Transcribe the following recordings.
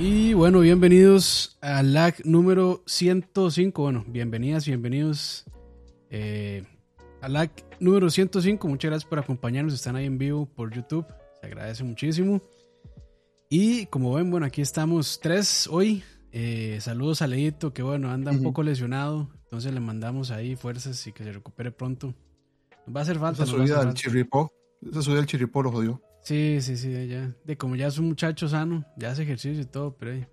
Y bueno, bienvenidos al lag número 105. Bueno, bienvenidas, bienvenidos eh, al lag número 105. Muchas gracias por acompañarnos. Están ahí en vivo por YouTube. Se agradece muchísimo. Y como ven, bueno, aquí estamos tres hoy. Eh, saludos a Leito, que bueno, anda un poco lesionado. Entonces le mandamos ahí fuerzas y que se recupere pronto. Nos va a hacer falta. Esa subida del chirripó. Esa subida del chirripó lo jodió. Sí, sí, sí, ya. De como ya es un muchacho sano, ya hace ejercicio y todo, pero ahí.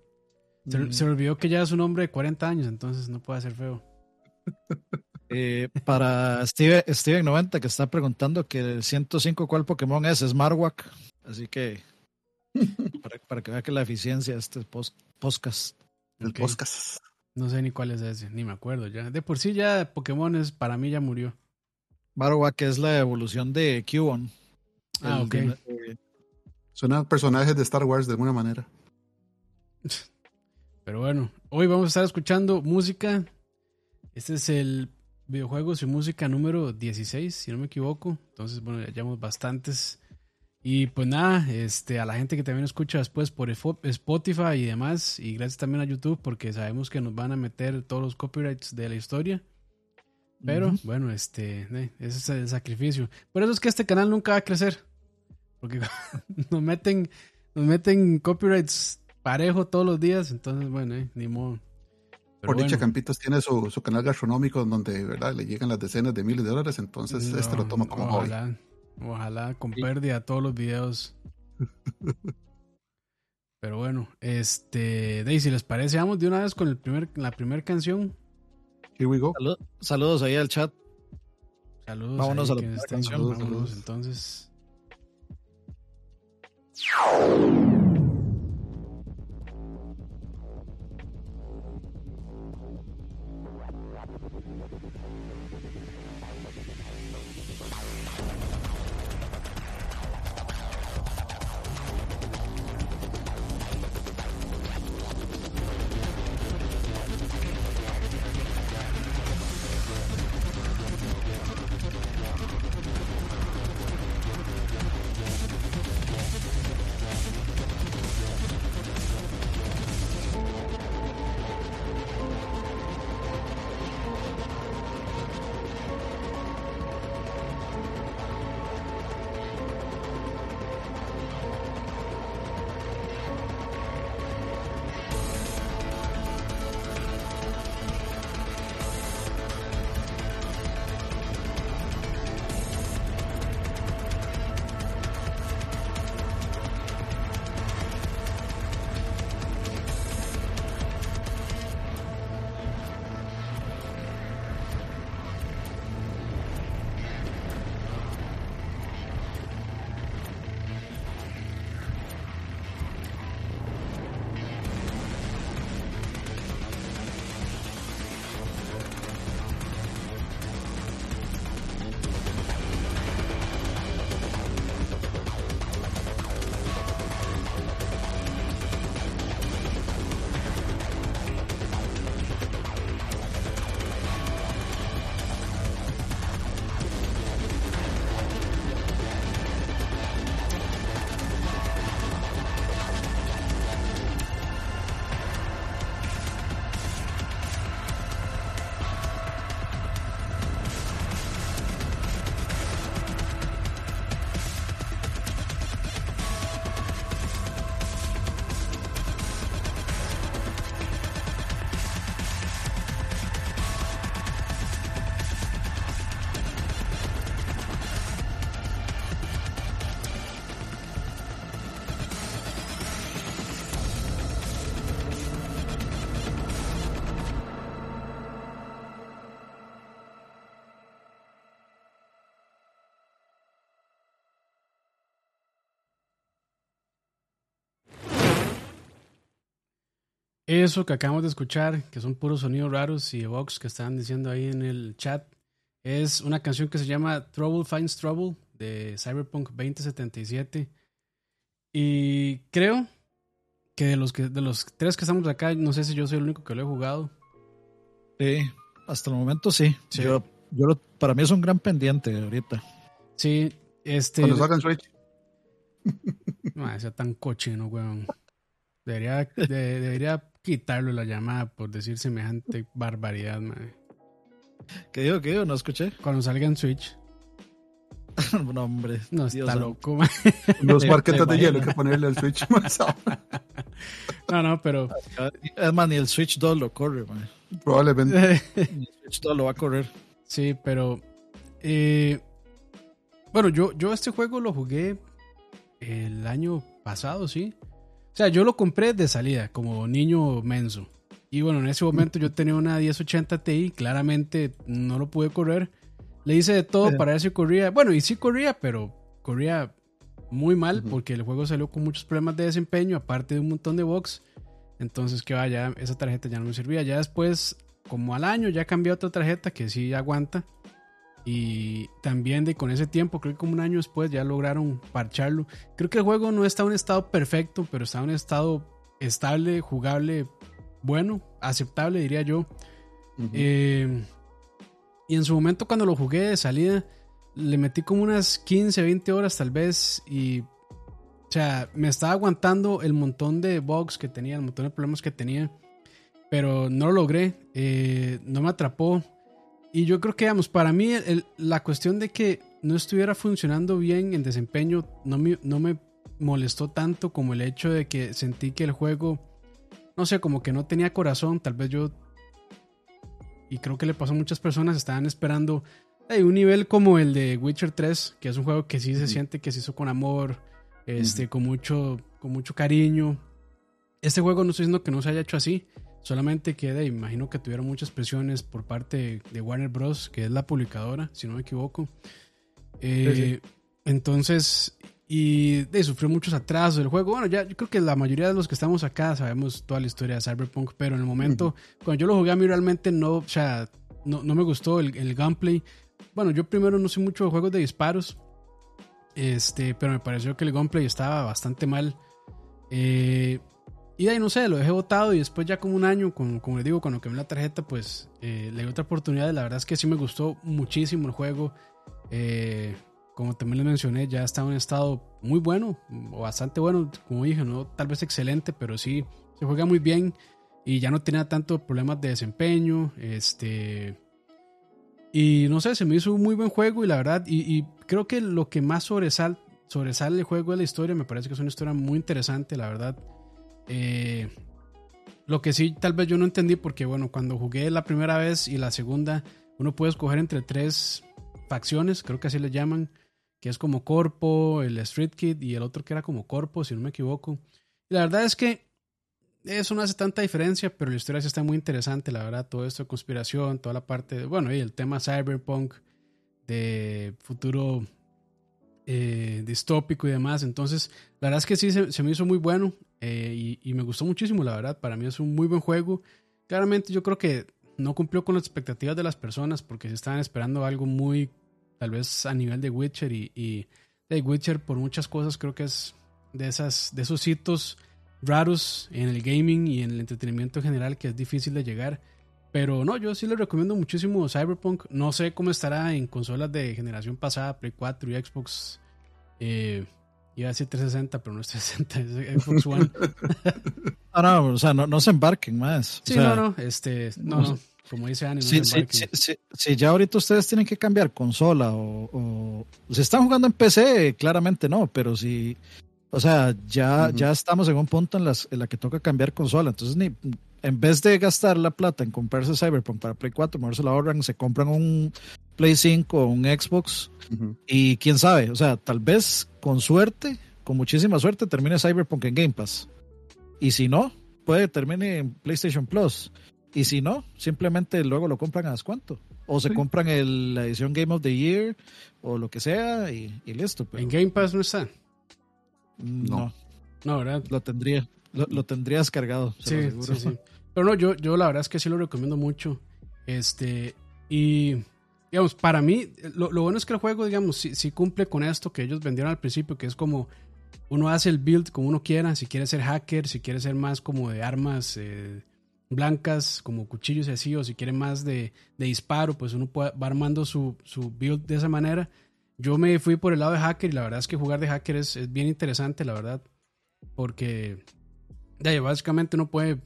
Se, se olvidó que ya es un hombre de 40 años, entonces no puede ser feo. Eh, para Steve, Steven 90 que está preguntando que el 105 cuál Pokémon es, es Marowak. Así que para, para que vea que la eficiencia de este post, podcast. El Ok. podcast. No sé ni cuál es ese, ni me acuerdo ya. De por sí ya Pokémon es, para mí ya murió. Marowak es la evolución de Cubone. Ah, ok. de- eh, Suenan personajes de Star Wars de alguna manera. Pero bueno, hoy vamos a estar escuchando música. Este es el videojuegos y música número 16, si no me equivoco. Entonces, bueno, ya llevamos bastantes. Y pues nada, este, a la gente que también escucha después por Spotify y demás. Y gracias también a YouTube porque sabemos que nos van a meter todos los copyrights de la historia. Pero bueno, este, eh, ese es el sacrificio. Por eso es que este canal nunca va a crecer. Porque nos meten, nos meten copyrights parejo todos los días. Entonces, bueno, eh, ni modo. Pero Por dicha. Campitos tiene su, su canal gastronómico donde ¿verdad? le llegan las decenas de miles de dólares. Entonces, No, este lo toma como hobby. ojalá, Ojalá con pérdida todos los videos. Pero bueno, este, Dey, si les parece, vamos de una vez con el primer, la primera canción. Here we go. salud- saludos ahí al chat. Saludos. Vámonos ahí a la que primera canción. Vámonos, Saludos. entonces. Eso que acabamos de escuchar, que son puros sonidos raros y Vox que estaban diciendo ahí en el chat, es una canción que se llama Trouble Finds Trouble de Cyberpunk 2077. Y creo que de los, que, de los tres que estamos acá, no sé si yo soy el único que lo he jugado. Sí, hasta el momento sí. Sí. Yo, yo lo- para mí es un gran pendiente ahorita. Sí, este. Cuando salgan Switch. No, sea tan cochino, weón. Debería, de- debería quitarlo la llamada por decir semejante barbaridad, mae. ¿Qué digo? ¿Qué digo? No escuché. Cuando salga en Switch. no, hombre. No, Dios está santo. loco, Se- marquetas de hielo, que ponerle el Switch más ahora. No, no, pero. Es más, ni el Switch 2 lo corre, man. Probablemente. Ni el Switch 2 lo va a correr. Sí, pero. eh, bueno, yo, yo este juego lo jugué el año pasado, sí. O sea, yo lo compré de salida, como niño menso. Y bueno, en ese momento yo tenía una 1080 Ti, claramente no lo pude correr. Le hice de todo Ajá. para ver si corría. Bueno, y sí corría, pero corría muy mal porque el juego salió con muchos problemas de desempeño, aparte de un montón de bugs. Entonces, que vaya, esa tarjeta ya no me servía. Ya después, como al año, ya cambié a otra tarjeta que sí aguanta. Y también de con ese tiempo, creo que como un año después ya lograron parcharlo. Creo que el juego no está en un estado perfecto, pero está en un estado estable, jugable, bueno, aceptable, diría yo. Eh, y en su momento cuando lo jugué de salida, le metí como unas 15, 20 horas tal vez y... O sea, me estaba aguantando el montón de bugs que tenía, el montón de problemas que tenía, pero no lo logré, eh, no me atrapó. Y yo creo que, digamos, para mí el- la cuestión de que no estuviera funcionando bien en desempeño no me, no me molestó tanto como el hecho de que sentí que el juego, no sé, como que no tenía corazón, tal vez yo y creo que le pasó a muchas personas, estaban esperando hey, un nivel como el de Witcher 3, que es un juego que sí se siente que se hizo con amor, este, con, mucho, con mucho cariño. Este juego no estoy diciendo que no se haya hecho así, solamente que hey, imagino que tuvieron muchas presiones por parte de Warner Bros., que es la publicadora, si no me equivoco. Eh, Entonces, y de, sufrió muchos atrasos del juego. Bueno, ya yo creo que la mayoría de los que estamos acá sabemos toda la historia de Cyberpunk, pero en el momento, cuando yo lo jugué a mí realmente no, o sea, no, no me gustó el, el gameplay. Bueno, yo primero no soy mucho de juegos de disparos, este, pero me pareció que el gameplay estaba bastante mal. Eh, y ahí no sé, lo dejé botado y después ya como un año, con, como les digo, cuando quemé la tarjeta, pues eh, le di otra oportunidad. La verdad es que sí me gustó muchísimo el juego. Eh, como también les mencioné, ya está en un estado muy bueno, o bastante bueno, como dije, no tal vez excelente, pero sí se juega muy bien y ya no tenía tanto problemas de desempeño, este y no sé, se me hizo un muy buen juego y la verdad, y, y creo que lo que más sobresal, sobresale el juego es la historia, me parece que es una historia muy interesante, la verdad. Eh, lo que sí, tal vez yo no entendí porque, bueno, cuando jugué la primera vez y la segunda, uno puede escoger entre tres facciones, creo que así le llaman, que es como Corpo, el Street Kid y el otro que era como Corpo, si no me equivoco. Y la verdad es que eso no hace tanta diferencia, pero la historia sí está muy interesante, la verdad, todo esto de conspiración, toda la parte, de, bueno, y el tema cyberpunk, de futuro eh, distópico y demás. Entonces, la verdad es que sí se, se me hizo muy bueno eh, y, me gustó muchísimo, la verdad. Para mí es un muy buen juego. Claramente yo creo que no cumplió con las expectativas de las personas porque se estaban esperando algo muy, tal vez a nivel de Witcher y, de Witcher por muchas cosas creo que es de, esas, de esos hitos raros en el gaming y en el entretenimiento en general que es difícil de llegar. Pero no, yo sí le recomiendo muchísimo Cyberpunk. No sé cómo estará en consolas de generación pasada, Play 4 y Xbox. Eh, iba a decir 360, pero no es 360, es Xbox One. Ah, no, o sea, no, no se embarquen más. Sí, o sea, no, no, este, no, no, como dice Ani, no Si, se si- si- si ya ahorita ustedes tienen que cambiar consola o, o- si están jugando en PC, claramente no, pero si, o sea, ya, ya estamos en un punto en, las, en la que toca cambiar consola, entonces ni, en vez de gastar la plata en comprarse Cyberpunk para Play 4, mejor se la ahorran, se compran un Play 5 o un Xbox y quién sabe, o sea, tal vez con suerte, con muchísima suerte, termine Cyberpunk en Game Pass. Y si no, puede termine en PlayStation Plus. Y si no, simplemente luego lo compran a descuento. O se Sí. compran el- la edición Game of the Year o lo que sea y, y listo. Pero En Game Pass no está. no, No. ¿verdad? lo tendría. Lo, lo tendría descargado, se lo Sí, aseguro. sí, sí. Pero no, yo, yo la verdad es que sí lo recomiendo mucho. Este, y digamos, para mí, lo, lo bueno es que el juego, digamos, sí, sí cumple con esto que ellos vendieron al principio, que es como uno hace el build como uno quiera, si quiere ser hacker, si quiere ser más como de armas eh, blancas, como cuchillos y así, o si quiere más de, de disparo, pues uno puede- va armando su, su build de esa manera. Yo me fui por el lado de hacker y la verdad es que jugar de hacker es, es bien interesante, la verdad, porque ya, básicamente uno puede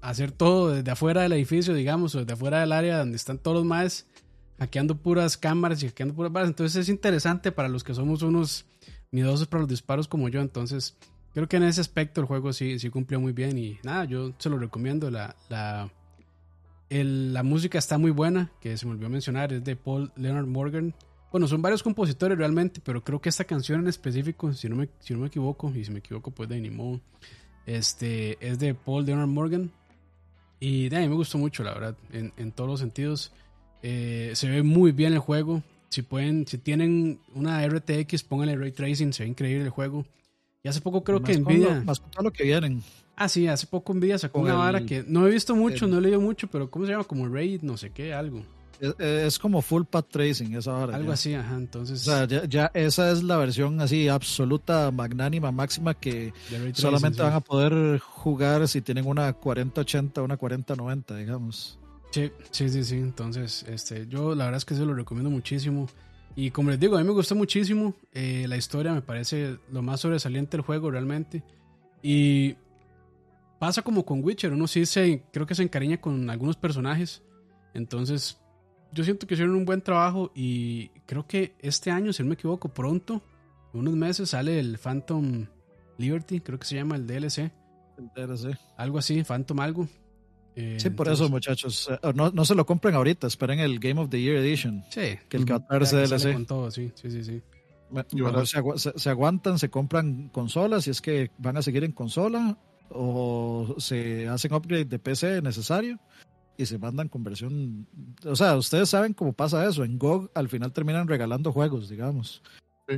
hacer todo desde afuera del edificio, digamos, o desde afuera del área donde están todos los más hackeando puras cámaras y hackeando puras balas. Entonces es interesante para los que somos unos miedosos para los disparos como yo. Entonces creo que en ese aspecto el juego sí, sí cumplió muy bien y nada, yo se lo recomiendo. La, la, la música está muy buena, que se me olvidó mencionar, es de Paul Leonard Morgan. Bueno, son varios compositores realmente, pero creo que esta canción en específico, si no me, si no me equivoco, y si me equivoco, pues de Animo, este, es de Paul Leonard Morgan. Y de ahí me gustó mucho, la verdad, en, en todos los sentidos. Eh, se ve muy bien el juego. Si pueden, si tienen una RTX, pónganle ray tracing, se ve increíble el juego. Y hace poco creo que Nvidia. más con todo lo que vienen. Ah, sí, hace poco Nvidia sacó una vara que no he visto mucho, no he leído mucho, pero ¿cómo se llama? Como Raid, no sé qué, algo. Es, como full path tracing esa vara. Algo así, ajá, entonces. O sea, ya, esa es la versión así absoluta, magnánima, máxima que solamente van a poder jugar si tienen una 4080, una 4090, digamos. Sí, sí, sí, sí. Entonces, este, yo la verdad es que se lo recomiendo muchísimo. Y como les digo, a mí me gustó muchísimo. Eh, la historia me parece lo más sobresaliente del juego realmente. Y pasa como con Witcher. Uno sí se, creo que se encariña con algunos personajes. Entonces, yo siento que hicieron un buen trabajo. Y creo que este año, si no me equivoco, pronto, en unos meses, sale el Phantom Liberty. Creo que se llama el DLC. El DLC. Algo así, Phantom algo. Eh, sí, por eso, muchachos. Eh, no, no, se lo compren ahorita, esperen el Game of the Year Edition. Sí. Que el 14 DLC. Con todo, sí, sí, sí. sí. se, aguantan, se compran consolas si es que van a seguir en consola o se hacen upgrade de PC necesario y se mandan conversión. O sea, ustedes saben cómo pasa eso. En GOG al final terminan regalando juegos, digamos.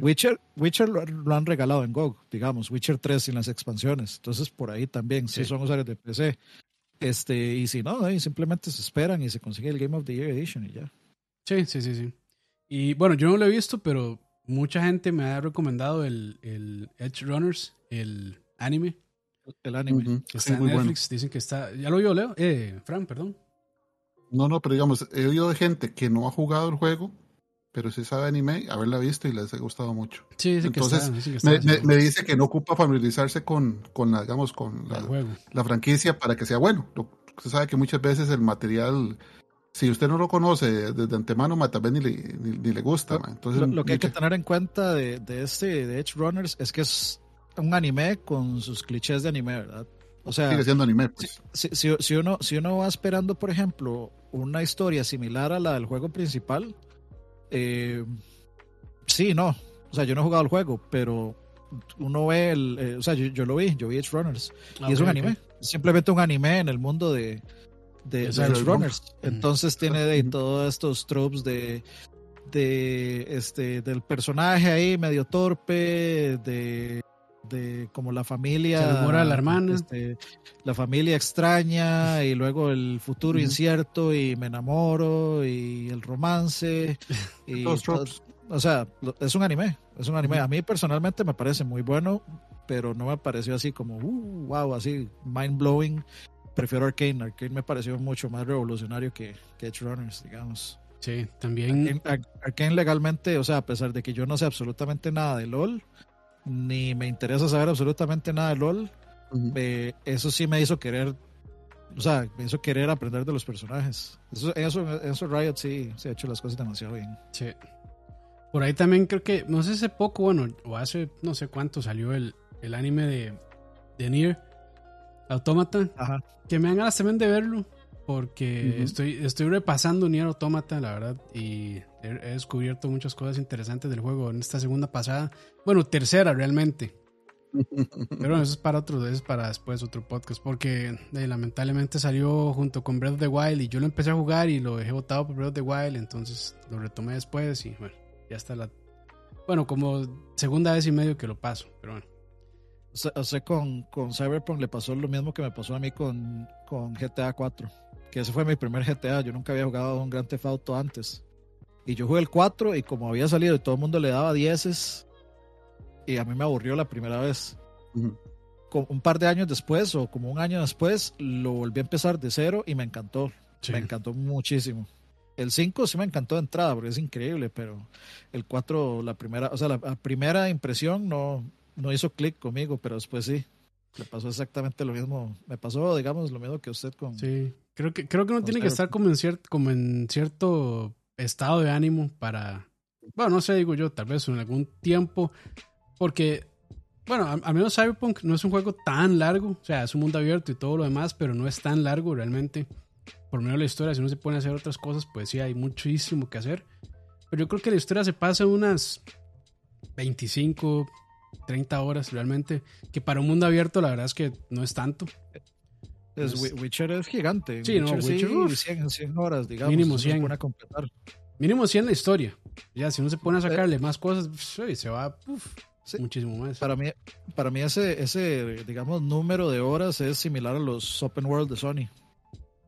Witcher, Witcher lo, han regalado en GOG, digamos. Witcher 3 sin las expansiones. Entonces, por ahí también, si son usuarios de PC. Este, y si no, simplemente se esperan y se consigue el Game of the Year Edition y ya. Sí, sí, sí, sí. Y bueno, yo no lo he visto, pero mucha gente me ha recomendado el, el Edge Runners, el anime. El anime. Que está en Netflix, dicen que está. ¿Ya lo vio, Leo? Eh, Fran, perdón. No, no, pero digamos, he oído de gente que no ha jugado el juego, pero sí sabe anime, haberla visto y les ha gustado mucho. Sí, Entonces, que está, me, dice que no ocupa familiarizarse con, con la, digamos, con la, la, franquicia para que sea bueno. Usted sabe que muchas veces el material, si usted no lo conoce desde antemano, tal vez ni le, ni, le gusta. Lo, Entonces, lo, que hay que tener en cuenta de, de, este, de Edge Runners, es que es un anime con sus clichés de anime, ¿verdad? O sea, sigue siendo anime. Pues. Si, si, si, uno, si uno va esperando, por ejemplo, una historia similar a la del juego principal, eh, sí, no. O sea, yo no he jugado el juego, pero uno ve el. Eh, o sea, yo, lo vi, yo vi Edge Runners. y es un anime. Simplemente un anime en el mundo de, de, Edge Runners. Entonces tiene de todos estos tropes de de este del personaje ahí medio torpe de de como la familia la hermana. este, la familia extraña y luego el futuro incierto y me enamoro y el romance y o sea es un anime es un anime. A mí personalmente me parece muy bueno pero no me pareció así como uh, wow así mind blowing prefiero Arcane. Arcane me pareció mucho más revolucionario que, que Edge Runners digamos. Sí también. Arcane, Arcane legalmente o sea a pesar de que yo no sé absolutamente nada de LOL ni me interesa saber absolutamente nada de LOL. Eh, eso sí me hizo querer, o sea, me hizo querer aprender de los personajes. Eso, eso, eso Riot sí, se ha hecho las cosas demasiado bien. Sí. Por ahí también creo que, no sé, hace poco, bueno, o hace no sé cuánto salió el, el anime de, de Nier Automata. Ajá. Que me dan ganas también de verlo. Porque estoy, estoy repasando Nier Automata, la verdad. Y he, descubierto muchas cosas interesantes del juego en esta segunda pasada. Bueno, tercera realmente. Pero eso es para otro, eso es para después otro podcast. Porque lamentablemente salió junto con Breath of the Wild y yo lo empecé a jugar y lo dejé votado por Breath of the Wild. Entonces lo retomé después y bueno, ya está la. Bueno, como segunda vez y medio que lo paso, pero bueno. O sea, con, con Cyberpunk le pasó lo mismo que me pasó a mí con, con GTA 4. Que ese fue mi primer GTA. Yo nunca había jugado un Grand Theft Auto antes. Y yo jugué el 4 y como había salido y todo el mundo le daba 10 y a mí me aburrió la primera vez. Un par de años después o como un año después lo volví a empezar de cero y me encantó. Me encantó muchísimo. El 5 sí me encantó de entrada porque es increíble, pero el 4, la primera, o sea, la, primera impresión no, no hizo clic conmigo, pero después sí. Le pasó exactamente lo mismo. Me pasó, digamos, lo mismo que usted con. Sí, creo que, creo que uno tiene que estar como en, cierto, como en cierto estado de ánimo para. Bueno, no sé, digo yo, tal vez en algún tiempo. Porque, bueno, al menos Cyberpunk no es un juego tan largo. O sea, es un mundo abierto y todo lo demás, pero no es tan largo realmente. Por medio de la historia, si uno se pone a hacer otras cosas, pues sí, hay muchísimo que hacer. Pero yo creo que la historia se pasa unas 25, 30 horas realmente, que para un mundo abierto la verdad es que no es tanto. Es, Witcher es gigante. Sí, no, Witcher, 100, horas, digamos. Mínimo 100. Mínimo 100 la historia. Ya, si uno se pone a sacarle más cosas, se va muchísimo más. Para mí, para mí ese, ese, digamos, número de horas es similar a los open world de Sony.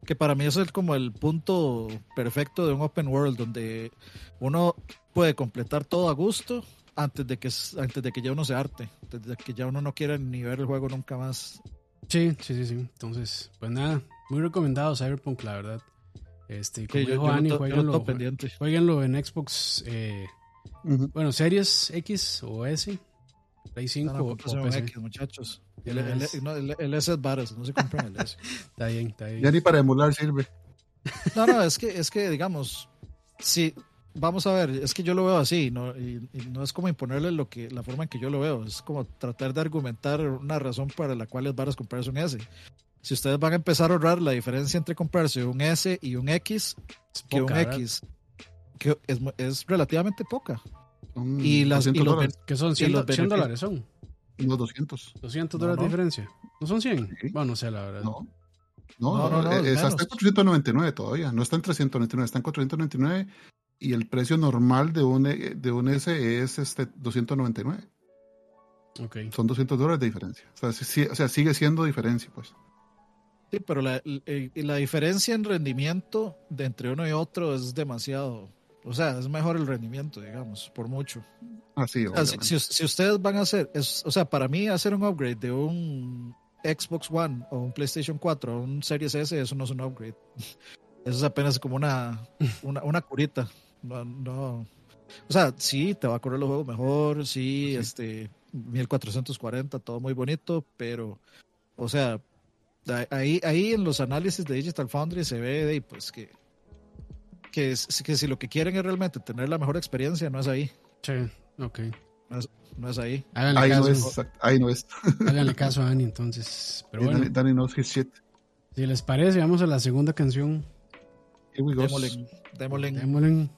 Que para mí es como el punto perfecto de un open world, donde uno puede completar todo a gusto antes de que antes de que ya uno se arte, antes de que ya uno no quiera ni ver el juego nunca más. Sí, sí, sí, sí. Entonces, pues nada, muy recomendado Cyberpunk, la verdad. Este, como dijo Ani, jueguenlo, en Xbox, eh, bueno, Series X o S, Play 5 o, PC. X, muchachos. El, el, S es varas, no se compran el S. está bien, está bien. Ya ni para emular sirve. No, no, es que, es que digamos, si, vamos a ver, es que yo lo veo así, ¿no? Y, no es como imponerle lo que, la forma en que yo lo veo, es como tratar de argumentar una razón para la cual es varas comprarse un S. Si ustedes van a empezar a ahorrar la diferencia entre comprarse un S y un X, que un X, que es, es, relativamente poca. Y las y los, que son 100, dólares son. Unos 200. 200 dólares de diferencia. ¿No son 100? Bueno, no sé, la verdad. No. No, no, no, está en 499 todavía, no está en 399, está en 499 y el precio normal de un, e, de un S es este 299. Okay. Son 200 dólares de diferencia. O sea, o sea, sigue siendo diferencia, pues. Sí, pero la, la, diferencia en rendimiento de entre uno y otro es demasiado. O sea, es mejor el rendimiento, digamos, por mucho. Así, ah, si, si, ustedes van a hacer, es, o sea, para mí hacer un upgrade de un Xbox One o un PlayStation 4 o un Series S, eso no es un upgrade. Eso es apenas como una, una, una curita. No, no. O sea, sí, te va a correr los juegos mejor, sí, este, 1440, todo muy bonito, pero, o sea, ahí, ahí en los análisis de Digital Foundry se ve de, pues que, que, que si lo que quieren es realmente tener la mejor experiencia, no es ahí. Sí, ok. No es, ahí. ahí, No es, ahí no es. Háganle caso a Dani entonces. Pero bueno. Dani, knows his shit. Si les parece, vamos a la segunda canción. Here we go. Demolen.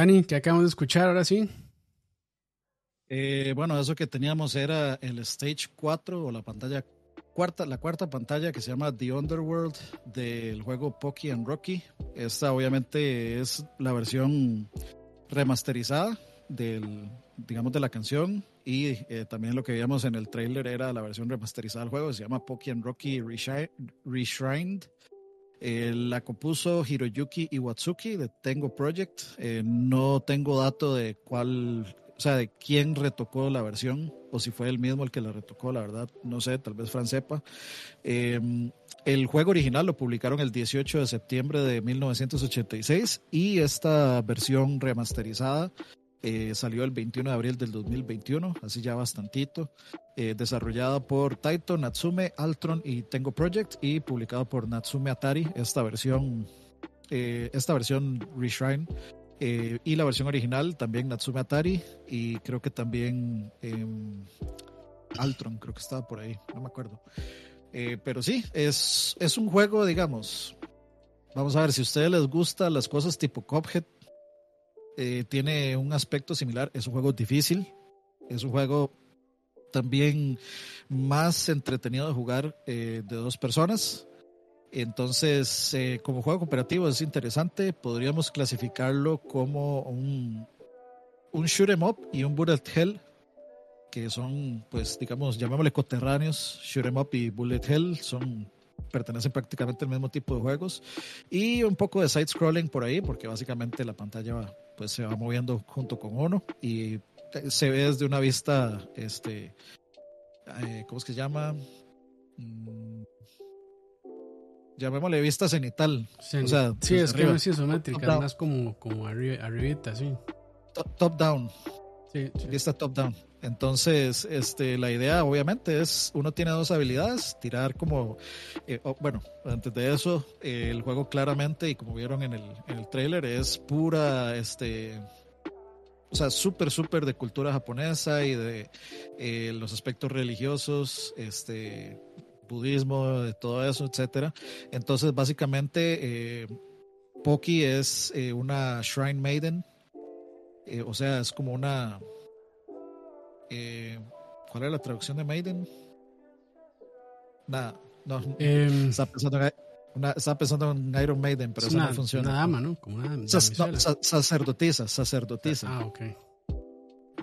Dani, ¿qué acabamos de escuchar ahora sí? Eh, bueno, eso que teníamos era el Stage 4 o la pantalla cuarta, la cuarta pantalla que se llama The Underworld del juego Pocky and Rocky. Esta obviamente es la versión remasterizada del, digamos, de la canción y eh, también lo que veíamos en el trailer era la versión remasterizada del juego, se llama Pocky and Rocky Reshrined. Eh, la compuso Hiroyuki Iwatsuki de Tengo Project. Eh, no tengo dato de cuál, o sea, de quién retocó la versión o si fue él mismo el que la retocó, la verdad, no sé, tal vez Fran sepa. Em, el juego original lo publicaron el 18 de septiembre de 1986 y esta versión remasterizada eh, salió el 21 de abril del 2021, así ya bastantito. Eh, desarrollada por Taito, Natsume, Altron y Tengo Project y publicado por Natsume Atari, esta versión, eh, esta versión Reshrine. y la versión original también Natsume Atari y creo que también em, Altron, creo que estaba por ahí, no me acuerdo. pero sí, es, es un juego, digamos, vamos a ver, si a ustedes les gustan las cosas tipo Cuphead, eh, tiene un aspecto similar. Es un juego difícil, es un juego también más entretenido de jugar eh, de dos personas. Entonces, eh, como juego cooperativo es interesante. Podríamos clasificarlo como un, un shoot em up y un bullet hell, que son, pues, digamos, llamémosle coterráneos. Shoot em up y bullet hell son pertenecen prácticamente al mismo tipo de juegos y un poco de side scrolling por ahí porque básicamente la pantalla va, pues se va moviendo junto con uno y se ve desde una vista, este, eh, ¿cómo es que se llama? Mm, llamémosle vista cenital. o sea, sí, es que es isométrica, más como, como arribita, sí. Top, down. Sí, Vista top down. Entonces, este, la idea obviamente es, uno tiene dos habilidades, tirar como, eh, bueno, antes de eso, el juego claramente, y como vieron en el, trailer, es pura, este, o sea, súper, súper de cultura japonesa y de eh, los aspectos religiosos, este, budismo, de todo eso, etcétera. Entonces, básicamente, eh, Poki es una Shrine Maiden, o sea, es como una eh, ¿Cuál es la traducción de Maiden? Nada, no. Eh, estaba, pensando en, Iron Maiden, pero eso no funciona. Una dama, ¿no? Como una, sacerdotisa, sacerdotisa. Ah, ok.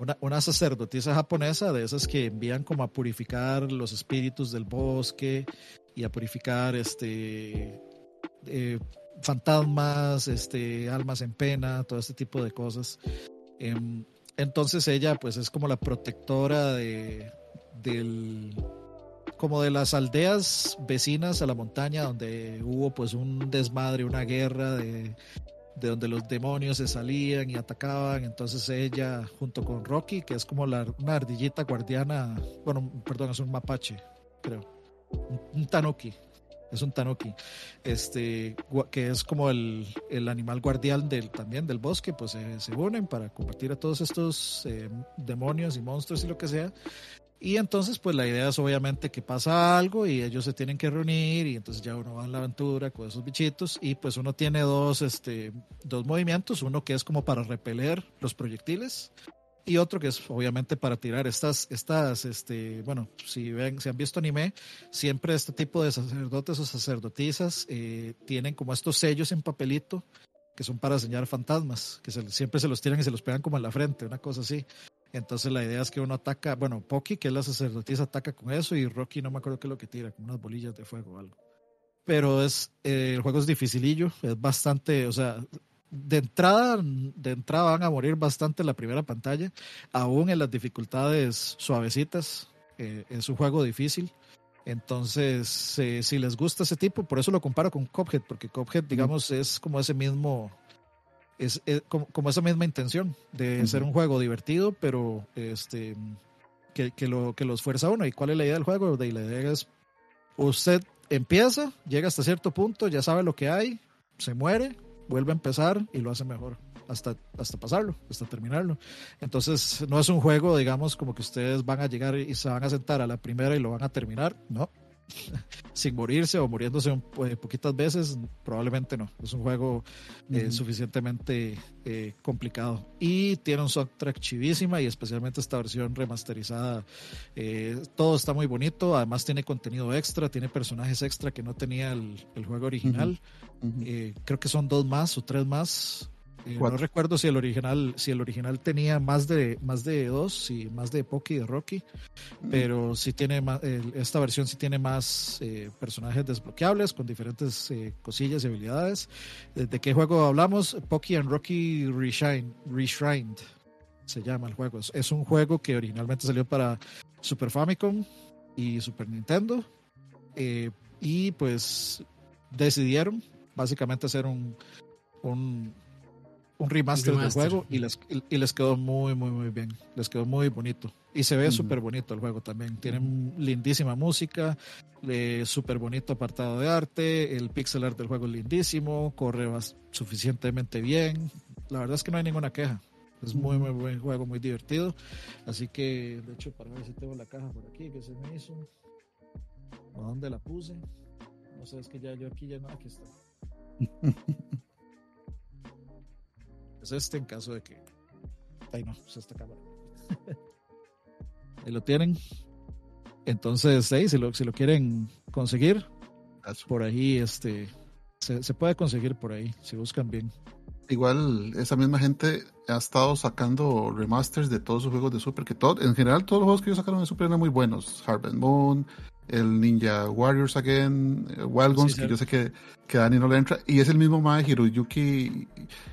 Una, una, sacerdotisa japonesa de esas que envían como a purificar los espíritus del bosque y a purificar este eh, fantasmas, este almas en pena, todo este tipo de cosas. Eh, entonces ella pues es como la protectora de, del, como de las aldeas vecinas a la montaña donde hubo pues un desmadre, una guerra de, de donde los demonios se salían y atacaban. Entonces ella junto con Rocky, que es como la, una ardillita guardiana, bueno, perdón, es un mapache, creo, un tanuki, es un tanuki, este, que es como el, el animal guardián del, también del bosque, pues se unen para combatir a todos estos eh, demonios y monstruos y lo que sea. Y entonces, pues la idea es obviamente que pasa algo y ellos se tienen que reunir y entonces ya uno va en la aventura con esos bichitos y pues uno tiene dos, este, dos movimientos, uno que es como para repeler los proyectiles y otro que es obviamente para tirar estas, estas, este, bueno, si ven, si han visto anime, siempre este tipo de sacerdotes o sacerdotisas eh, tienen como estos sellos en papelito que son para enseñar fantasmas, que siempre se los tiran y se los pegan como en la frente, una cosa así. Entonces la idea es que uno ataca, bueno, Poki, que es la sacerdotisa, ataca con eso y Rocky no me acuerdo qué es lo que tira, con unas bolillas de fuego o algo. Pero es, eh, el juego es dificilillo, es bastante, o sea, de entrada, de entrada van a morir bastante en la primera pantalla, aún en las dificultades suavecitas. Eh, es un juego difícil. Entonces, eh, si les gusta ese tipo, por eso lo comparo con Cuphead, porque Cuphead, digamos, es como ese mismo, es, como, esa misma intención de ser un juego divertido, pero este que, que, lo, que los fuerza a uno. ¿Y cuál es la idea del juego? De la idea es, usted empieza, llega hasta cierto punto, ya sabe lo que hay, se muere, vuelve a empezar y lo hace mejor hasta, hasta pasarlo, hasta terminarlo. Entonces, no es un juego, digamos, como que ustedes van a llegar y se van a sentar a la primera y lo van a terminar, no. Sin morirse o muriéndose un, eh, poquitas veces, probablemente no. Es un juego eh, suficientemente eh, complicado. Y tiene un soundtrack chivísima y especialmente esta versión remasterizada. todo está muy bonito, además tiene contenido extra, tiene personajes extra que no tenía el, juego original. creo que son dos más o tres más. Eh, no recuerdo si el original, si el original tenía más de más de dos, y más de Poki y de Rocky, pero sí tiene más, esta versión sí tiene más eh, personajes desbloqueables con diferentes eh, cosillas y habilidades. ¿De qué juego hablamos? Poki and Rocky Reshine, Reshrined se llama el juego. Es un juego que originalmente salió para Super Famicom y Super Nintendo. y pues decidieron básicamente hacer un, un un remaster, del juego y les, y les quedó muy, muy, muy bien. Les quedó muy bonito. Y se ve súper bonito el juego también. Tiene lindísima música, eh, súper bonito apartado de arte, el pixel art del juego es lindísimo, corre suficientemente bien. La verdad es que no hay ninguna queja. Es muy, muy buen juego, muy divertido. Así que, de hecho, para ver si tengo la caja por aquí que se me hizo. ¿O dónde la puse? No sé, es que ya yo aquí ya no, aquí está. es este en caso de que. Ahí no, es esta cámara. ahí lo tienen. Entonces, ahí, si lo, si lo quieren conseguir, por ahí este, se, se, puede conseguir por ahí, si buscan bien. Igual, esa misma gente ha estado sacando remasters de todos sus juegos de Super, que todo, en general todos los juegos que ellos sacaron de Super eran muy buenos. Harvest Moon, el Ninja Warriors Again, eh, Wild Guns, que yo sé que, que Dani no le entra, y es el mismo Mae Hiroyuki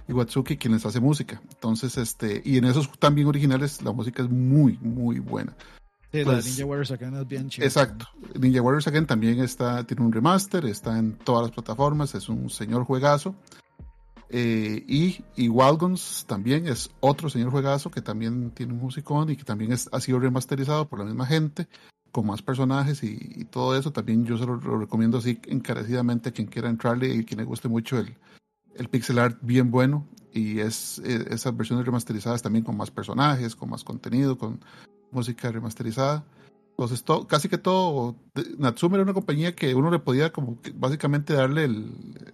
Iwatsuki quien les hace música. Entonces, este, y en esos también originales la música es muy, muy buena. Sí, la pues, Ninja Warriors Again es bien chida. Exacto. Ninja Warriors Again también está, tiene un remaster, está en todas las plataformas, es un señor juegazo. Eh, y, y Wild Guns también es otro señor juegazo que también tiene un musicón y que también es, ha sido remasterizado por la misma gente con más personajes y, todo eso. También yo se lo, recomiendo así encarecidamente a quien quiera entrarle y quien le guste mucho el, el pixel art bien bueno. Y es eh, esas versiones remasterizadas también con más personajes, con más contenido, con música remasterizada. Entonces, todo, casi que todo, Natsume era una compañía que uno le podía como básicamente darle el,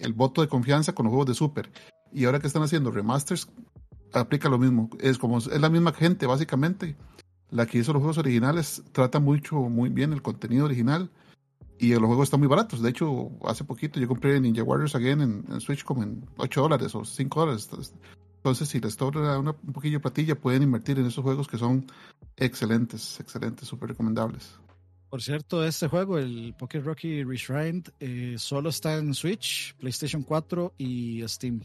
el voto de confianza con los juegos de Super. Y ahora que están haciendo remasters, aplica lo mismo. Es como es la misma gente, básicamente la que hizo los juegos originales trata mucho, muy bien el contenido original y los juegos están muy baratos. De hecho, hace poquito yo compré Ninja Warriors Again en, Switch como en 8 dólares o 5 dólares. Entonces, si les una, un poquillo de platilla, pueden invertir en esos juegos que son excelentes, excelentes, súper recomendables. Por cierto, este juego, el Pocket Rocky Reshrined, eh, solo está en Switch, PlayStation 4 y Steam.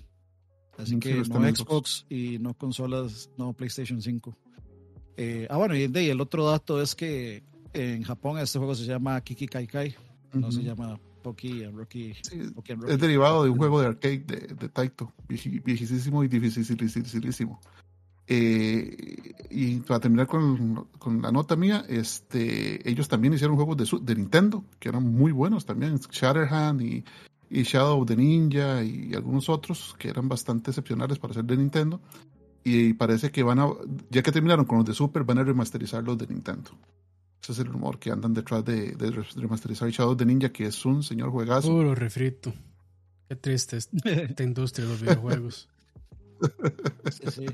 Así mm, que no Xbox y no consolas, no PlayStation 5. Eh, ah, bueno, y, el otro dato es que en Japón este juego se llama Kiki Kai Kai, no se llama Poki and Rocky. Es derivado de un juego de arcade de, Taito, viejísimo y dificilísimo. Eh, y para terminar con, con, la nota mía, este, ellos también hicieron juegos de, de Nintendo que eran muy buenos también, Shatterhand y, y Shadow of the Ninja y algunos otros que eran bastante excepcionales para ser de Nintendo y parece que van a, ya que terminaron con los de Super, van a remasterizar los de Nintendo. Ese es el rumor que andan detrás de, remasterizar Shadow de Ninja, que es un señor juegazo. Puro refrito. Qué triste esta industria de los videojuegos. Sí, sí.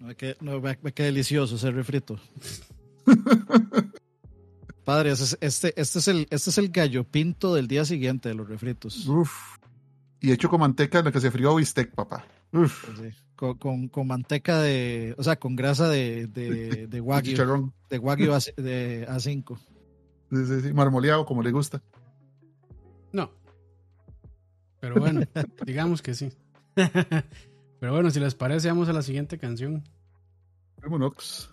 Me queda, no, delicioso ese refrito. Padre, este, este, es el, este es el gallo pinto del día siguiente de los refritos. Uf. Y hecho con manteca en la que se frió bistec, papá. Pues con, con, manteca de, o sea, con grasa de, de, de wagyu. de wagyu A, de A5. Sí, sí, sí, marmoleado como le gusta. No. Pero bueno, digamos que sí. Pero bueno, si les parece, vamos a la siguiente canción. Vámonos.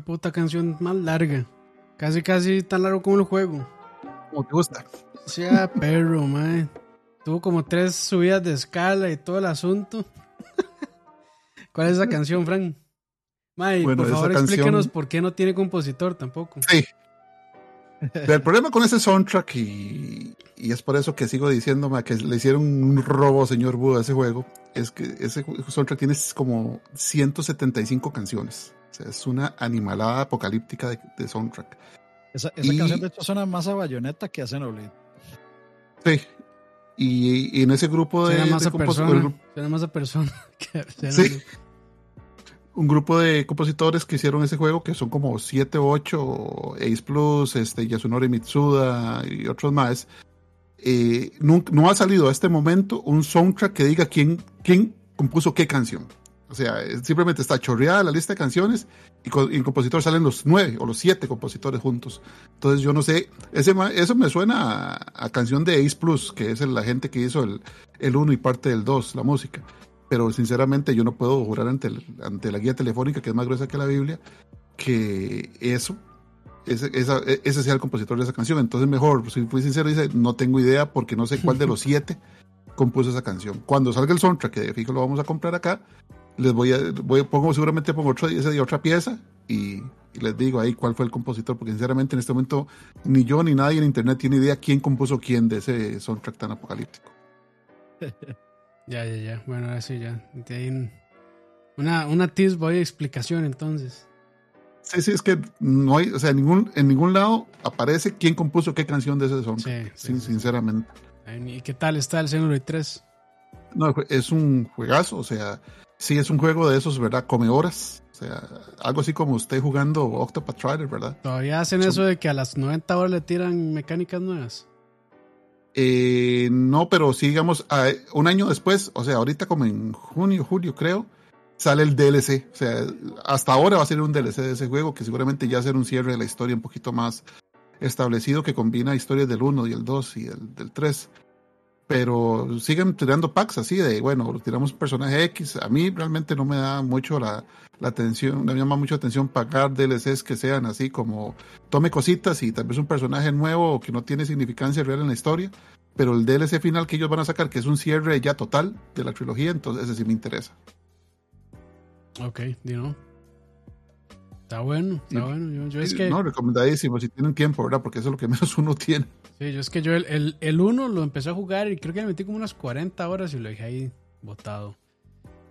Puta canción más larga. Casi, casi tan largo como el juego. Como te gusta. Sea perro, mae. Tuvo como tres subidas de escala y todo el asunto. ¿Cuál es esa canción, Frank? Mae, por favor, explíquenos por qué no tiene compositor tampoco. Sí. El problema con ese soundtrack, y, y es por eso que sigo diciendo que le hicieron un robo, señor Buda, a ese juego, es que ese soundtrack tiene como 175 canciones. O sea, es una animalada apocalíptica de, soundtrack. Esa, canción, de hecho, suena más a Bayonetta que a Xenoblade. Sí. Y, en ese grupo de. Suena más, a, persona, suena más a persona. sí un grupo de compositores que hicieron ese juego, que son como 7 o 8, Ace Plus, este, Yasunori Mitsuda y otros más. Eh, no, ha salido a este momento un soundtrack que diga quién, quién compuso qué canción. O sea, simplemente está chorreada la lista de canciones y, con, en compositor salen los nueve o los siete compositores juntos. Entonces yo no sé, ese, eso me suena a, canción de Ace Plus, que es la gente que hizo el, el 1 y parte del 2, la música pero sinceramente yo no puedo jurar ante, ante la guía telefónica, que es más gruesa que la Biblia, que eso, ese, ese sea el compositor de esa canción. Entonces mejor, si fui sincero, dice, no tengo idea porque no sé cuál de los siete compuso esa canción. Cuando salga el soundtrack, que fijo lo vamos a comprar acá, les voy a, voy, pongo seguramente pongo otro, ese de otra pieza y, y, les digo ahí cuál fue el compositor, porque sinceramente en este momento ni yo ni nadie en internet tiene idea quién compuso quién de ese soundtrack tan apocalíptico. Ya, ya, ya. Bueno, ahora sí, ya. Una, una voy de explicación entonces. Sí, sí, es que no hay, o sea, en ningún, en ningún lado aparece quién compuso qué canción de ese. Sí, sí, sinceramente. ¿Y qué tal está el Xenoblade 3? No, es un juegazo, o sea, sí es un juego de esos, ¿verdad? Come horas. O sea, algo así como usted jugando Octopath Traveler, ¿verdad? ¿Todavía hacen eso de que a las 90 horas le tiran mecánicas nuevas? Eh, no, pero sí, digamos, un año después, o sea, ahorita como en junio, julio creo, sale el DLC. O sea, hasta ahora va a ser un DLC de ese juego que seguramente ya será un cierre de la historia un poquito más establecido que combina historias del 1 y el 2 y el del 3. Pero siguen tirando packs así de, bueno, tiramos un personaje X. A mí realmente no me da mucho la, la atención, me llama mucho atención pagar DLCs que sean así como tome cositas y tal vez un personaje nuevo que no tiene significancia real en la historia. Pero el DLC final que ellos van a sacar, que es un cierre ya total de la trilogía, entonces ese sí me interesa. Ok, no. Está bueno, está bueno. Yo, es que... No, recomendadísimo si tienen tiempo, ¿verdad? Porque eso es lo que menos uno tiene. Sí, yo es que yo el, el, el uno lo empecé a jugar y creo que me metí como unas 40 horas y lo dejé ahí botado.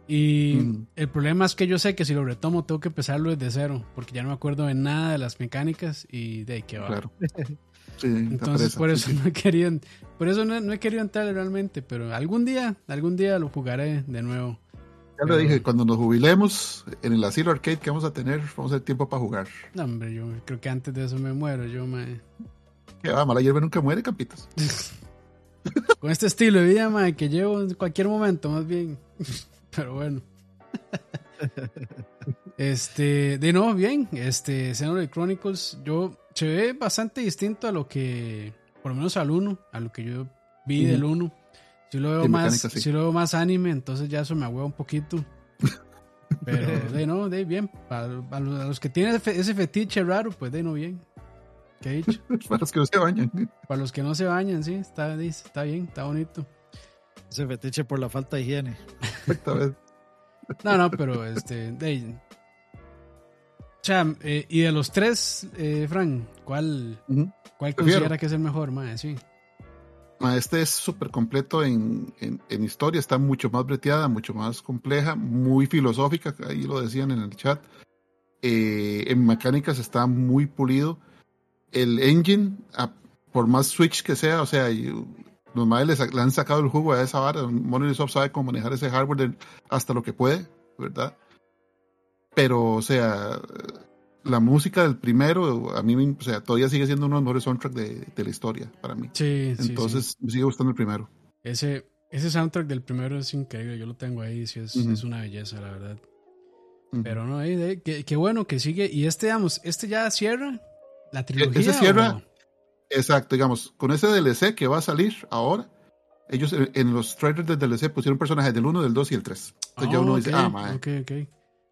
Y mm. el problema es que yo sé que si lo retomo tengo que empezarlo desde cero, porque ya no me acuerdo de nada de las mecánicas y de qué va. Claro. Entonces por eso no he querido, por eso no, he querido entrar realmente, pero algún día, algún día lo jugaré de nuevo. Ya lo dije, cuando nos jubilemos en el asilo arcade que vamos a tener, vamos a tener tiempo para jugar. No, hombre, yo creo que antes de eso me muero, yo me... Que va, mala hierba nunca muere, capitos. Con este estilo de vida, man, que llevo en cualquier momento, más bien. Pero bueno. este, de nuevo, bien, este, Xenoblade Chronicles, yo se ve bastante distinto a lo que, por lo menos al 1, a lo que yo vi del 1. Si lo veo más, si lo veo más anime, entonces ya eso me agüeva un poquito. Pero de no, de bien. Para, los que tienen ese fetiche raro, pues de no bien. ¿Qué he dicho? para los que no se bañan. Para los que no se bañan, sí, está, está bien, está bonito. Ese fetiche por la falta de higiene. no, no, pero este, de, eh, y de los tres, eh, Frank, ¿cuál, ¿cuál considera que es el mejor, mae? Sí. Este es súper completo en, en, historia, está mucho más breteada, mucho más compleja, muy filosófica, ahí lo decían en el chat. Eh, en mecánicas está muy pulido. El engine, por más switch que sea, o sea, los madres le, han sacado el jugo a esa vara. Monitorsoft sabe cómo manejar ese hardware hasta lo que puede, ¿verdad? Pero, o sea, la música del primero, a mí, o sea, todavía sigue siendo uno de los mejores soundtracks de, la historia para mí. Sí, Entonces, me sigue gustando el primero. Ese, ese soundtrack del primero es increíble, yo lo tengo ahí, sí, es, es una belleza, la verdad. Pero no, eh, qué, bueno que sigue. Y este, digamos, este ya cierra la e, trilogía. Ese cierra, exacto, digamos, con ese DLC que va a salir ahora, ellos en, los trailers del DLC pusieron personajes del 1, del 2 y el 3. Entonces ya uno dice, ah, Ok, ok.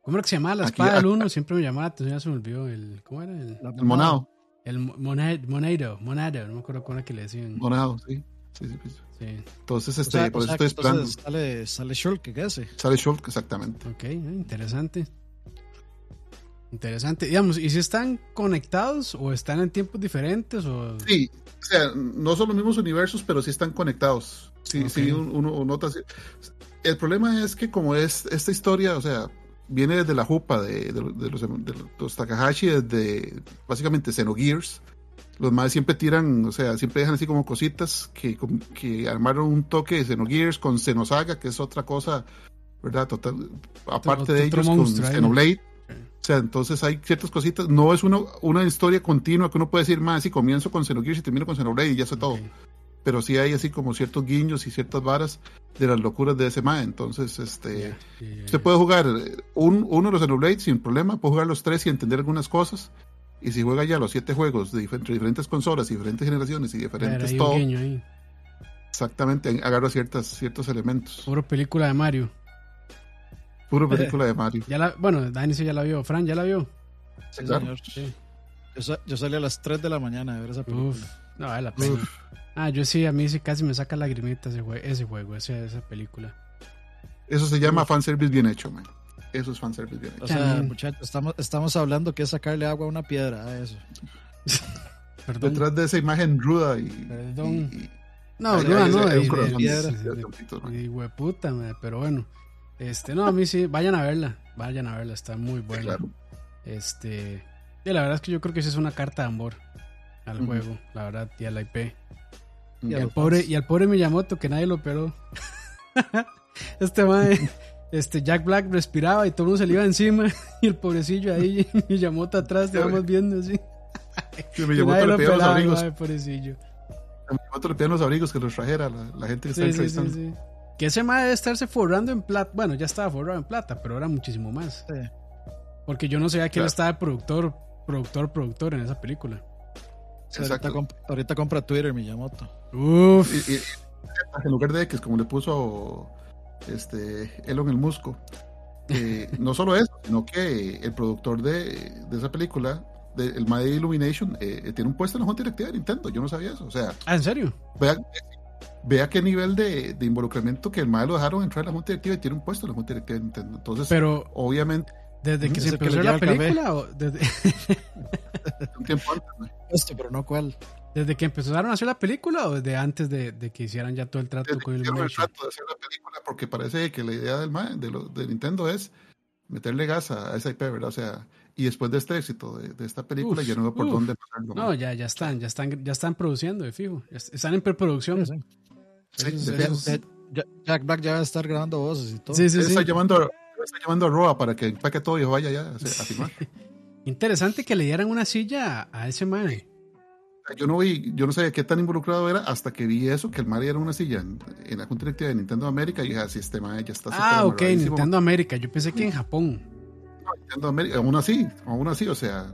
¿Cómo era que se llamaba la espada del uno? Siempre me llamaba la atención, ya se me olvidó. El, ¿Cómo era? El, el monado. El monado, monado, no me acuerdo cómo era que le decían. Monado, sí. Sí, sí, sí. Entonces, este, por eso estoy esperando. Sale, sale Shulk, ¿qué hace? Sale Shulk, exactamente. Ok, eh, interesante. Interesante. Digamos, ¿y si están conectados o están en tiempos diferentes? O... Sí, o sea, no son los mismos universos, pero sí están conectados. Sí, sí, uno, nota. El problema es que como es esta historia, o sea, viene desde la jupa de, los, Takahashi, desde básicamente Xenogears. Los más siempre tiran, o sea, siempre dejan así como cositas que, que armaron un toque de Xenogears con Xenosaga, que es otra cosa, ¿verdad? Total, aparte de ellos, con Xenoblade. O sea, entonces hay ciertas cositas. No es uno, una historia continua que uno puede decir más, si comienzo con Xenogears y termino con Xenoblade y ya sé todo pero sí hay así como ciertos guiños y ciertas varas de las locuras de ese mae. Entonces, este, usted puede jugar un, uno de los Xenoblade sin problema, puede jugar los tres y entender algunas cosas. Y si juega ya los siete juegos de diferentes consolas, diferentes generaciones y diferentes todo. Exactamente, agarra ciertas, ciertos elementos. Puro película de Mario. Puro película de Mario. Ya la, bueno, Dani sí ya la vio. Fran, ¿ya la vio? Sí, señor. Yo, yo, salí a las 3 de la mañana a ver esa película. Uf, no, vale la pena. Ah, yo sí, a mí sí casi me saca lagrimita ese, juego, ese juego, esa, película. Eso se llama fanservice bien hecho, man. Eso es fanservice bien hecho. O sea, muchachos, estamos, estamos hablando que es sacarle agua a una piedra a eso. Perdón. Detrás de esa imagen ruda y. Perdón. no, ruda no, de, de, piedra. Y hueputa, pero bueno. Este, no, a mí sí, vayan a verla. Vayan a verla, está muy buena. Este. Y la verdad es que yo creo que esa es una carta de amor al juego, la verdad, y a la IP. Y, al pobre, y al pobre Miyamoto que nadie lo operó. este madre, este Jack Black respiraba y todo el mundo se le iba encima. Y el pobrecillo ahí, Miyamoto atrás, te vamos viendo así. Miyamoto le pedía los abrigos. pobrecillo. Miyamoto le pedía los abrigos que los trajera la, gente que está sí, Que ese madre debe estarse forrando en plata. Bueno, ya estaba forrado en plata, pero era muchísimo más. Porque yo no sabía que él estaba productor, productor, productor en esa película. Ahorita, compra Twitter Miyamoto. Uf. Y, en lugar de X, como le puso este Elon el Musco. no solo eso, sino que el productor de, esa película, de, el My Illumination, eh, tiene un puesto en la Junta Directiva de Nintendo. Yo no sabía eso. O sea, ¿Ah, ¿en serio? Vea, vea qué nivel de, involucramiento que el MAE lo dejaron entrar en la Junta Directiva y tiene un puesto en la Junta Directiva de Nintendo. Entonces, Pero, obviamente. ¿Desde que se empezó la película? O desde... un tiempo antes, Esto, pero no cuál. ¿Desde que empezaron a hacer la película o desde antes de, que hicieran ya todo el trato con el el trato de hacer la película porque parece que la idea del de, lo, de Nintendo es meterle gas a, esa IP, ¿verdad? O sea, y después de este éxito de, esta película ya no veo por dónde pasarlo. No, ya, ya están, ya están, ya están produciendo, de fijo. Están en preproducción. Jack Black ya va a estar grabando voces y todo. Sí, sí, sí. Está llamando, está llamando a Roa para que empaque todo y vaya ya a, a firmar. Interesante que le dieran una silla a ese man. Yo no vi, yo no sabía qué tan involucrado era hasta que vi eso, que el Mario era una silla en, la Junta Directiva de Nintendo América y dije, así ah, este man ya está. Ah, ok, Nintendo América. Yo pensé que en Japón. No, Nintendo América, aún así, aún así, o sea.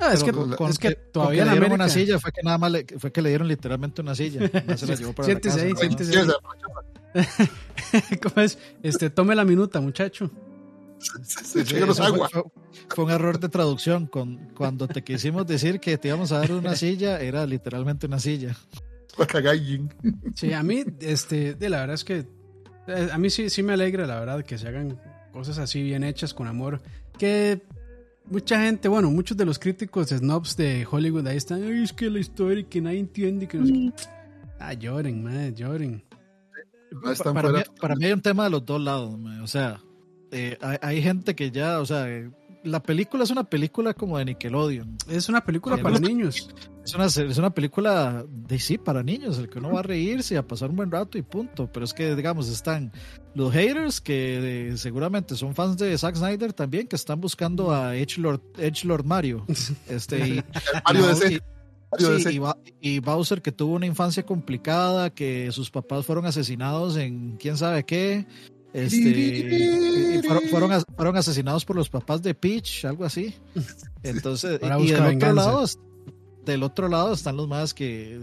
Ah, es, que, es que todavía le dieron una silla fue que nada más le, fue que le dieron literalmente una silla. se la llevó para siéntese ahí, siéntese ahí. ¿Cómo es? Este, tome la minuta, muchacho. Fue, un error de traducción. Con, cuando te quisimos decir que te íbamos a dar una silla, era literalmente una silla. Sí, a mí, este, de la verdad es que eh, a mí sí, sí me alegra, la verdad, que se hagan cosas así bien hechas con amor. Que mucha gente, bueno, muchos de los críticos snobs de Hollywood ahí están, Ay, es que la historia que nadie entiende, que no sé Ah, lloren, man, lloren. Para, mí, para, mí, hay un tema de los dos lados, o sea, eh, hay, gente que ya, o sea, la película es una película como de Nickelodeon. Es una película para niños. Es una, es una película de sí, para niños, el que uno va a reírse y a pasar un buen rato y punto. Pero es que, digamos, están los haters que seguramente son fans de Zack Snyder también, que están buscando a Edgelord, Lord Mario. Este, y, y, Bowser que tuvo una infancia complicada, que sus papás fueron asesinados en quién sabe qué, este, fueron, fueron, asesinados por los papás de Peach, algo así. Entonces, y del otro, lado, del otro lado están los más que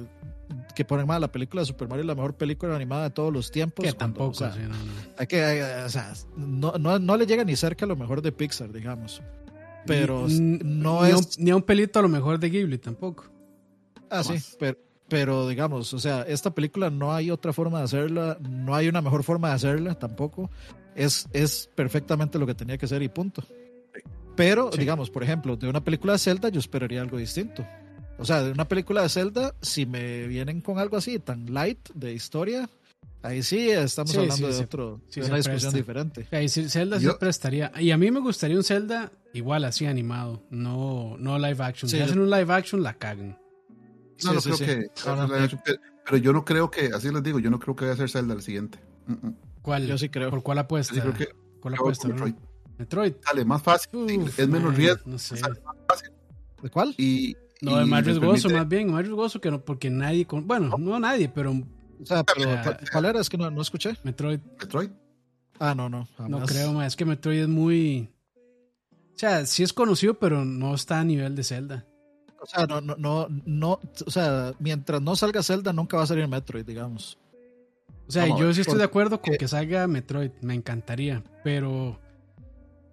que ponen mal la película de Super Mario la mejor película animada de todos los tiempos. Que tampoco, no, Hay que, o sea, no, no, no, le llega ni cerca a lo mejor de Pixar, digamos. Pero no es. ni a un pelito a lo mejor de Ghibli tampoco. Ah, sí, pero, pero digamos, o sea, esta película no hay otra forma de hacerla, no hay una mejor forma de hacerla tampoco. Es, es perfectamente lo que tenía que ser y punto. Pero, digamos, por ejemplo, de una película de Zelda yo esperaría algo distinto. O sea, de una película de Zelda, si me vienen con algo así, tan light de historia, ahí sí estamos hablando de otro, de una discusión diferente. Ahí sí, Zelda siempre estaría. Y a mí me gustaría un Zelda igual así animado, no, no live action. Si hacen un live action, la cagan. No, no creo que. pero yo no creo que, así les digo, yo no creo que vaya a ser Zelda el siguiente. ¿Cuál? Yo sí creo. ¿Por cuál apuesta? Creo que, ¿Cuál apuesta? Metroid. Metroid. Dale, más fácil. es menos riesgo. No sé. ¿De cuál? Y, no, es más riesgoso, más bien, más riesgoso que no, porque nadie, con, bueno, no nadie, pero... O sea, pero, ¿cuál era? Es que no, no escuché. Metroid. Metroid. Ah, no, no. No creo, más es que Metroid es muy... O sea, sí es conocido, pero no está a nivel de Zelda. O sea, no, no, no, no, o sea, mientras no salga Zelda, nunca va a salir Metroid, digamos. O sea, yo sí estoy de acuerdo con que salga Metroid, me encantaría, pero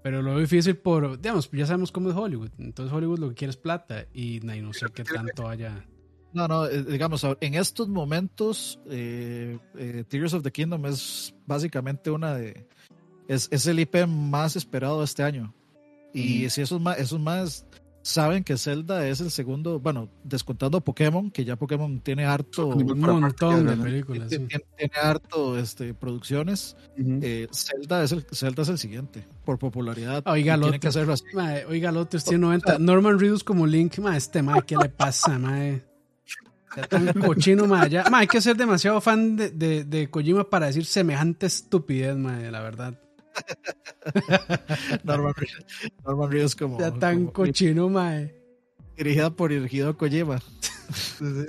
pero lo difícil por, digamos, ya sabemos cómo es Hollywood. Entonces Hollywood lo que quiere es plata y no, sé qué tanto haya. No, no, eh, digamos, en estos momentos, eh, eh, Tears of the Kingdom es básicamente una de. Es, es el IP más esperado este año. Y si esos más, esos más saben que Zelda es el segundo, bueno, descontando Pokémon, que ya Pokémon tiene harto un montón de películas, tiene, harto este producciones. Eh, Zelda es el Zelda es el siguiente por popularidad. Oiga, tiene que hacerlo así. oiga, el otro tiene 90. Norman Reedus como Link, ma, este ma, ¿qué le pasa, ma? Tan cochino, ma. Ya, ma, hay que ser demasiado fan de, de, de Kojima para decir semejante estupidez, ma, la verdad. Norman, Norman Reedus como. Ya tan cochino, mae. Dirigida por Hideo Kojima.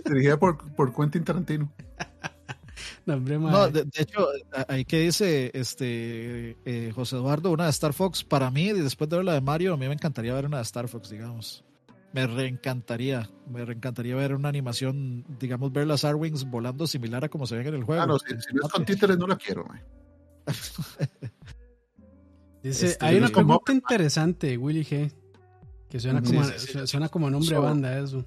Dirigida por, por Quentin Tarantino. No, hombre, no, de, hecho, ahí que dice este eh, José Eduardo, una de Star Fox, para mí, después de ver la de Mario, a mí me encantaría ver una de Star Fox, digamos. Me reencantaría, me reencantaría ver una animación, digamos, ver las Arwings volando similar a como se ven en el juego. Ah, no, si, no es con títeres no la quiero, Dice, este, hay una pregunta interesante, Willy G. Que suena, como, suena como nombre de banda eso.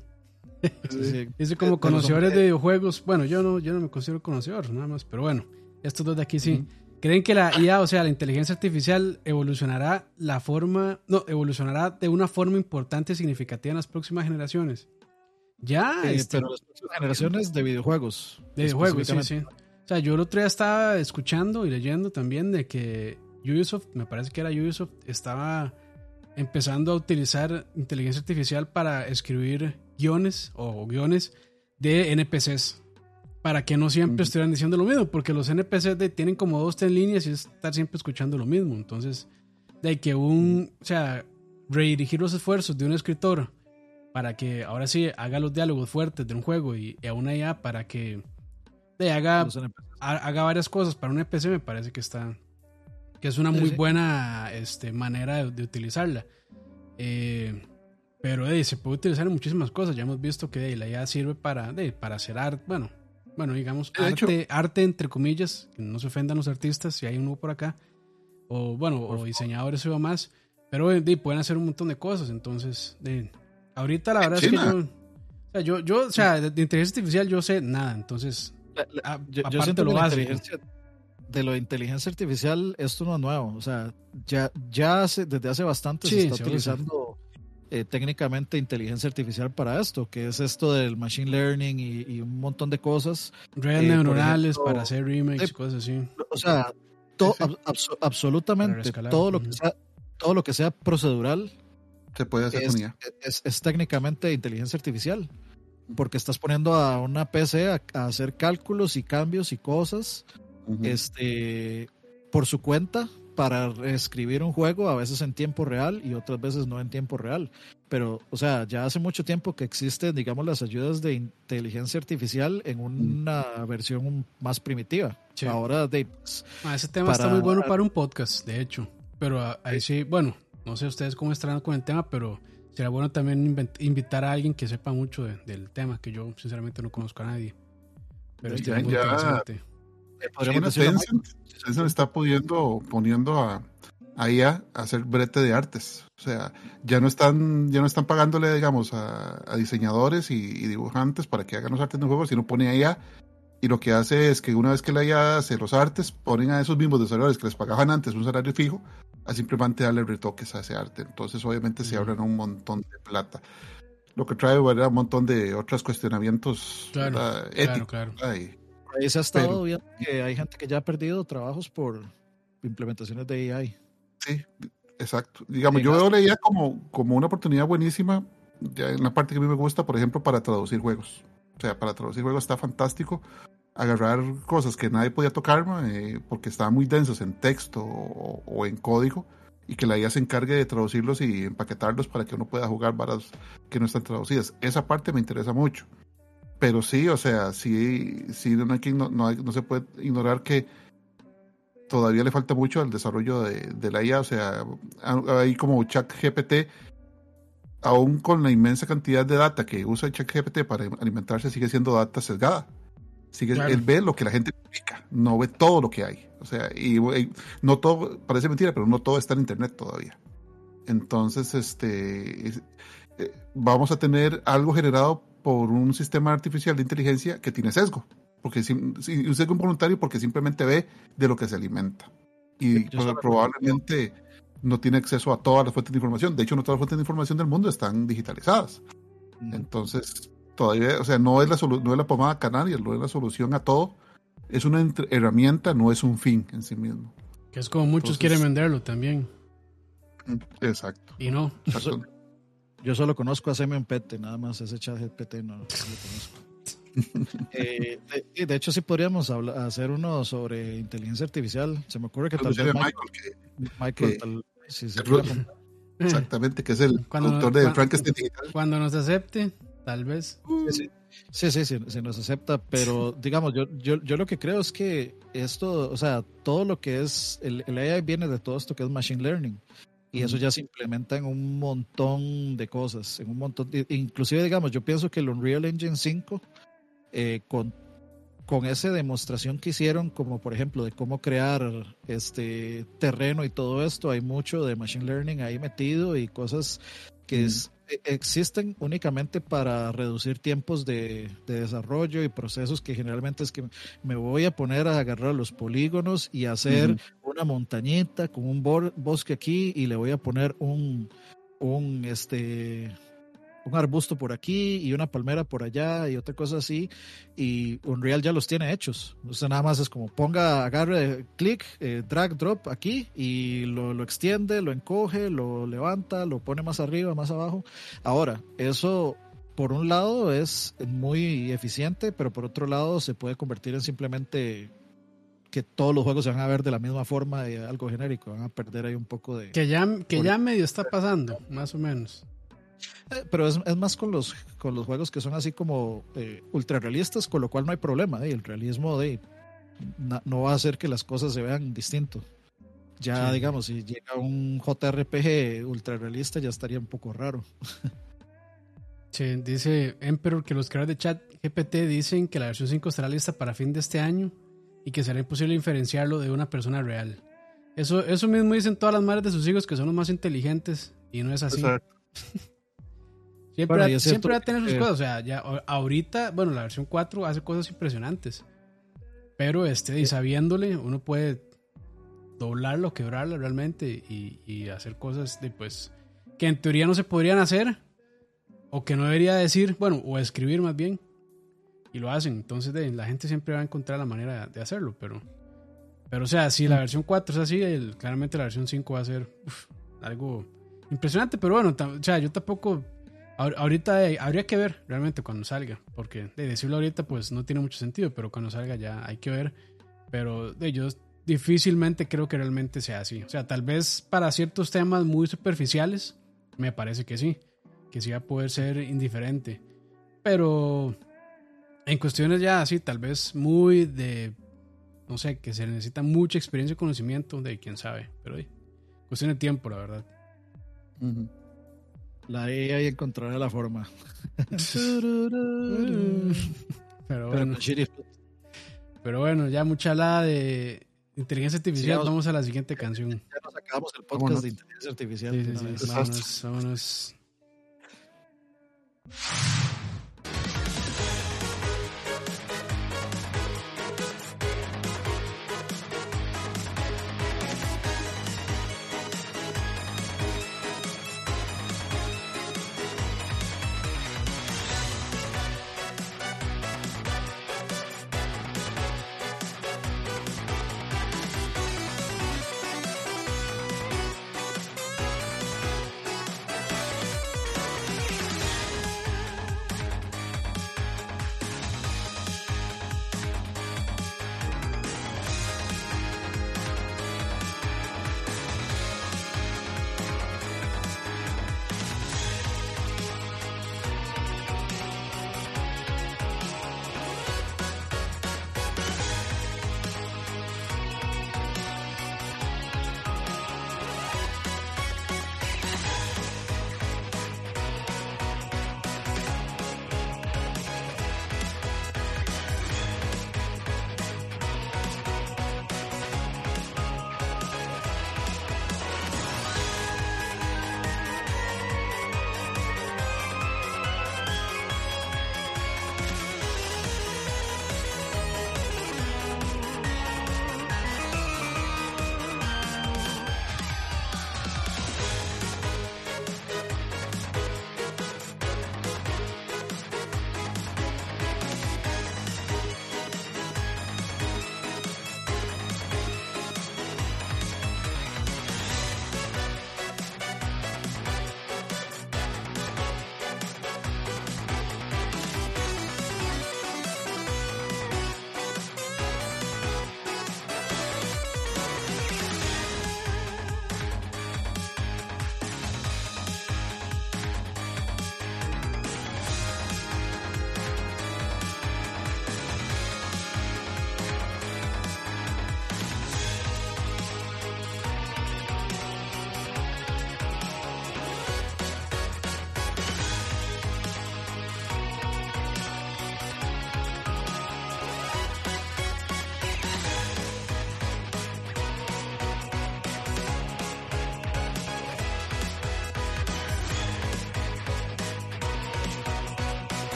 Dice como conocedores de videojuegos. Bueno, yo no, yo no me considero conocedor, nada más, pero bueno, estos dos de aquí sí. ¿Creen que la IA, o sea, la inteligencia artificial, evolucionará la forma, no, evolucionará de una forma importante y significativa en las próximas generaciones? Ya, este, pero las próximas generaciones de videojuegos. De videojuegos, sí, sí. O sea, yo el otro día estaba escuchando y leyendo también de que Ubisoft, me parece que era Ubisoft, estaba empezando a utilizar inteligencia artificial para escribir guiones o guiones de NPCs. Para que no siempre estuvieran diciendo lo mismo, porque los NPCs tienen como dos, tres líneas y es estar siempre escuchando lo mismo. Entonces, de que un, o sea, redirigir los esfuerzos de un escritor para que ahora sí haga los diálogos fuertes de un juego y, a una IA para que de, haga, haga varias cosas para un NPC, me parece que está, que es una muy buena este, manera de, utilizarla. Eh, pero se puede utilizar en muchísimas cosas. Ya hemos visto que la IA sirve para, para hacer arte, bueno, bueno, digamos, arte, arte entre comillas, que no se ofendan los artistas si hay uno por acá, o bueno, o diseñadores o más, pero pueden hacer un montón de cosas. Entonces, ahorita la verdad es que yo, o sea, yo, yo, o sea, de, inteligencia artificial yo sé nada, entonces, yo, siento lo básico de lo de inteligencia artificial, esto no es nuevo. O sea, ya, ya hace, desde hace bastante se está utilizando eh, técnicamente inteligencia artificial para esto, que es esto del machine learning y, un montón de cosas. Redes eh, neuronales para hacer remakes, y cosas así. O sea, absolutamente todo lo que sea, todo lo que sea procedural se puede hacer es, es, es, técnicamente inteligencia artificial porque estás poniendo a una PC a, hacer cálculos y cambios y cosas este, por su cuenta para escribir un juego, a veces en tiempo real y otras veces no en tiempo real. Pero, o sea, ya hace mucho tiempo que existen, digamos, las ayudas de inteligencia artificial en una versión más primitiva. Ahora, de, ah, ese tema está muy bueno para un podcast, de hecho. Pero ahí sí, bueno, no sé ustedes cómo estarán con el tema, pero sería bueno también invitar a alguien que sepa mucho del tema, que yo sinceramente no conozco a nadie. Pero ya, ya Tencent, está pudiendo, poniendo a, a IA a hacer brete de artes. O sea, ya no están, ya no están pagándole, digamos, a, diseñadores y, dibujantes para que hagan los artes de un juego, sino pone a IA y lo que hace es que una vez que la IA hace los artes, ponen a esos mismos desarrolladores que les pagaban antes un salario fijo a simplemente darle retoques a ese arte. Entonces, obviamente, se abren un montón de plata. Lo que trae un montón de otros cuestionamientos éticos. Claro, Ahí se ha estado viendo que hay gente que ya ha perdido trabajos por implementaciones de AI. Sí, exacto. Digamos, yo veo la IA como, como una oportunidad buenísima, ya en la parte que a mí me gusta, por ejemplo, para traducir juegos. O sea, para traducir juegos está fantástico. Agarrar cosas que nadie podía tocar eh, porque estaban muy densos en texto o, en código y que la IA se encargue de traducirlos y empaquetarlos para que uno pueda jugar varas que no están traducidas. Esa parte me interesa mucho. Pero sí, o sea, sí, sí no, hay que, no, no, se puede ignorar que todavía le falta mucho al desarrollo de, de la IA. O sea, hay como chat GPT aún con la inmensa cantidad de data que usa ChatGPT para alimentarse, sigue siendo data sesgada. Sigue, Él ve lo que la gente publica, no ve todo lo que hay. O sea, y, no todo, parece mentira, pero no todo está en Internet todavía. Entonces, este, eh, vamos a tener algo generado por un sistema artificial de inteligencia que tiene sesgo. Porque un sesgo involuntario porque simplemente ve de lo que se alimenta. Y probablemente no tiene acceso a todas las fuentes de información. De hecho, no todas las fuentes de información del mundo están digitalizadas. Entonces, todavía, o sea, no es la, no es la pomada canaria, no es la solución a todo. Es una herramienta, no es un fin en sí mismo. Que es como muchos quieren venderlo también. Exacto. Y no. Yo solo conozco a Semen Pete, nada más ese chat GPT no, no lo conozco. eh, de, de, hecho, sí podríamos hablar, hacer uno sobre inteligencia artificial. Se me ocurre que tal vez Michael, Michael, tal, si se Exactamente, que es el autor de Frankenstein Digital. Cuando nos acepte, tal vez. Sí, sí, sí, sí, se nos acepta, pero digamos, yo, yo, yo lo que creo es que esto, o sea, todo lo que es, el, el AI viene de todo esto que es Machine Learning. Y eso ya se implementa en un montón de cosas, en un montón, inclusive digamos, yo pienso que el Unreal Engine 5 eh, con, con esa demostración que hicieron, como por ejemplo de cómo crear este terreno y todo esto, hay mucho de Machine Learning ahí metido y cosas que e, existen únicamente para reducir tiempos de, desarrollo y procesos que generalmente es que me voy a poner a agarrar los polígonos y hacer una montañita con un bosque aquí y le voy a poner un, un este un arbusto por aquí y una palmera por allá y otra cosa así. Y Unreal ya los tiene hechos. Nada más es como ponga, agarre, clic, eh, drag, drop aquí y lo, lo, extiende, lo encoge, lo levanta, lo pone más arriba, más abajo. Ahora, eso por un lado es muy eficiente, pero por otro lado se puede convertir en simplemente que todos los juegos se van a ver de la misma forma y algo genérico, van a perder ahí un poco de... Que ya, que ya medio está pasando, más o menos. Eh, pero es, es, más con los, con los juegos que son así como eh, ultra realistas, con lo cual no hay problema. ¿eh? El realismo de, no va a hacer que las cosas se vean distinto. Ya, digamos, si llega un JRPG ultra realista, ya estaría un poco raro. Sí, dice Emperor que los creadores de chat GPT dicen que la versión 5 estará lista para fin de este año y que será imposible inferenciarlo de una persona real. Eso, eso mismo dicen todas las madres de sus hijos que son los más inteligentes y no es así. Siempre, siempre va a tener sus cosas. O sea, ya ahorita, bueno, la versión 4 hace cosas impresionantes. Pero este, y sabiéndole, uno puede doblarlo, quebrarlo realmente y, hacer cosas de, pues, que en teoría no se podrían hacer o que no debería decir, bueno, o escribir más bien. Y lo hacen. Entonces, de, la gente siempre va a encontrar la manera de hacerlo. Pero, pero o sea, si la versión 4 es así, claramente la versión 5 va a ser algo impresionante. Pero bueno, o sea, yo tampoco Ahorita eh, habría que ver realmente cuando salga, porque de decirlo ahorita pues no tiene mucho sentido, pero cuando salga ya hay que ver. Pero de yo difícilmente creo que realmente sea así. O sea, tal vez para ciertos temas muy superficiales, me parece que sí, que sí va a poder ser indiferente. Pero en cuestiones ya así, tal vez muy de, no sé, que se necesita mucha experiencia y conocimiento, de quién sabe, pero cuestión de tiempo, la verdad. La AI encontrará la forma. Pero bueno. Pero bueno, ya mucha hablada de inteligencia artificial. vamos, a la siguiente canción. Ya nos acabamos el podcast de inteligencia artificial. Sí, sí. Vámonos, vámonos.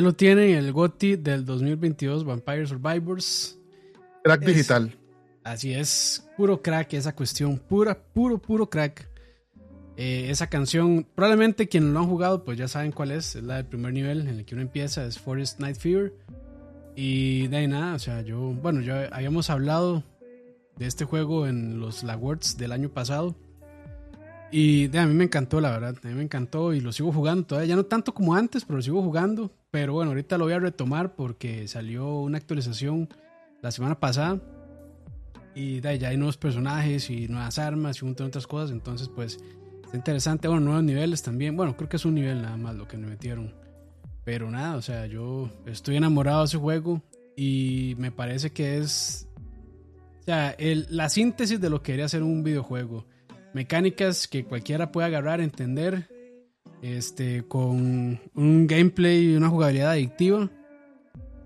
Ahí lo tienen, el GOTI del 2022, Vampire Survivors. Crack digital. Así es, puro crack esa cuestión, pura, puro, puro crack. Eh, esa canción, probablemente quienes lo han jugado, pues ya saben cuál es, es la del primer nivel en el que uno empieza, es Forest Night Fear. Y de ahí nada, o sea, yo, bueno, ya habíamos hablado de este juego en los Lawards del año pasado. Y de, a mí me encantó, la verdad. A mí me encantó y lo sigo jugando todavía. Ya no tanto como antes, pero lo sigo jugando. Pero bueno, ahorita lo voy a retomar porque salió una actualización la semana pasada. Y de, ya hay nuevos personajes y nuevas armas y un montón de otras cosas. Entonces, pues, está interesante. Bueno, nuevos niveles también. Bueno, creo que es un nivel nada más lo que me metieron. Pero nada, o sea, yo estoy enamorado de ese juego. Y me parece que es. O sea, el, la síntesis de lo que quería hacer un videojuego mecánicas que cualquiera puede agarrar, entender, este, con un gameplay y una jugabilidad adictiva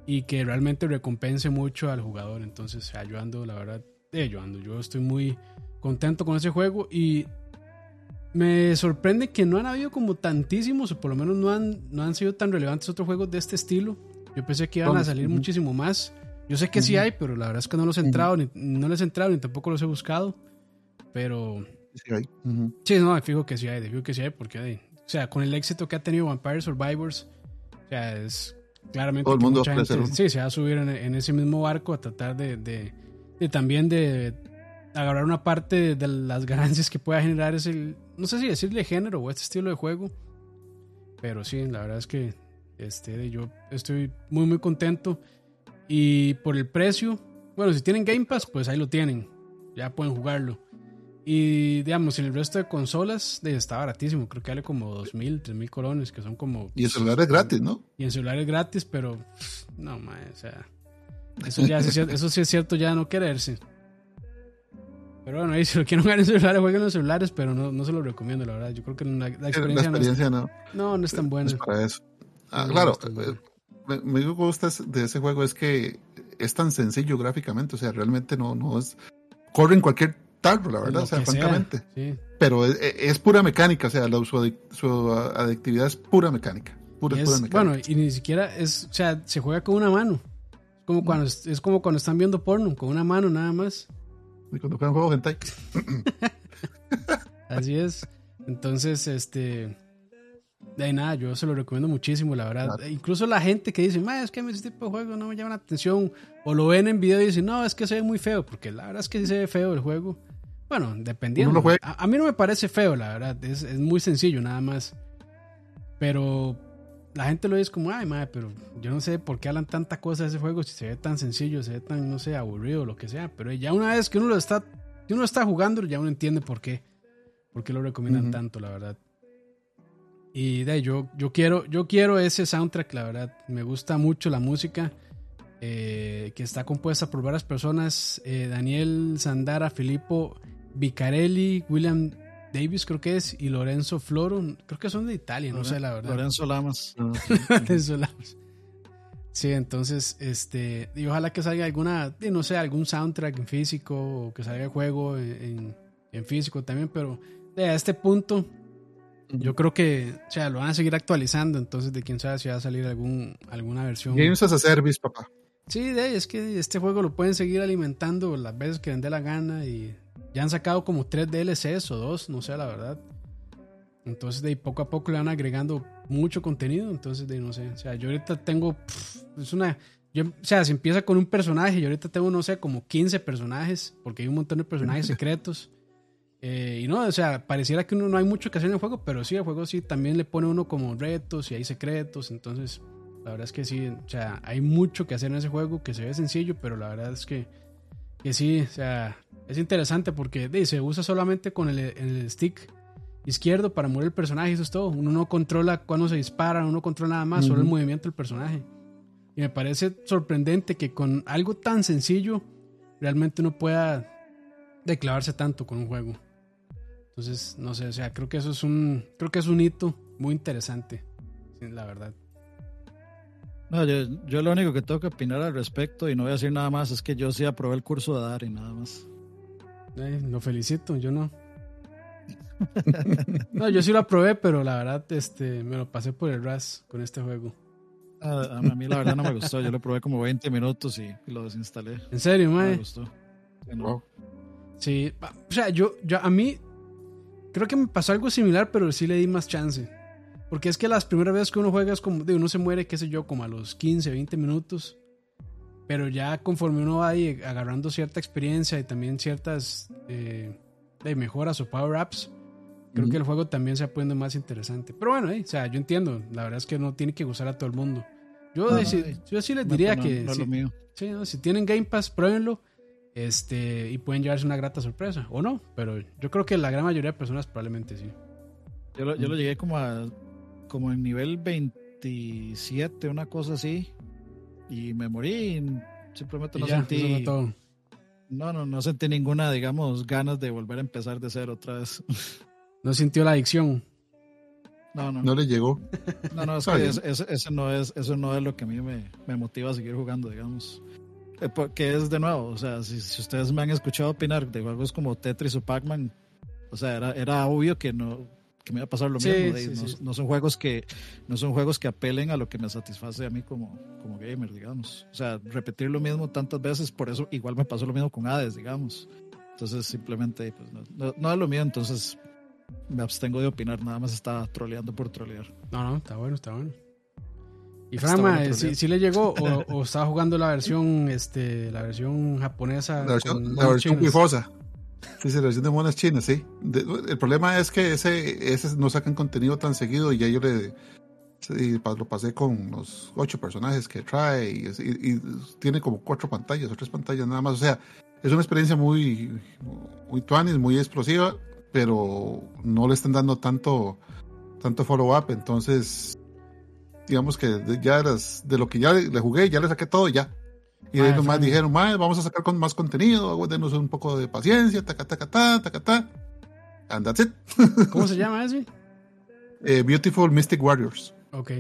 y que realmente recompense mucho al jugador. Entonces, ayudando, la verdad, eh, yo yo estoy muy contento con ese juego y me sorprende que no han habido como tantísimos, o por lo menos no han, no han sido tan relevantes otros juegos de este estilo. Yo pensé que iban a salir muchísimo más. Yo sé que sí hay, pero la verdad es que no los he entrado, ni, no los he entrado, ni tampoco los he buscado. Pero sí hay. Sí, no, fijo que sí hay, fijo que sí hay, porque hay. O sea, con el éxito que ha tenido Vampire Survivors, o sea, es claramente Todo el mundo mucha gente, sí, se va a subir en, ese mismo barco a tratar de, de, también de agarrar una parte de las ganancias que pueda generar ese, no sé si decirle género o este estilo de juego, pero sí, la verdad es que este, yo estoy muy, muy contento y por el precio, Bueno, si tienen Game Pass, pues ahí lo tienen. Ya pueden jugarlo. Y digamos, en el resto de consolas está baratísimo. Creo que vale como 2.000, 3.000 colones, que son como. Y en celulares gratis, ¿no? Y en celulares gratis, pero. No, mae, o sea. Eso, ya, eso sí es cierto, ya no quererse. Pero bueno, ahí si lo quieren jugar en celulares, jueguen en los celulares, pero no, no se lo recomiendo, la verdad. Yo creo que la, experiencia, la experiencia no, no, no, es tan buena. Es para eso. Ah, claro, eh, me, me, gusta de ese juego es que es tan sencillo gráficamente, o sea, realmente no, no es. Corre en cualquier tarro, la verdad, o sea, francamente. sí. Pero es, pura mecánica, o sea, la, su, su, adictividad es pura mecánica. Pura, pura mecánica. Bueno, y ni siquiera es, o sea, se juega con una mano. Como cuando, es como cuando están viendo porno, con una mano nada más. Y cuando juegan juegos hentai. Así es. Entonces, este. De nada, yo se lo recomiendo muchísimo, la verdad. Incluso la gente que dice, es que ese tipo de juego no me llama la atención. O lo ven en video y dicen, no, es que se ve muy feo. Porque la verdad es que sí se ve feo el juego. Bueno, dependiendo. A, mí no me parece feo, la verdad. Es, es muy sencillo, nada más. Pero la gente lo dice como, ay, madre, pero yo no sé por qué hablan tanta cosa de ese juego si se ve tan sencillo, se ve tan, no sé, aburrido, lo que sea. Pero ya una vez que uno lo está, uno está jugando, ya uno entiende por qué. Por qué lo recomiendan tanto, la verdad. Y de yo, yo quiero, yo quiero ese soundtrack, la verdad. Me gusta mucho la música. Eh, que está compuesta por varias personas. Eh, Daniel Sandara, Filippo Vicarelli, William Davis creo que es y Lorenzo Floro, creo que son de Italia, no sé la verdad. Lorenzo Lamas. Lorenzo Lamas. Sí, entonces, este, y ojalá que salga alguna, no sé, algún soundtrack en físico o que salga el juego en, físico también, pero a este punto yo creo que, o sea, lo van a seguir actualizando, entonces de quién sabe si va a salir algún, alguna versión. Games as a Service, papá. Sí, de, es que este juego lo pueden seguir alimentando las veces que den dé la gana y ya han sacado como tres DLCs o dos, no sé la verdad. Entonces de poco a poco le van agregando mucho contenido. Entonces de no sé. O sea, yo ahorita tengo. es una. Yo, o sea, se empieza con un personaje. Yo ahorita tengo, no sé, como 15 personajes. Porque hay un montón de personajes secretos. Eh, y no, o sea, pareciera que uno no hay mucho que hacer en el juego. Pero sí, el juego sí también le pone uno como retos y hay secretos. Entonces, la verdad es que sí. O sea, hay mucho que hacer en ese juego que se ve sencillo. Pero la verdad es que, que sí, o sea, es interesante porque se usa solamente con el, stick izquierdo para mover el personaje, eso es todo. Uno no controla cuando se dispara, uno no controla nada más, solo el movimiento del personaje. Y me parece sorprendente que con algo tan sencillo realmente uno pueda declavarse tanto con un juego. Entonces, no sé, o sea, creo que eso es un, creo que es un hito muy interesante, la verdad. No, yo, yo lo único que tengo que opinar al respecto y no voy a decir nada más es que yo sí aprobé el curso de dar y nada más. Eh, lo felicito, yo no. no, yo sí lo aprobé, pero la verdad este, me lo pasé por el RAS con este juego. a mí la verdad no me gustó. Yo lo probé como 20 minutos y, lo desinstalé. ¿En serio, mae? me gustó. Sí, o sea, yo, yo a mí creo que me pasó algo similar, pero sí le di más chance. Porque es que las primeras veces que uno juega es como, de uno se muere, qué sé yo, como a los 15, 20 minutos. Pero ya conforme uno va ahí agarrando cierta experiencia y también ciertas eh, mejoras o power-ups, creo que el juego también se va poniendo más interesante. Pero bueno, o sea, yo entiendo, la verdad es que no tiene que gustar a todo el mundo. Yo, yo sí les diría que si, si tienen Game Pass, pruébenlo este, y pueden llevarse una grata sorpresa, o no, pero yo creo que la gran mayoría de personas probablemente sí. Yo lo, yo lo llegué como a como en nivel 27, una cosa así y me morí. simplemente no sentí. No, no, no sentí ninguna, digamos, ganas de volver a empezar de cero otra vez. ¿No sintió la adicción? No, no. No le llegó. No, no, es que eso, no es, eso no es lo que a mí me, me motiva a seguir jugando, digamos. Eh, que es de nuevo, o sea, si, si, ustedes me han escuchado opinar de juegos como Tetris o Pac-Man, o sea, era, era obvio que no, que me va a pasar lo mismo. no, son juegos que no son juegos que apelen a lo que me satisface a mí como, como gamer, digamos. O sea, repetir lo mismo tantas veces, por eso igual me pasó lo mismo con Hades, digamos. Entonces simplemente pues, no, es lo mío, entonces me abstengo de opinar, nada más estaba troleando por trolear. No, no, está bueno, está bueno. Y Frama, eh, ¿sí, le llegó o, estaba jugando la versión este la versión japonesa? La versión, la versión Se de monas chinas, sí. el problema es que ese, ese no sacan contenido tan seguido y ya yo le, lo pasé con los ocho personajes que trae y, tiene como cuatro pantallas o tres pantallas nada más. O sea, es una experiencia muy, muy tuanis, muy explosiva, pero no le están dando tanto, tanto follow-up. Entonces, digamos que ya de lo que ya le jugué, ya le saqué todo ya. Y de nomás dijeron, vamos a sacar con más contenido, denos un poco de paciencia, taca, taca, ta, taca, ta. And that's it. ¿Cómo se llama ese? Eh, Beautiful Mystic Warriors. Ok.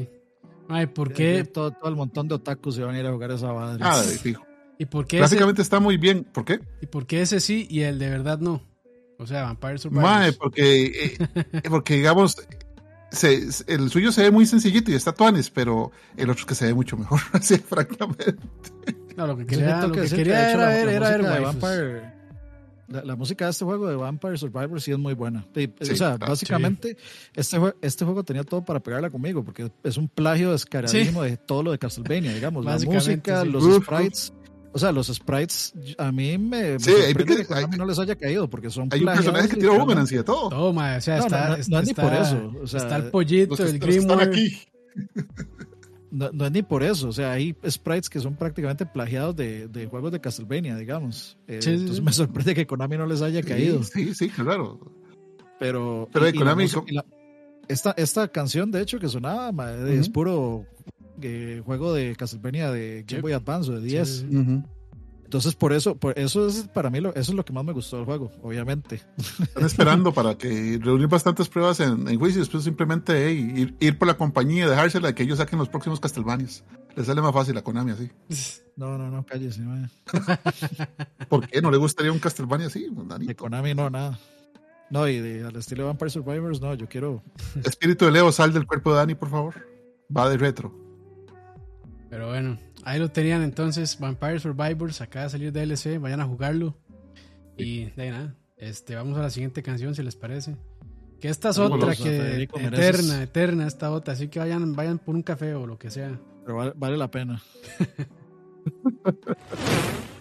Ay, ¿por qué? Todo, todo, el montón de otakus se van a ir a jugar esa madre. Ah, fijo. ¿Y por qué Básicamente está muy bien. ¿Por qué? ¿Y por qué ese sí y el de verdad no? O sea, Vampire Survivors. Mae, porque, eh, porque digamos, se, el suyo se ve muy sencillito y está tuanes, pero el otro es que se ve mucho mejor, así francamente. No, lo que quería, lo que quería era, ver, era ver Vampire, la, música de este juego de Vampire Survivor sí es muy buena. o sea, básicamente este, este juego tenía todo para pegarla conmigo, porque es un plagio descaradísimo de todo lo de Castlevania, digamos. La música, los sprites. O sea, los sprites a mí me, sí, hay, que a mí no les haya caído porque son Hay un personaje que tira Boomerang y de todo. Toma, o sea, está, no, no, es ni por eso. O sea, está el pollito, el Grimoire. aquí. No, no, es ni por eso, o sea, hay sprites que son prácticamente plagiados de, de juegos de Castlevania, digamos. Eh, entonces me sorprende que Konami no les haya caído. Sí, sí, claro. Pero, Pero de Konami. esta, esta canción, de hecho, que sonaba, es puro eh, juego de Castlevania de Game Boy Advance o de 10. Entonces, por eso, por eso es para mí lo, eso es lo que más me gustó del juego, obviamente. Están esperando para que reunir bastantes pruebas en, en juicio y después simplemente ir, ir, por la compañía dejársela de que ellos saquen los próximos Castlevanias. Les sale más fácil a Konami así. No, no, no, cállese. ¿Por qué? ¿No le gustaría un Castlevania así? De Konami no, nada. No, y de, al estilo Vampire Survivors, no, yo quiero. Espíritu de Leo, sal del cuerpo de Dani, por favor. Va de retro. Pero bueno, Ahí lo tenían entonces, Vampire Survivors, acaba de salir DLC, vayan a jugarlo. Y de nada, este, vamos a la siguiente canción si les parece. Que esta es otra que eterna, eterna esta otra, así que vayan, vayan por un café o lo que sea. Pero vale, vale la pena.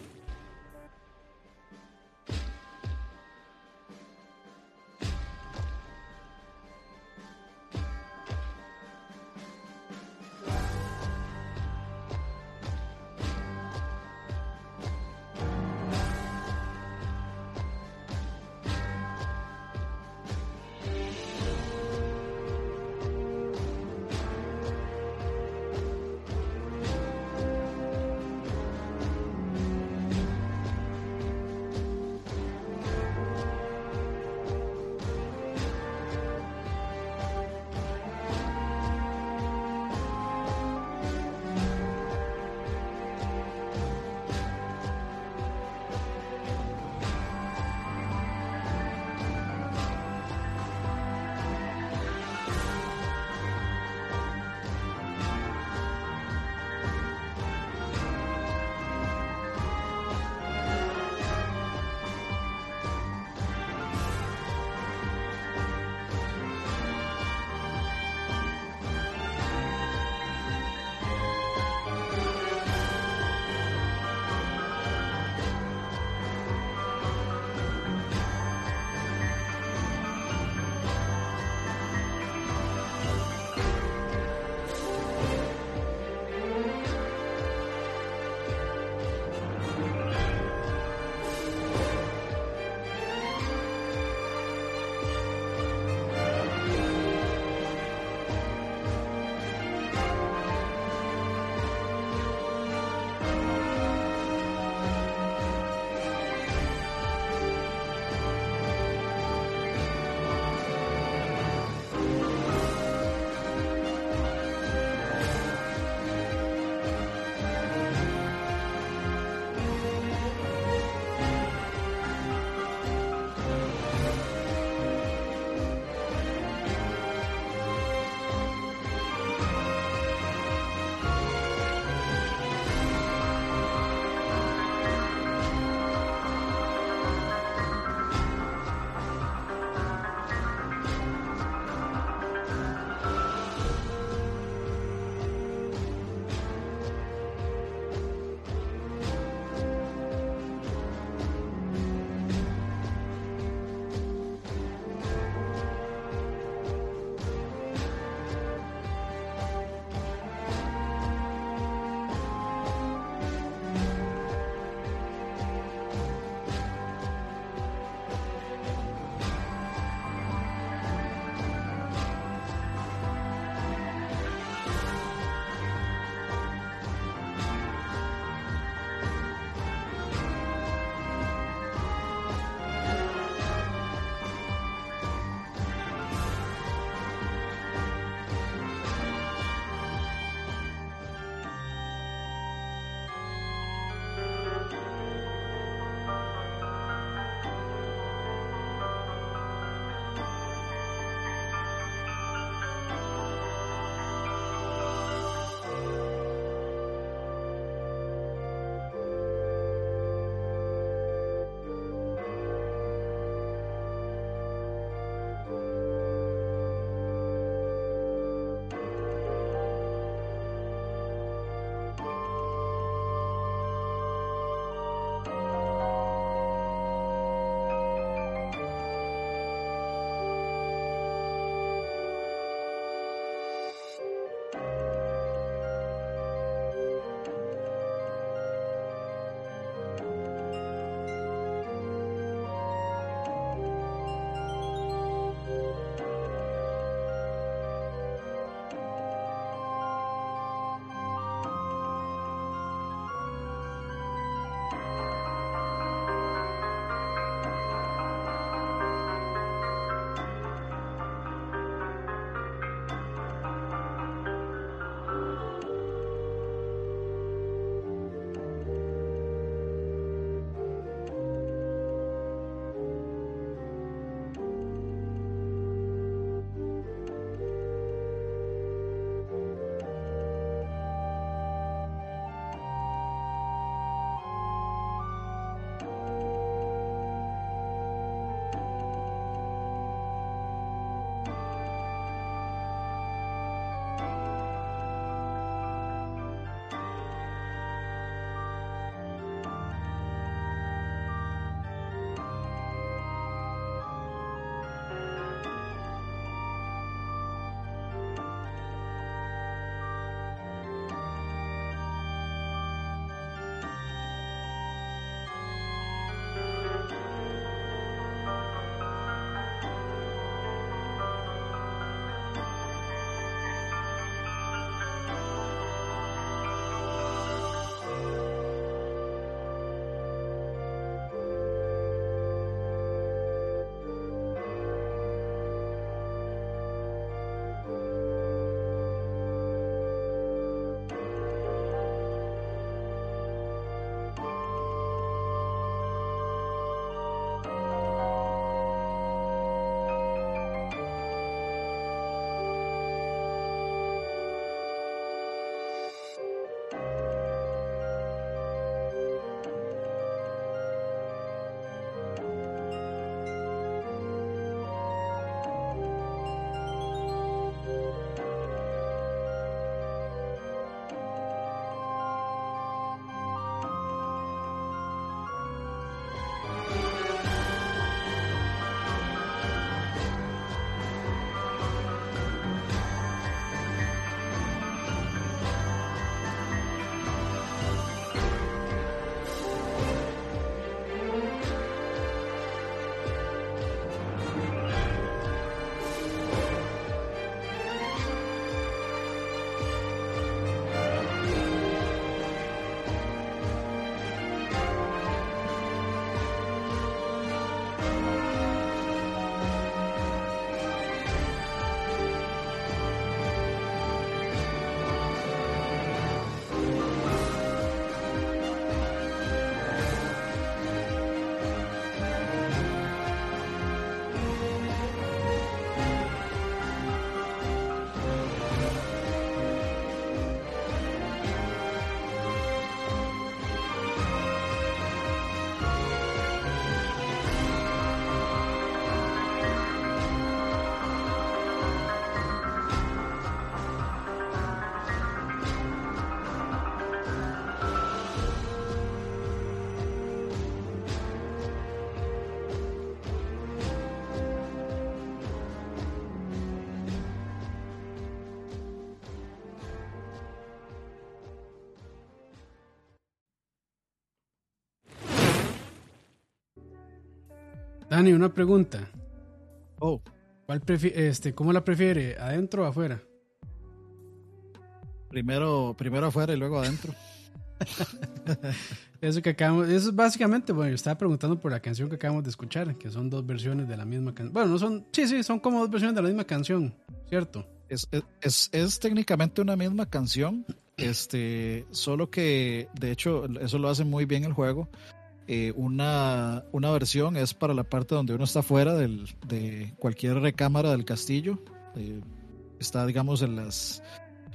Dani, una pregunta. Oh. ¿Cuál este, ¿Cómo la prefiere? ¿Adentro o afuera? Primero, primero afuera y luego adentro. eso que acabamos, eso es básicamente, bueno, yo estaba preguntando por la canción que acabamos de escuchar, que son dos versiones de la misma canción. Bueno, no son, sí, sí, son como dos versiones de la misma canción, ¿cierto? Es, es, es, técnicamente una misma canción, este, solo que de hecho eso lo hace muy bien el juego. Eh, una, una versión es para la parte donde uno está fuera del, de cualquier recámara del castillo. Eh, está, digamos, en las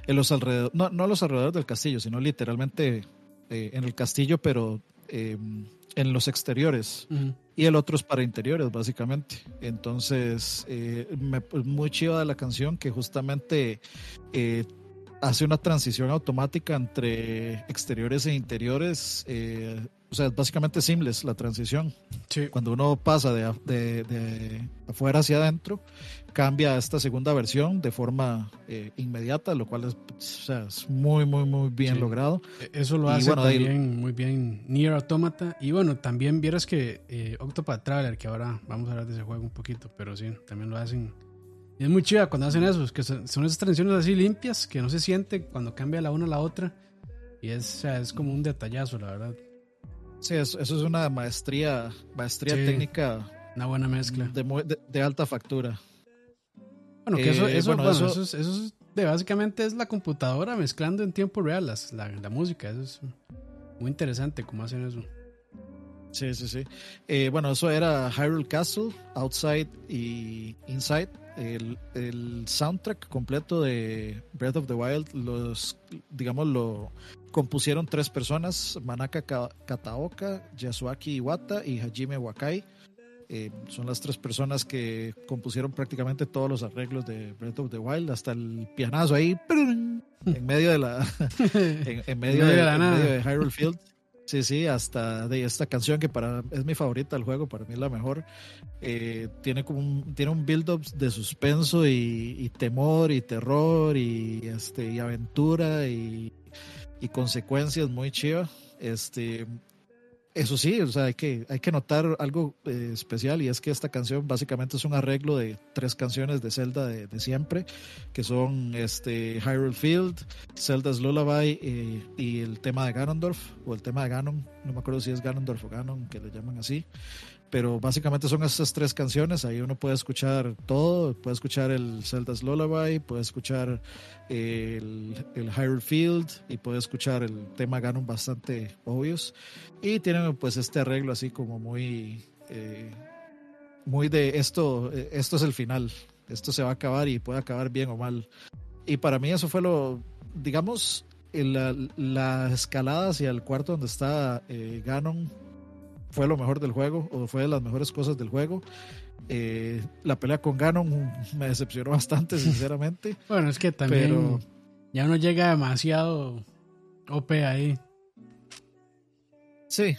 en los alrededores, no, no a los alrededores del castillo, sino literalmente eh, en el castillo, pero em, en los exteriores. Y el otro es para interiores, básicamente. Entonces, me, pues, muy chiva de la canción que justamente hace una transición automática entre exteriores e interiores o sea, es básicamente seamless la transición. Cuando uno pasa de, de, afuera hacia adentro, cambia a esta segunda versión de forma eh, inmediata, lo cual es, o sea, es muy, muy, muy bien logrado. E, eso lo hace también muy bien Nier Automata. Y bueno, también vieras que eh, Octopath Traveler, que ahora vamos a hablar de ese juego un poquito, pero sí, también lo hacen. Y es muy chida cuando hacen eso, que son, esas transiciones así limpias, que no se siente cuando cambia la una a la otra. Y es, o sea, es como un detallazo, la verdad. Sí, eso, es una maestría, maestría técnica. Una buena mezcla. De, alta factura. Bueno, que eso, eh, eso, eso, es, de, básicamente es la computadora mezclando en tiempo real la, música. Eso es muy interesante cómo hacen eso. Sí, sí, sí. Eh, bueno, eso era Hyrule Castle, Outside y Inside. El, el, soundtrack completo de Breath of the Wild, los, digamos, lo, compusieron tres personas, Manaka Kataoka, Yasuaki Iwata y Hajime Wakai. Eh, son las tres personas que compusieron prácticamente todos los arreglos de Breath of the Wild, hasta el pianazo ahí, en medio de la en, medio, de, de Hyrule Field. Sí, sí, hasta de esta canción que para es mi favorita del juego, para mí es la mejor. Eh, tiene como un, tiene un build up de suspenso y, y, temor y terror y este y aventura y y consecuencias muy chivas. Este, eso sí, o sea, hay que, hay que notar algo eh, especial y es que esta canción básicamente es un arreglo de tres canciones de Zelda de, siempre, que son este, Hyrule Field, Zelda's Lullaby eh, y el tema de Ganondorf, o el tema de Ganon, no me acuerdo si es Ganondorf o Ganon, que le llaman así pero básicamente son esas tres canciones. Ahí uno puede escuchar todo. Puede escuchar el Zelda's Lullaby, puede escuchar el, el Hyrule Field y puede escuchar el tema Ganon bastante obvios. Y tienen pues este arreglo así como muy, eh, muy de esto, esto es el final. Esto se va a acabar y puede acabar bien o mal. Y para mí eso fue lo, digamos, la, la escalada hacia el cuarto donde está eh, Ganon fue lo mejor del juego o fue de las mejores cosas del juego. Eh, la pelea con Ganon me decepcionó bastante, sinceramente. bueno, es que también ya no llega demasiado OP ahí. Sí.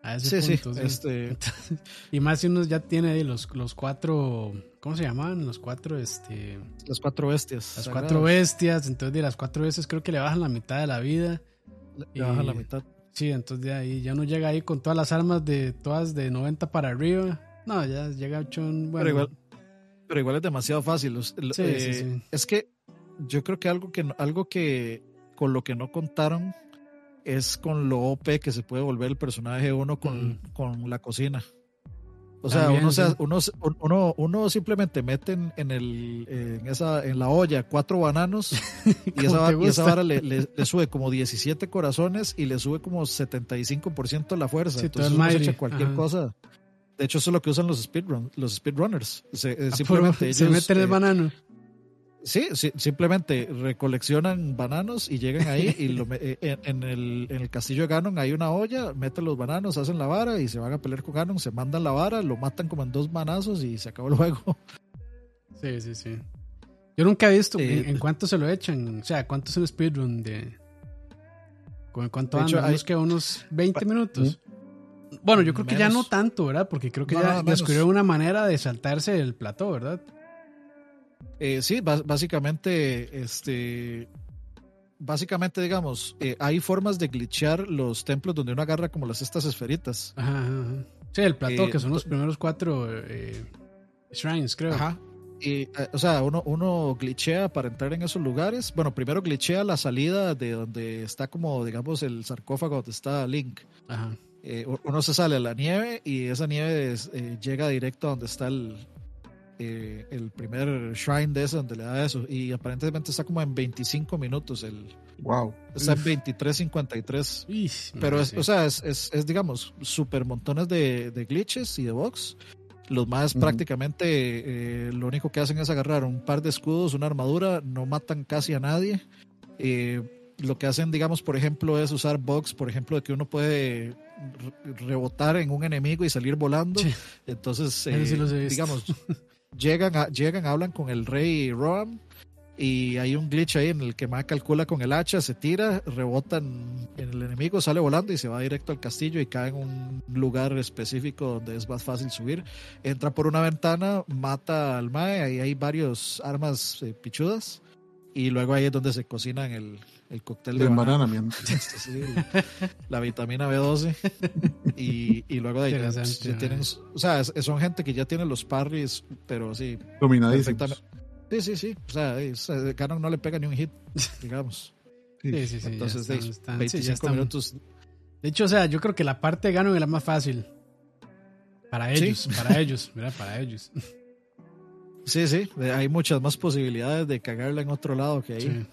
A ese sí, punto, sí. Este... y más si uno ya tiene ahí los, los cuatro, ¿cómo se llaman? Los cuatro, este... Las cuatro bestias. Las cuatro bestias, entonces de las cuatro bestias creo que le bajan la mitad de la vida. Le bajan la mitad. Sí, entonces de ahí ya no llega ahí con todas las armas de todas de 90 para arriba. No, ya llega un bueno. Pero igual, pero igual es demasiado fácil. sí, sí, eh, sí. Es que yo creo que algo que algo que con lo que no contaron es con lo OP que se puede volver el personaje uno con, con la cocina. O sea, uno, uno, uno, simplemente mete en, el, en, esa, en la olla cuatro bananos y esa, y esa vara le, le, sube como 17 corazones y le sube como 75% la fuerza. Entonces uno se echa cualquier cosa. De hecho, eso es lo que usan los, speedrun, los speedrunners. Se, eh, ah, simplemente se meten el eh, banano. Sí, simplemente recoleccionan bananos y llegan ahí y lo, eh, en, el, en, el, castillo de Ganon hay una olla, meten los bananos, hacen la vara y se van a pelear con Ganon, se mandan la vara, lo matan como en dos manazos y se acabó el juego. Sí, sí, sí. Yo nunca he visto en, cuánto se lo echan, o sea, cuánto es un speedrun de... ¿Con cuánto andan? que unos 20 minutos. Bueno, yo creo que ya no tanto, ¿verdad? Porque creo que ya descubrieron una manera de saltarse el plató, ¿verdad? Eh, sí, básicamente, este, básicamente, digamos, eh, hay formas de glitchear los templos donde uno agarra como las estas esferitas. Sí, el plató, eh, que son los primeros cuatro eh, shrines, creo. Ajá. Y, o sea, uno, uno glitchea para entrar en esos lugares. Bueno, primero glitchea la salida de donde está como, digamos, el sarcófago donde está Link. Ajá. uno se sale a la nieve y esa nieve llega directo a donde está el, el primer shrine de ese, donde le da eso. Y aparentemente está como en 25 minutos el, Wow. Está en 23.53. Pero, es, o sea, es, es, es, digamos, super montones de, de, glitches y de bugs. Los más prácticamente eh, lo único que hacen es agarrar un par de escudos, una armadura, no matan casi a nadie. Eh, lo que hacen, digamos, por ejemplo, es usar bugs, por ejemplo, de que uno puede rebotar en un enemigo y salir volando. Entonces, eh, digamos, llegan, a, llegan, hablan con el rey Roam y hay un glitch ahí en el que más calcula con el hacha, se tira, rebota en, el enemigo, sale volando y se va directo al castillo y cae en un lugar específico donde es más fácil subir. Entra por una ventana, mata al Mae, ahí hay varios armas eh, pichudas y luego ahí es donde se cocina el, el cóctel de, banana. la, vitamina B12 y, y luego de ahí tienen, o sea, son gente que ya tiene los parries, pero sí. Dominadísimos. Sí, sí, sí. O sea, Canon no le pega ni un hit, digamos. Sí, sí, sí. Entonces, 25 minutos. De hecho, o sea, yo creo que la parte de Ganon es la más fácil. Para ellos, para ellos, mira, para ellos. Sí, sí, hay muchas más posibilidades de cagarla en otro lado que ahí.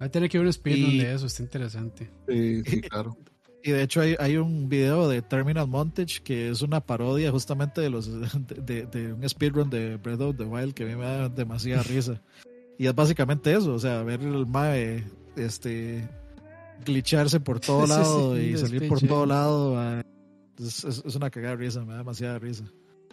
Va a tener que ver un speedrun de eso, está interesante. Sí, sí, claro. Y de hecho hay, hay, un video de Terminal Montage que es una parodia justamente de los de, de, un speedrun de Breath of the Wild que a mí me da demasiada risa. Y es básicamente eso, o sea, ver el mae este glitcharse por todo lado y salir por todo lado. Es, es, es, una cagada de risa, me da demasiada risa.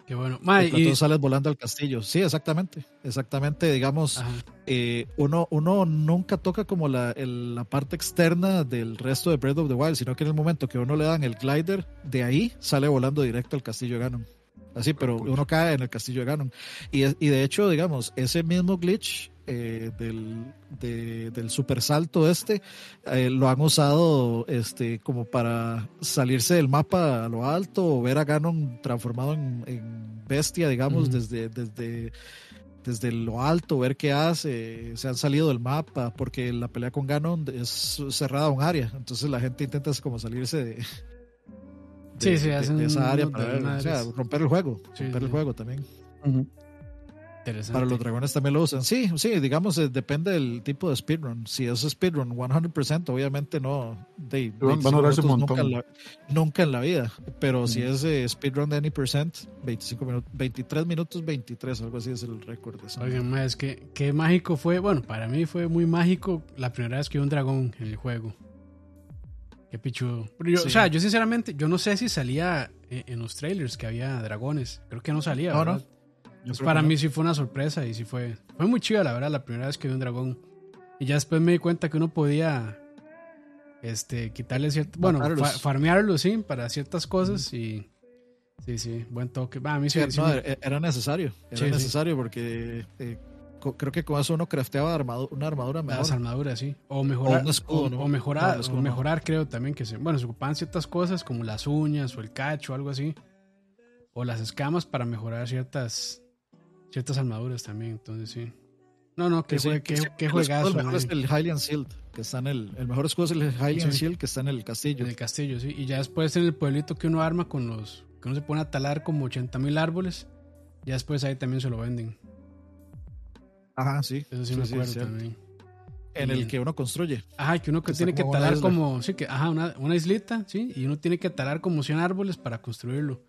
Qué bueno. y tú sales volando al castillo. Sí, exactamente. Exactamente, digamos, eh, uno, uno nunca toca como la, la parte externa del resto de Breath of the Wild, sino que en el momento que uno le dan el glider, de ahí sale volando directo al castillo de Ganon. Así, pero uno cae en el castillo de Ganon. Y, y de hecho, digamos, ese mismo glitch eh, del, del super salto este eh, lo han usado este como para salirse del mapa a lo alto o ver a Ganon transformado en, bestia digamos desde desde desde lo alto ver qué hace se han salido del mapa porque la pelea con Ganon es cerrada un área entonces la gente intenta como salirse de, esa área para romper el juego romper el juego también para los dragones también lo usan. Sí, sí, digamos, eh, depende del tipo de speedrun. Si es speedrun 100%, obviamente no. Van a durarse un montón. Nunca en la, vida. Pero si es eh, speedrun de any percent, 25 minutos, 23 minutos 23, algo así es el récord. Oigan, es que qué mágico fue. Bueno, para mí fue muy mágico la primera vez que vi un dragón en el juego. Qué pichudo. O sea, yo sinceramente, yo no sé si salía eh, en, los trailers que había dragones. Creo que no salía. No, ¿verdad? Pues para mí sí fue una sorpresa y sí fue, fue muy chido, la verdad, la primera vez que vi un dragón. Y ya después me di cuenta que uno podía este, quitarle cierto, bueno, farmearlo, sí, para ciertas cosas y sí, sí, buen toque. a mí sí, e-, era necesario, era necesario porque eh, creo que con eso uno crafteaba una armadura mejor. Las armaduras, sí. O mejorar, o, mejorar, o mejorar creo también que se, bueno, se ocupaban ciertas cosas como las uñas o el cacho, algo así. O las escamas para mejorar ciertas ciertas armaduras también, entonces sí. No, no, que, fue, que, juegazo. El mejor es el Hylian Shield, que está en el. El mejor escudo es el Hylian Shield, que está en el castillo. En el castillo, sí. Y ya después en el pueblito que uno arma con los. que uno se pone a talar como 80 mil árboles. Ya después ahí también se lo venden. Ajá, sí. Eso sí, me acuerdo también. En el que uno construye. Ajá, que uno que tiene que talar como. Sí, que, ajá, una, una islita, sí. Y uno tiene que talar como 100 árboles para construirlo.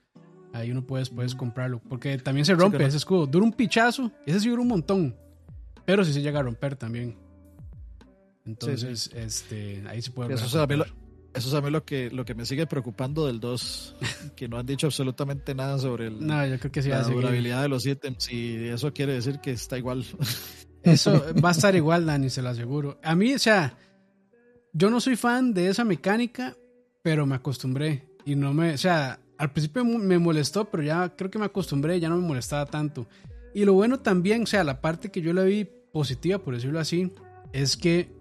Ahí uno puedes, puedes comprarlo. Porque también se rompe ese escudo. Dura un pichazo. Ese sí dura un montón. Pero sí se llega a romper también. Entonces, este ahí se puede eso, es a mí lo, eso es a mí lo que, lo que me sigue preocupando del 2. que no han dicho absolutamente nada sobre el, no, yo creo que sí la durabilidad de los ítems. Y eso quiere decir que está igual. eso va a estar igual, Dani, se lo aseguro. A mí, o sea, yo no soy fan de esa mecánica, pero me acostumbré. Y no me, o sea, al principio me molestó, pero ya creo que me acostumbré, ya no me molestaba tanto. Y lo bueno también, o sea, la parte que yo le vi positiva, por decirlo así, es que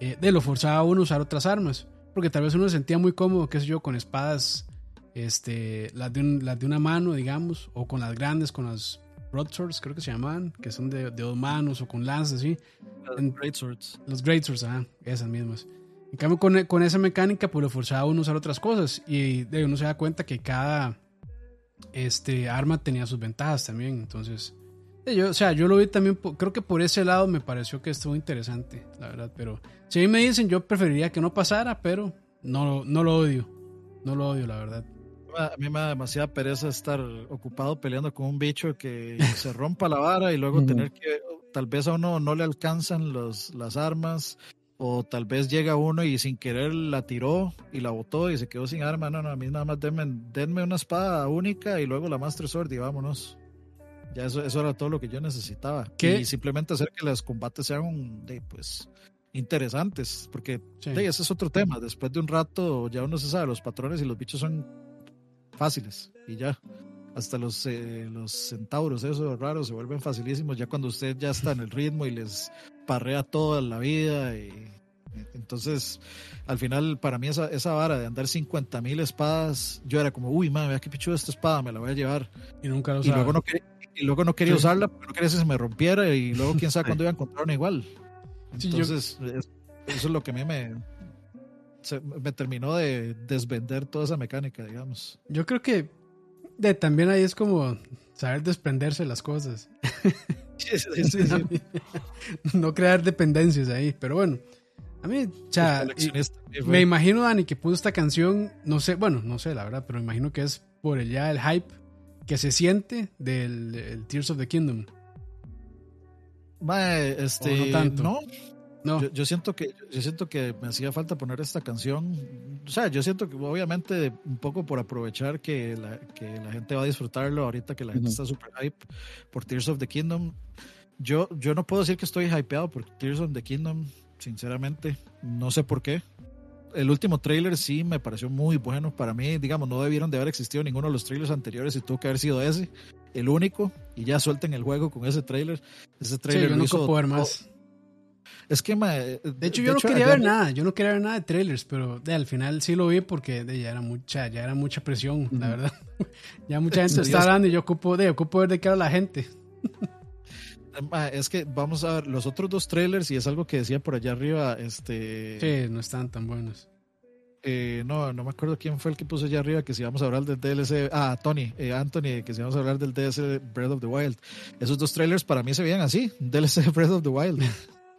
eh, de lo forzaba a uno a usar otras armas. Porque tal vez uno se sentía muy cómodo, qué sé yo, con espadas este, las, de las de una mano, digamos, o con las grandes, con las broadswords, creo que se llaman, que son de, dos manos o con lanzas, ¿sí? Los great swords. Los great swords, ajá, esas mismas. En cambio, con, con esa mecánica, pues lo forzaba a uno a usar otras cosas. Y de uno se da cuenta que cada este, arma tenía sus ventajas también. Entonces, yo, o sea, yo lo vi también, creo que por ese lado me pareció que estuvo interesante, la verdad. Pero si a mí me dicen, yo preferiría que no pasara, pero no, no lo odio. No lo odio, la verdad. A mí me da demasiada pereza estar ocupado peleando con un bicho que se rompa la vara y luego tener que, tal vez a uno no le alcanzan los, las armas o tal vez llega uno y sin querer la tiró y la botó y se quedó sin arma. No, no, a mí nada más denme, denme una espada única y luego la Master Sword y vámonos. Ya eso, eso era todo lo que yo necesitaba. ¿Qué? Y simplemente hacer que los combates sean de, pues, interesantes, porque ese es otro tema. Después de un rato ya uno se sabe los patrones y los bichos son fáciles y ya. Hasta los, eh, los centauros, esos raros, se vuelven facilísimos ya cuando usted ya está en el ritmo y les parrea toda la vida. Y, entonces, al final, para mí, esa, esa vara de andar 50 mil espadas, yo era como, uy, madre, vea qué pichuda esta espada, me la voy a llevar. Y nunca lo y luego no, y luego no quería usarla, pero no quería que se me rompiera y luego quién sabe cuándo iba a encontrar una igual. Entonces, eso es lo que a mí me, me terminó de desvender toda esa mecánica, digamos. Yo creo que de, también ahí es como saber desprenderse las cosas. no crear dependencias ahí, pero bueno. A mí, cha, me imagino, Dani, que puso esta canción, no sé, bueno, no sé la verdad, pero me imagino que es por el, ya el hype que se siente del, Tears of the Kingdom. este, no tanto. No, no. Yo, siento que yo siento que me hacía falta poner esta canción. O sea, yo siento que obviamente un poco por aprovechar que la, que la gente va a disfrutarlo ahorita que la gente está super hype por Tears of the Kingdom. Yo, yo no puedo decir que estoy hypeado por Tears of the Kingdom, sinceramente. No sé por qué. El último trailer sí me pareció muy bueno. Para mí, digamos, no debieron de haber existido ninguno de los trailers anteriores y tuvo que haber sido ese, el único. Y ya suelten el juego con ese trailer. Ese trailer sí, yo no puedo ver más es que, de hecho, yo no quería ver nada, yo no quería ver nada de trailers, pero de, al final sí lo vi porque de, ya era mucha, ya era mucha presión, la verdad. ya mucha gente está hablando y yo ocupo, de, ocupo ver de qué era la gente. es que vamos a ver los otros dos trailers y es algo que decía por allá arriba, este... Sí, no están tan buenos. Eh, no, no me acuerdo quién fue el que puso allá arriba que si vamos a hablar del DLC. Ah, Tony, eh, Anthony, que si vamos a hablar del DLC Breath of the Wild. Esos dos trailers para mí se veían así: DLC Breath of the Wild.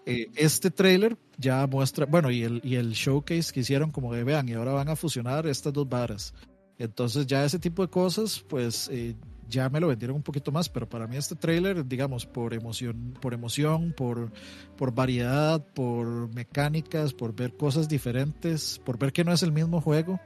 Eh, este trailer ya muestra, bueno, y el, y el showcase que hicieron como de vean, y ahora van a fusionar estas dos varas. Entonces ya ese tipo de cosas, pues eh, ya me lo vendieron un poquito más, pero para mí este trailer, digamos, por emoción, por emoción, por, por variedad, por mecánicas, por ver cosas diferentes, por ver que no es el mismo juego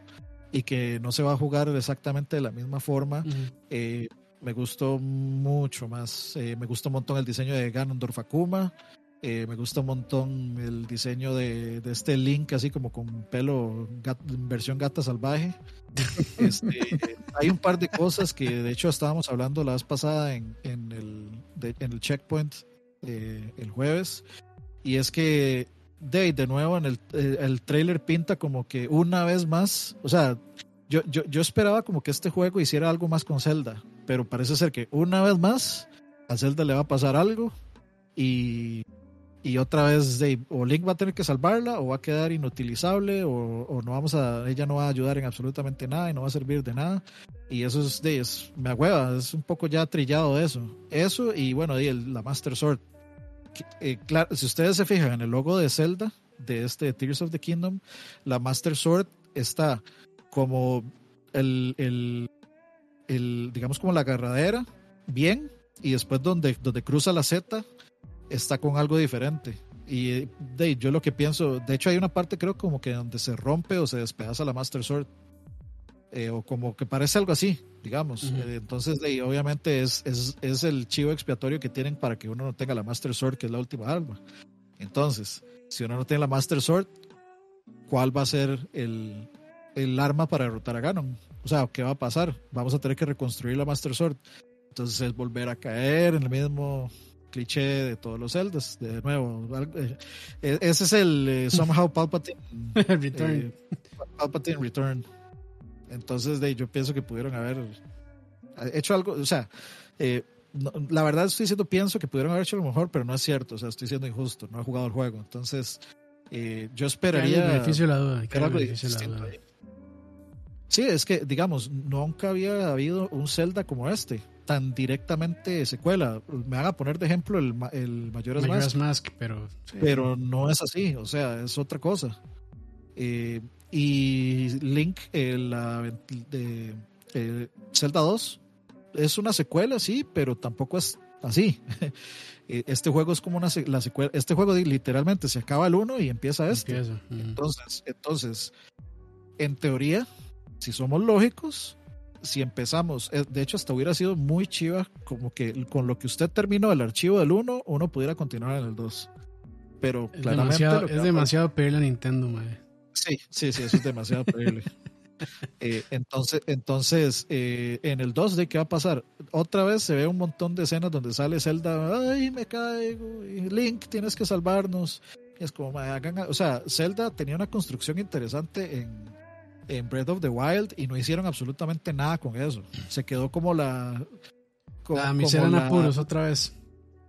y que no se va a jugar exactamente de la misma forma. Eh, me gustó mucho más, me gustó un montón el diseño de Ganondorf Akuma, eh, me gusta un montón el diseño de, de, este Link, así como con pelo versión gata salvaje. Este, hay un par de cosas que de hecho estábamos hablando la vez pasada en, en, el, en el checkpoint eh, el jueves. Y es que de, de nuevo en el, eh, el trailer pinta como que una vez más, o sea, yo, yo, yo esperaba como que este juego hiciera algo más con Zelda, pero parece ser que una vez más a Zelda le va a pasar algo y y otra vez de, o Link va a tener que salvarla o va a quedar inutilizable o, no vamos a ella no va a ayudar en absolutamente nada y no va a servir de nada. Y eso es de es, me agüeva es un poco ya trillado eso. Eso y bueno y la Master Sword. Eh, claro si ustedes se fijan en el logo de Zelda de este Tears of the Kingdom la Master Sword está como el, el, el digamos como la agarradera bien y después donde, donde cruza la Z está con algo diferente. Y de, yo lo que pienso, de hecho hay una parte creo como que donde se rompe o se despedaza la Master Sword. Eh, o como que parece algo así, digamos. Eh, entonces, de, obviamente es, es, es, el chivo expiatorio que tienen para que uno no tenga la Master Sword, que es la última arma. Entonces, si uno no tiene la Master Sword, ¿cuál va a ser el, el arma para derrotar a Ganon? O sea, ¿qué va a pasar? Vamos a tener que reconstruir la Master Sword. Entonces es volver a caer en el mismo cliché de todos los celdas. De nuevo, eh, e-, ese es el eh, Somehow Palpatine Return. Eh, Palpatine Return. Entonces, de, yo pienso que pudieron haber hecho algo, o sea, eh, la verdad estoy diciendo, pienso que pudieron haber hecho lo mejor, pero no es cierto, o sea, estoy siendo injusto, no he jugado el juego. Entonces, eh, yo esperaría... beneficio la duda. Sí, es que, digamos, nunca había habido un Zelda como este, tan directamente secuela. Me van a poner de ejemplo el, el Majora's, Majora's Mask. pero... Pero no es así, o sea, es otra cosa. Eh, y Link, eh, la, de eh, Zelda 2, es una secuela, sí, pero tampoco es así. este juego es como una la secuela. Este juego literalmente se acaba el 1 y empieza este. Entonces, entonces, en teoría, si somos lógicos, si empezamos, eh, de hecho hasta hubiera sido muy chiva como que con lo que usted terminó el archivo del 1, uno pudiera continuar en el 2. Pero es demasiado, es demasiado pedirle a Nintendo, madre. Sí, sí, sí, eso es demasiado pedirle. Eh, entonces, entonces eh, en el 2 de qué va a pasar? Otra vez se ve un montón de escenas donde sale Zelda, ay, me caigo, y Link, tienes que salvarnos. Y es como, hagan, o sea, Zelda tenía una construcción interesante en, en Breath of the Wild y no hicieron absolutamente nada con eso. Se quedó como la. Como, la misera en apuros otra vez.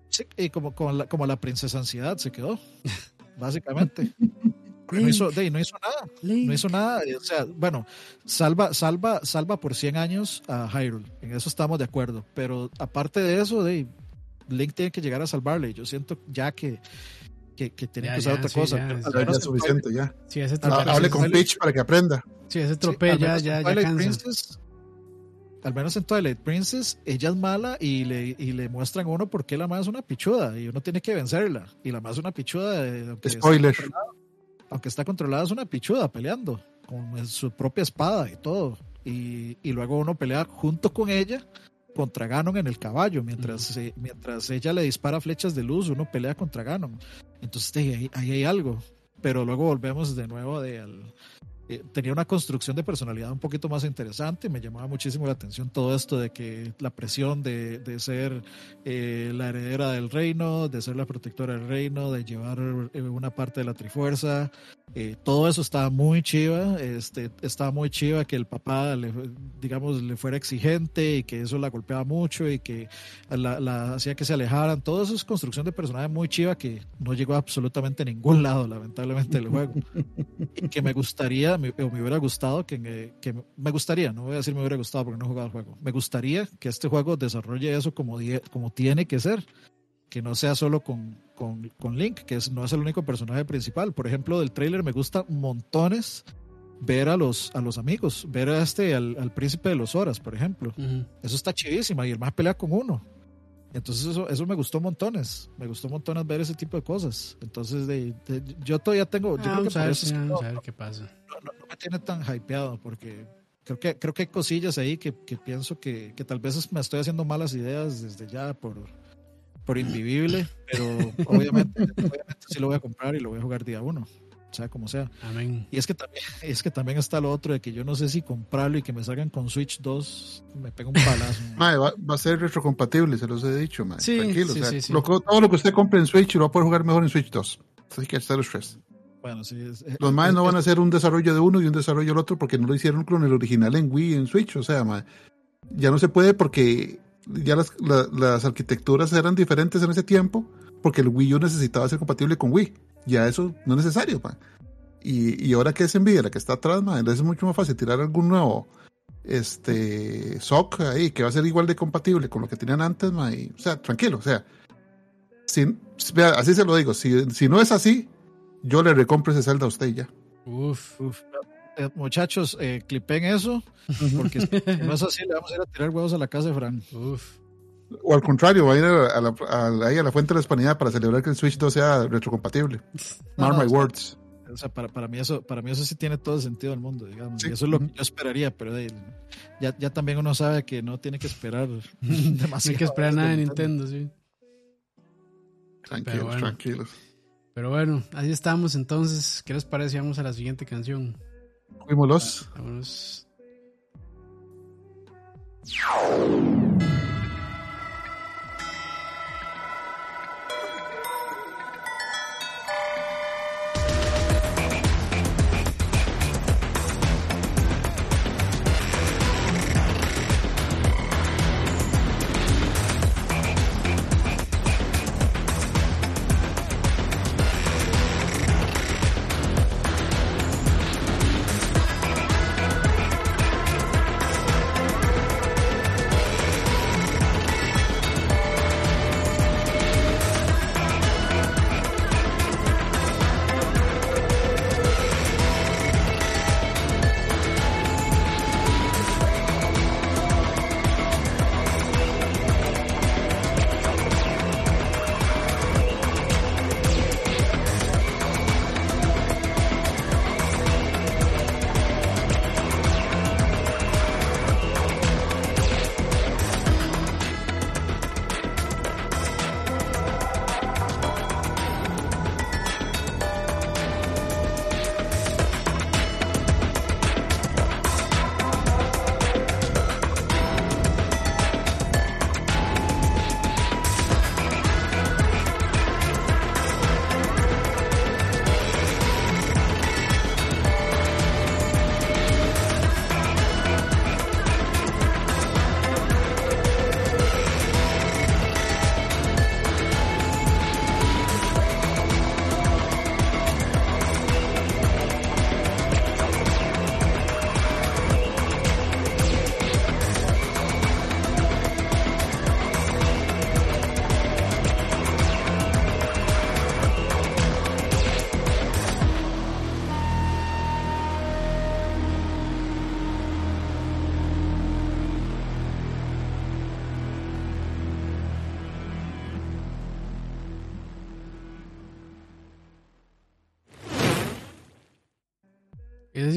Sí, y como, como, la, como la princesa ansiedad se quedó, básicamente. No hizo, no hizo nada. No hizo nada. O sea, bueno, salva, salva, salva por 100 años a Hyrule. En eso estamos de acuerdo. Pero aparte de eso, de Link tiene que llegar a salvarle. Yo siento ya que que, que tiene que usar otra cosa. Ya, es suficiente, ya. Hable con Peach para que aprenda. Sí, ese tropel ya, ya, ya Princess, al menos en Twilight Princess, ella es mala y le, y le muestran a uno por qué la más es una pichuda y uno tiene que vencerla. Y la más es una pichuda. Aunque Spoiler. Está aunque está controlada, es una pichuda peleando con su propia espada y todo. Y, y luego uno pelea junto con ella contra Ganon en el caballo. Mientras, mientras ella le dispara flechas de luz, uno pelea contra Ganon. Entonces ahí, ahí hay algo. Pero luego volvemos de nuevo de al, eh, tenía una construcción de personalidad un poquito más interesante. Me llamaba muchísimo la atención todo esto de que la presión de, de ser eh, la heredera del reino, de ser la protectora del reino, de llevar eh, una parte de la trifuerza. Todo eso estaba muy chiva. Este, estaba muy chiva que el papá, le, digamos, le fuera exigente y que eso la golpeaba mucho y que la, la hacía que se alejaran. Todo eso es construcción de personaje muy chiva que no llegó absolutamente a ningún lado, lamentablemente, del juego. y que me gustaría me, me hubiera gustado que, que, me gustaría, no voy a decir me hubiera gustado porque no he jugado el juego, me gustaría que este juego desarrolle eso como, como tiene que ser, que no sea solo con, con, con Link, que es, no es el único personaje principal. Por ejemplo, del trailer me gusta montones ver a los, a los amigos, ver a este, al, al príncipe de los horas, por ejemplo. Eso está chivísima y el más pelea con uno. Entonces eso, eso me gustó montones, me gustó montones ver ese tipo de cosas. Entonces de, yo todavía tengo, yo creo que vamos a ver qué pasa. No, me tiene tan hypeado porque creo que, creo que hay cosillas ahí que, que pienso que, que, tal vez me estoy haciendo malas ideas desde ya por, por invivible, pero obviamente, obviamente sí lo voy a comprar y lo voy a jugar día uno sea como sea. Amén. Y es que también, es que también está lo otro de que yo no sé si comprarlo y que me salgan con Switch 2, me pega un palazo. va, a ser retrocompatible, se los he dicho, Tranquilo, todo lo que usted compre en Switch lo va a poder jugar mejor en Switch 2. Así que cero estrés. Bueno, sí, Los más no van a hacer un desarrollo de uno y un desarrollo del otro porque no lo hicieron con el original en Wii y en Switch. O sea, ya no se puede porque ya las, las arquitecturas eran diferentes en ese tiempo porque el Wii U necesitaba ser compatible con Wii ya eso no es necesario, Y, y ahora que es Nvidia la que está atrás, man, es mucho más fácil tirar algún nuevo este SOC ahí que va a ser igual de compatible con lo que tenían antes, man, y, o sea, tranquilo, o sea, así se lo digo, si, si no es así, yo le recompro ese Zelda a usted ya. Uf, uf. Eh, muchachos, eh, clipen eso, porque si no es así, le vamos a ir a tirar huevos a la casa de Fran. Uf. O al contrario, va a ir a, la, a, la fuente de la hispanidad para celebrar que el Switch 2 sea retrocompatible. Mark my words. O sea, para, para, mí eso, para mí eso sí tiene todo el sentido del mundo, digamos. Y eso es lo que yo esperaría, pero ya, ya también uno sabe que no tiene que esperar demasiado. no hay que esperar nada de Nintendo, sí. Tranquilos, tranquilos. Pero bueno, así estamos entonces. ¿Qué les parece? Vamos a la siguiente canción. Fuimos. Vámonos.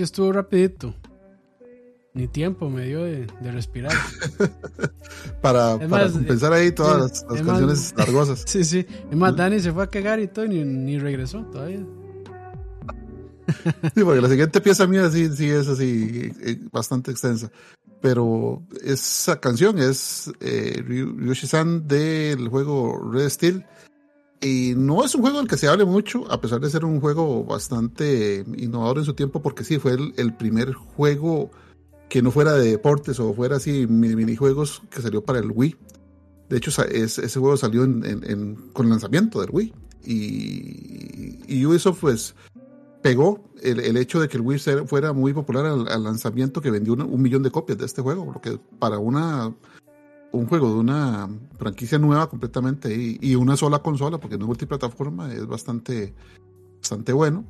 Sí estuvo rapidito. Ni tiempo me dio de, respirar. para, compensar ahí todas las, canciones largosas. Sí, sí. Es más, Dani se fue a cagar y todo y ni, ni regresó todavía. sí, porque la siguiente pieza mía sí, sí es así, eh, bastante extensa. Pero esa canción es eh, Ryoshi-san del juego Red Steel. Y no es un juego del que se hable mucho, a pesar de ser un juego bastante innovador en su tiempo, porque sí, fue el primer juego que no fuera de deportes o fuera así minijuegos que salió para el Wii. De hecho, ese juego salió con el lanzamiento del Wii. Y, Ubisoft pues pegó el, hecho de que el Wii fuera muy popular al, lanzamiento que vendió un, millón de copias de este juego, lo que para una un juego de una franquicia nueva completamente y, una sola consola, porque no es multiplataforma, es bastante, bastante bueno.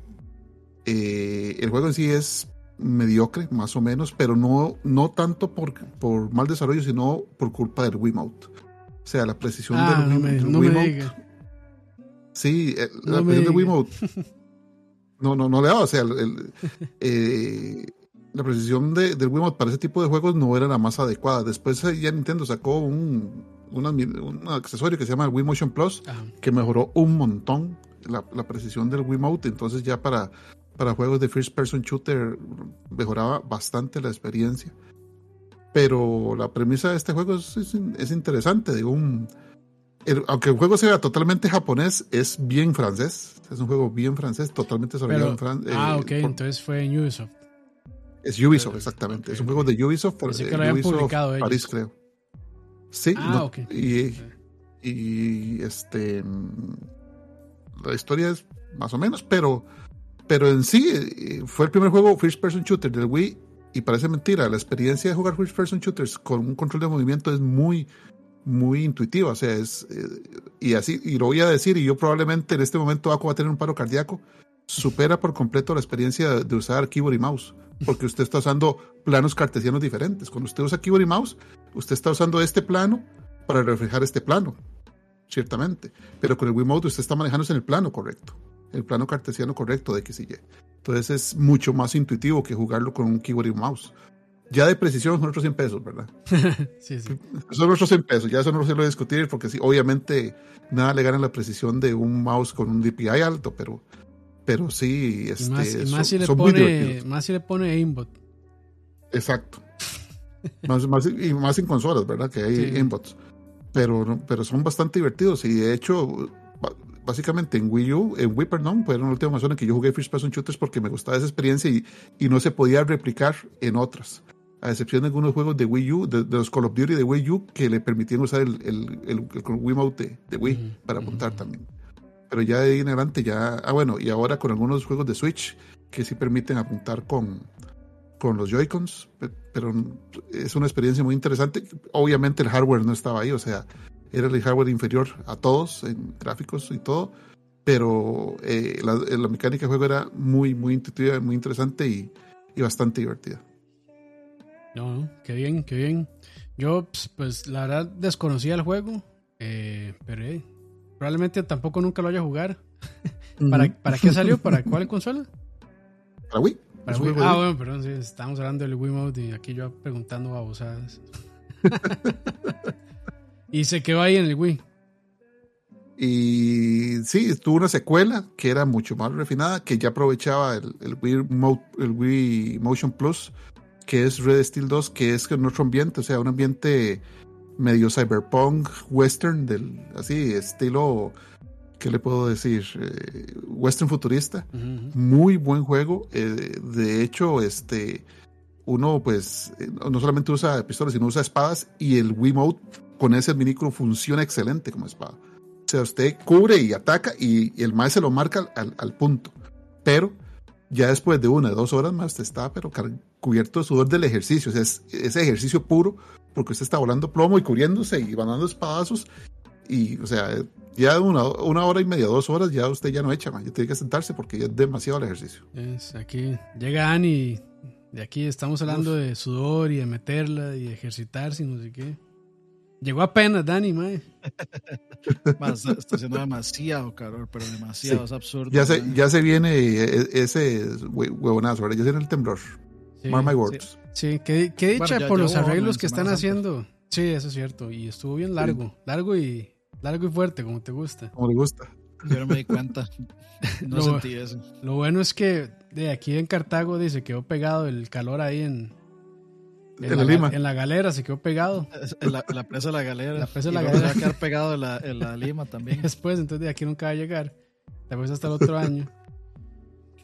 Eh, el juego en sí es mediocre, más o menos, pero no, no tanto por, por mal desarrollo, sino por culpa del Wiimote. O sea, la precisión ah, del, no Wiimote. sí, eh, la precisión del Wiimote. No, no, no le da. O sea, eh, la precisión de, del Wiimote para ese tipo de juegos no era la más adecuada. Después ya Nintendo sacó un, un accesorio que se llama el Wii Motion Plus, que mejoró un montón la, la, precisión del Wiimote. Entonces ya para para juegos de first person shooter mejoraba bastante la experiencia. Pero la premisa de este juego es, interesante. Digo, un, aunque el juego sea totalmente japonés, es bien francés. Es un juego bien francés, totalmente desarrollado en Francia. Ah, eh, ok, entonces fue en Ubisoft. Es Ubisoft, exactamente. Es un juego de Ubisoft. Pensé que lo habían publicado ellos. París, creo. Sí, ah, y, y este la historia es más o menos, pero pero en sí, eh, fue el primer juego first person shooter del Wii y parece mentira, la experiencia de jugar first person shooters con un control de movimiento es muy, muy intuitiva, o sea, es, eh, y así, y lo voy a decir, y yo probablemente en este momento va a tener un paro cardíaco, supera por completo la experiencia de usar keyboard y mouse, porque usted está usando planos cartesianos diferentes. Cuando usted usa keyboard y mouse, usted está usando este plano para reflejar este plano, ciertamente, pero con el Wiimote usted está manejándose en el plano correcto el plano cartesiano correcto de X y Y. Entonces es mucho más intuitivo que jugarlo con un keyboard y un mouse. Ya de precisión son otros 100 pesos, ¿verdad? sí, sí. Son otros 100 pesos, ya eso no lo sé discutir porque sí, obviamente nada le gana la precisión de un mouse con un DPI alto, pero, pero sí, este, y más, si le pone, más si le pone aimbot. Exacto. más, más, y más en consolas, ¿verdad? Que hay aimbots. Pero, pero son bastante divertidos y de hecho básicamente en Wii U, en Wii, perdón, fue la última en que yo jugué First Person Shooters porque me gustaba esa experiencia y, y, no se podía replicar en otras. A excepción de algunos juegos de Wii U, de, los Call of Duty de Wii U, que le permitían usar el, el, el, Wii Mode de, Wii para apuntar también. Pero ya de ahí en adelante ya, ah bueno, y ahora con algunos juegos de Switch que sí permiten apuntar con, con los Joy-Cons, pero es una experiencia muy interesante. Obviamente el hardware no estaba ahí, o sea, era el hardware inferior a todos en gráficos y todo, pero eh, la, mecánica de juego era muy, muy intuitiva, muy interesante y, y bastante divertida. No, qué bien, qué bien. Yo, pues, pues la verdad, desconocía el juego, eh, pero eh, probablemente tampoco nunca lo haya jugar. ¿Para, ¿Para qué salió? ¿Para cuál consola? Para Wii. Para Wii. Ah, bueno, perdón, sí, estamos hablando del Wii Mode y aquí yo preguntando babosadas. Y se quedó ahí en el Wii. Y sí, tuvo una secuela que era mucho más refinada, que ya aprovechaba el, el, Wii, Motion Plus, que es Red Steel 2, que es en otro ambiente, o sea, un ambiente medio cyberpunk, western, del así, estilo, ¿qué le puedo decir? Eh, western futurista. Muy buen juego. Eh, de hecho, este uno pues eh, no solamente usa pistolas, sino usa espadas y el Wii Mode con ese minicro funciona excelente como espada. O sea, usted cubre y ataca y, el maestro se lo marca al, punto. Pero ya después de una, dos horas más, usted está pero cubierto de sudor del ejercicio. O sea, es, ese ejercicio puro porque usted está volando plomo y cubriéndose y van dando espadazos. Y, o sea, ya una, una hora y media, dos horas, ya usted ya no echa, más. ya tiene que sentarse porque ya es demasiado el ejercicio. Es, aquí llega Ani, de aquí estamos hablando de sudor y de meterla y ejercitarse y no sé qué. Llegó apenas, Dani, mae. está, haciendo demasiado calor, pero demasiado, es absurdo. Ya se, ya se viene e, ese huevonazo, ahora ya viene el temblor. Sí, Mark my words. Sí, qué, dicha por los arreglos que están haciendo. Sí, eso es cierto. Y estuvo bien largo, largo y largo y fuerte, como te gusta. Como le gusta. Yo no me di cuenta. No lo, sentí eso. Lo bueno es que de aquí en Cartago dice quedó pegado el calor ahí en, en, la, Lima. En la galera se quedó pegado. En la, presa de la galera. La presa de la galera. va a quedar pegado en la, en la Lima también. Después, entonces de aquí nunca va a llegar. Después hasta el otro año.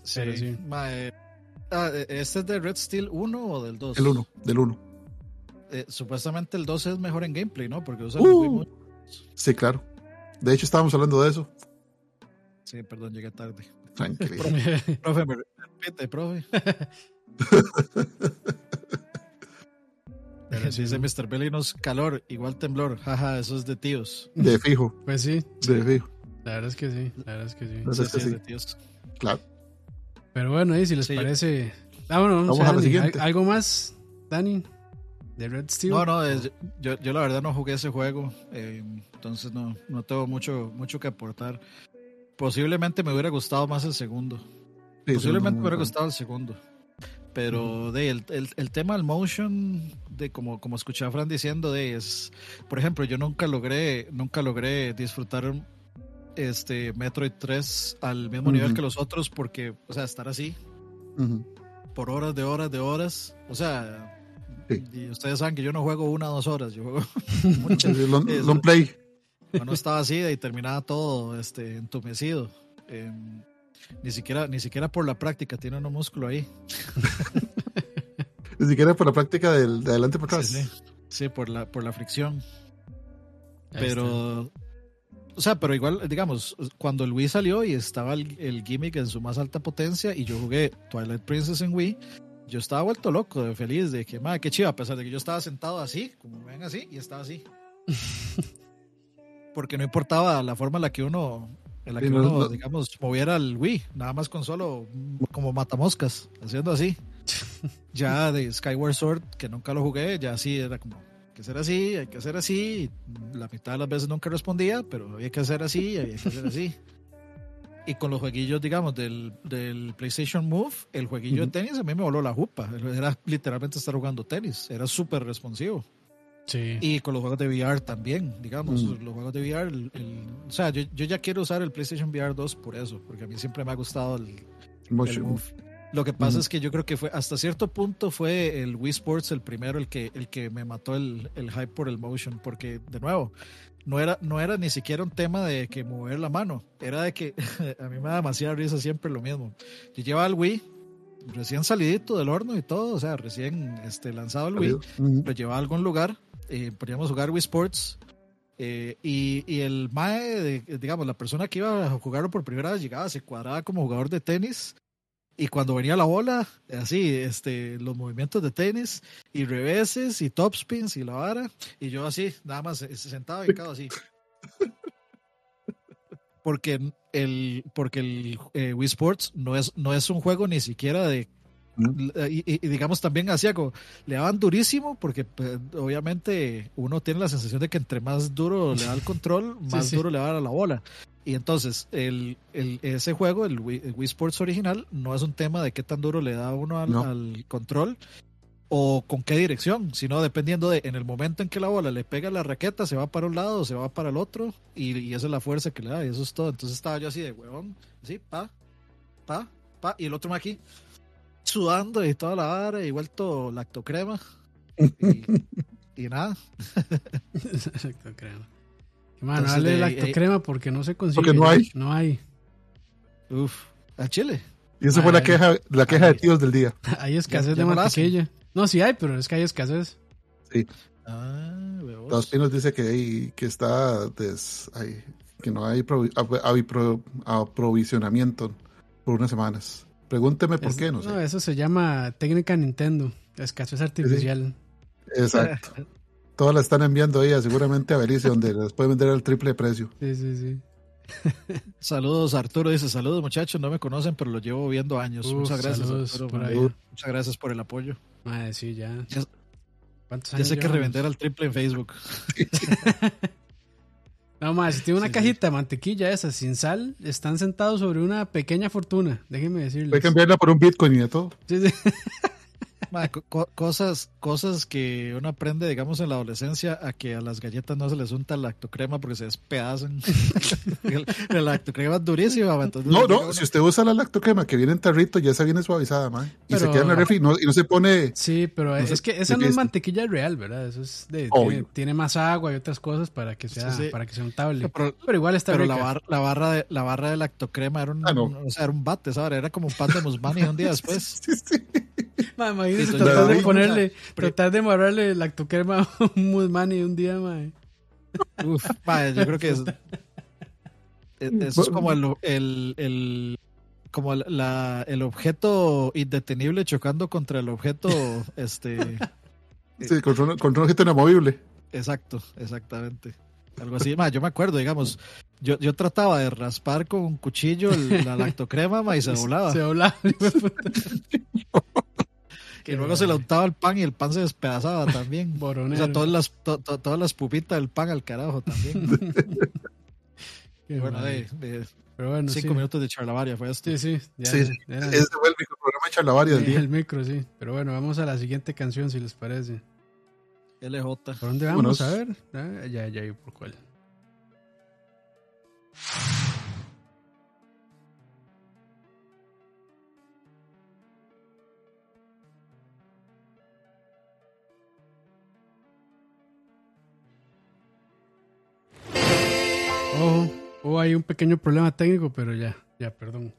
sí. sí. Ah, ¿Este es de Red Steel 1 o del 2? El 1, del 1. Eh, supuestamente el 2 es mejor en gameplay, ¿no? Porque usa uh, Sí, claro. De hecho, estábamos hablando de eso. Sí, perdón, llegué tarde. Tranquilo. profe, me repite, profe. Pero si dice Mr. Belinos, calor, igual temblor. Jaja, eso es de tíos. De fijo. Pues sí. De fijo. La verdad es que sí. La verdad es que sí. es que sí. De tíos. Claro. Pero bueno, ahí si les parece. Ah, bueno, vamos a la siguiente. ¿Algo más, Dani? ¿De Red Steel? No, no, yo, yo la verdad no jugué ese juego. Eh, entonces no, no tengo mucho, mucho que aportar. Posiblemente me hubiera gustado más el segundo. Posiblemente me hubiera gustado el segundo. Pero de, el, el, tema del motion, de como, como escuché a Fran diciendo, de es, por ejemplo, yo nunca logré, nunca logré disfrutar este Metroid 3 al mismo nivel que los otros porque, o sea, estar así por horas de horas de horas, o sea, y ustedes saben que yo no juego una o dos horas, yo juego muchas. long, play. Cuando estaba así y terminaba todo este, entumecido. Em, ni siquiera, ni siquiera por la práctica tiene un músculo ahí. ni siquiera por la práctica del, de adelante para atrás. Sí, por, la, por la fricción. Pero, o sea, pero igual, digamos, cuando el Wii salió y estaba el, gimmick en su más alta potencia y yo jugué Twilight Princess en Wii, yo estaba vuelto loco, de feliz, de que, madre, qué chido, a pesar de que yo estaba sentado así, como ven así, y estaba así. Porque no importaba la forma en la que uno en la que uno, digamos, moviera el Wii, nada más con solo como matamoscas, haciendo así. ya de Skyward Sword, que nunca lo jugué, ya así era como, hay que hacer así, hay que hacer así. La mitad de las veces nunca respondía, pero había que hacer así, había que hacer así. y con los jueguillos, digamos, del, del PlayStation Move, el jueguillo de tenis a mí me voló la jupa. Era literalmente estar jugando tenis, era súper responsivo. Y con los juegos de VR también, digamos, mm. los juegos de VR, o sea, yo, yo, ya quiero usar el PlayStation VR 2 por eso, porque a mí siempre me ha gustado el, Move. Lo que pasa mm. es que yo creo que fue hasta cierto punto fue el Wii Sports el primero el que el que me mató el, el hype por el motion, porque de nuevo no era no era ni siquiera un tema de que mover la mano, era de que a mí me da demasiada risa siempre lo mismo. Yo llevaba el Wii recién salidito del horno y todo, o sea, recién este lanzado el Wii, lo llevaba a algún lugar eh, podríamos jugar Wii Sports. Eh, y, y, el MAE, digamos, la persona que iba a jugarlo por primera vez llegaba, se cuadraba como jugador de tenis. Y cuando venía la bola, así, este, los movimientos de tenis y reveses y topspins y la vara. Y yo así, nada más se sentaba cada así. Porque el, porque el eh, Wii Sports no es, no es un juego ni siquiera de y, digamos también hacía como, le daban durísimo porque pues, obviamente uno tiene la sensación de que entre más duro le da el control, más duro le va a dar a la bola. Y entonces el, el, ese juego, el Wii, Sports original, no es un tema de qué tan duro le da uno al, control o con qué dirección, sino dependiendo de en el momento en que la bola le pega la raqueta, se va para un lado o se va para el otro y, y esa es la fuerza que le da y eso es todo. Entonces estaba yo así de huevón, así, pa, pa, pa, y el otro me aquí sudando y toda la vara y vuelto lactocrema. Y, y nada. lactocrema. Mano, dale lactocrema porque no se consigue. Porque no hay. No hay. Uf, a Chile. Y esa fue la queja, la queja de tíos del día. Hay escasez de mantequilla. No, sí hay, pero es que hay escasez. Sí. Ah, Los Pinos dice que, hay, que está des, que no hay aprovisionamiento por unas semanas. Pregúnteme por qué, no sé. No, eso se llama técnica Nintendo, escasez artificial. Exacto. Todas las están enviando ella seguramente a Belice, donde las puede vender al triple precio. Sí, sí, sí. saludos, Arturo dice, saludos muchachos, no me conocen, pero lo llevo viendo años. Muchas gracias, Arturo, Muchas gracias por el apoyo. sí, ya. ¿Cuántos años? Ya sé que revender al triple en Facebook. no más, si tiene una cajita de mantequilla esa sin sal, están sentados sobre una pequeña fortuna, déjenme decirles. Que cambiarla por un Bitcoin y de todo. Sí, sí cosas, cosas que uno aprende, digamos, en la adolescencia, a que a las galletas no se les unta lactocrema porque se despedazan. la lactocrema es durísima. no, no, si usted usa la lactocrema que viene en tarrito, ya esa viene suavizada, man. Y se queda en la refri y no, se pone. Sí, pero es que esa no es mantequilla real, ¿verdad? Eso es de. Tiene, más agua y otras cosas para que sea, para que sea untable. Pero, igual está Pero la, la, barra de, la barra de lactocrema era un, ah, o sea, era un bate, ¿sabes? Era como un pan de musmani un día después. sí, sí. Ma, tratar de ponerle, tratar de amarrarle lactocrema a un musmani un día, mae. Uf, mae, yo creo que es, eso es como el, el, el como la, el objeto indetenible chocando contra el objeto este sí, contra un, contra un objeto inamovible. Exacto, exactamente. Algo así, ma, yo me acuerdo, digamos, yo, yo trataba de raspar con un cuchillo la lactocrema ma, y se doblaba. Se doblaba. Y luego se le untaba el pan y el pan se despedazaba también. O sea, todas las, todas las pupitas del pan al carajo también. bueno, de, Pero bueno, cinco minutos de charlavaria fue esto. Sí, sí. Ya, sí, ese fue el microprograma de charlavaria del día. El micro, sí. Pero bueno, vamos a la siguiente canción, si les parece. LJ. ¿Por dónde vamos? A ver. Ah, ya, ya, por cuál. Ojo, oh, hay un pequeño problema técnico, pero ya, ya, perdón.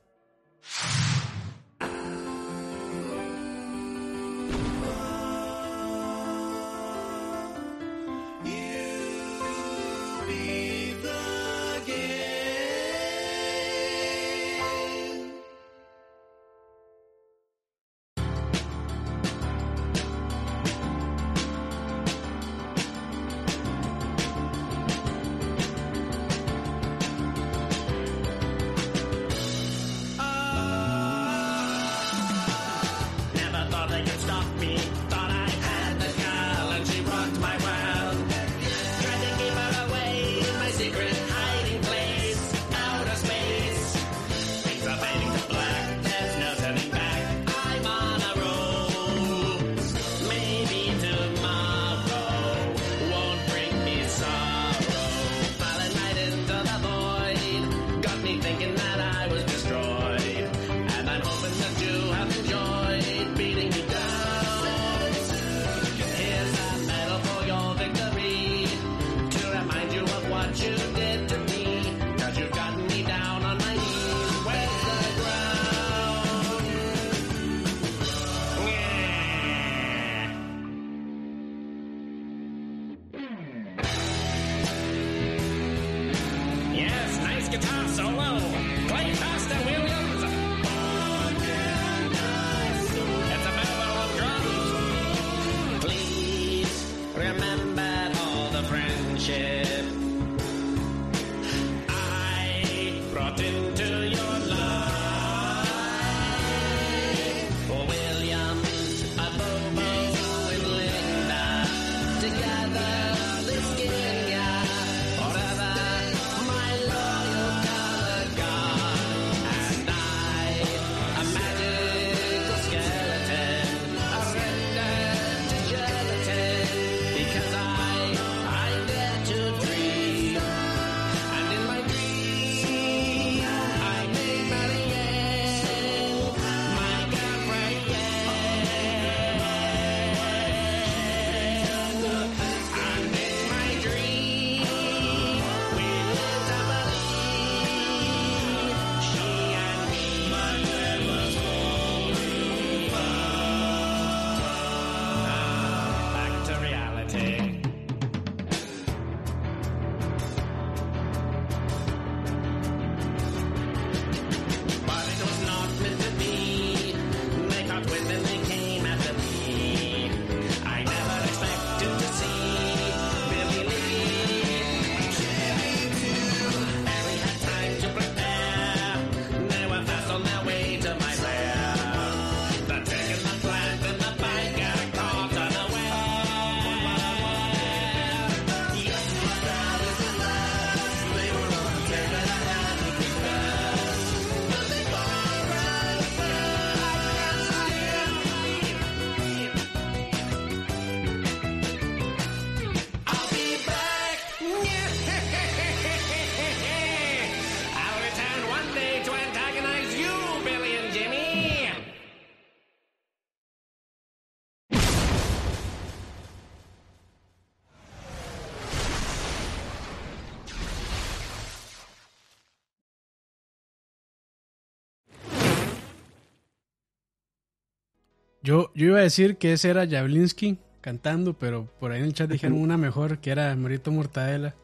Yo, yo iba a decir que ese era Jablinski cantando, pero por ahí en el chat dijeron una mejor que era Marito Mortadela.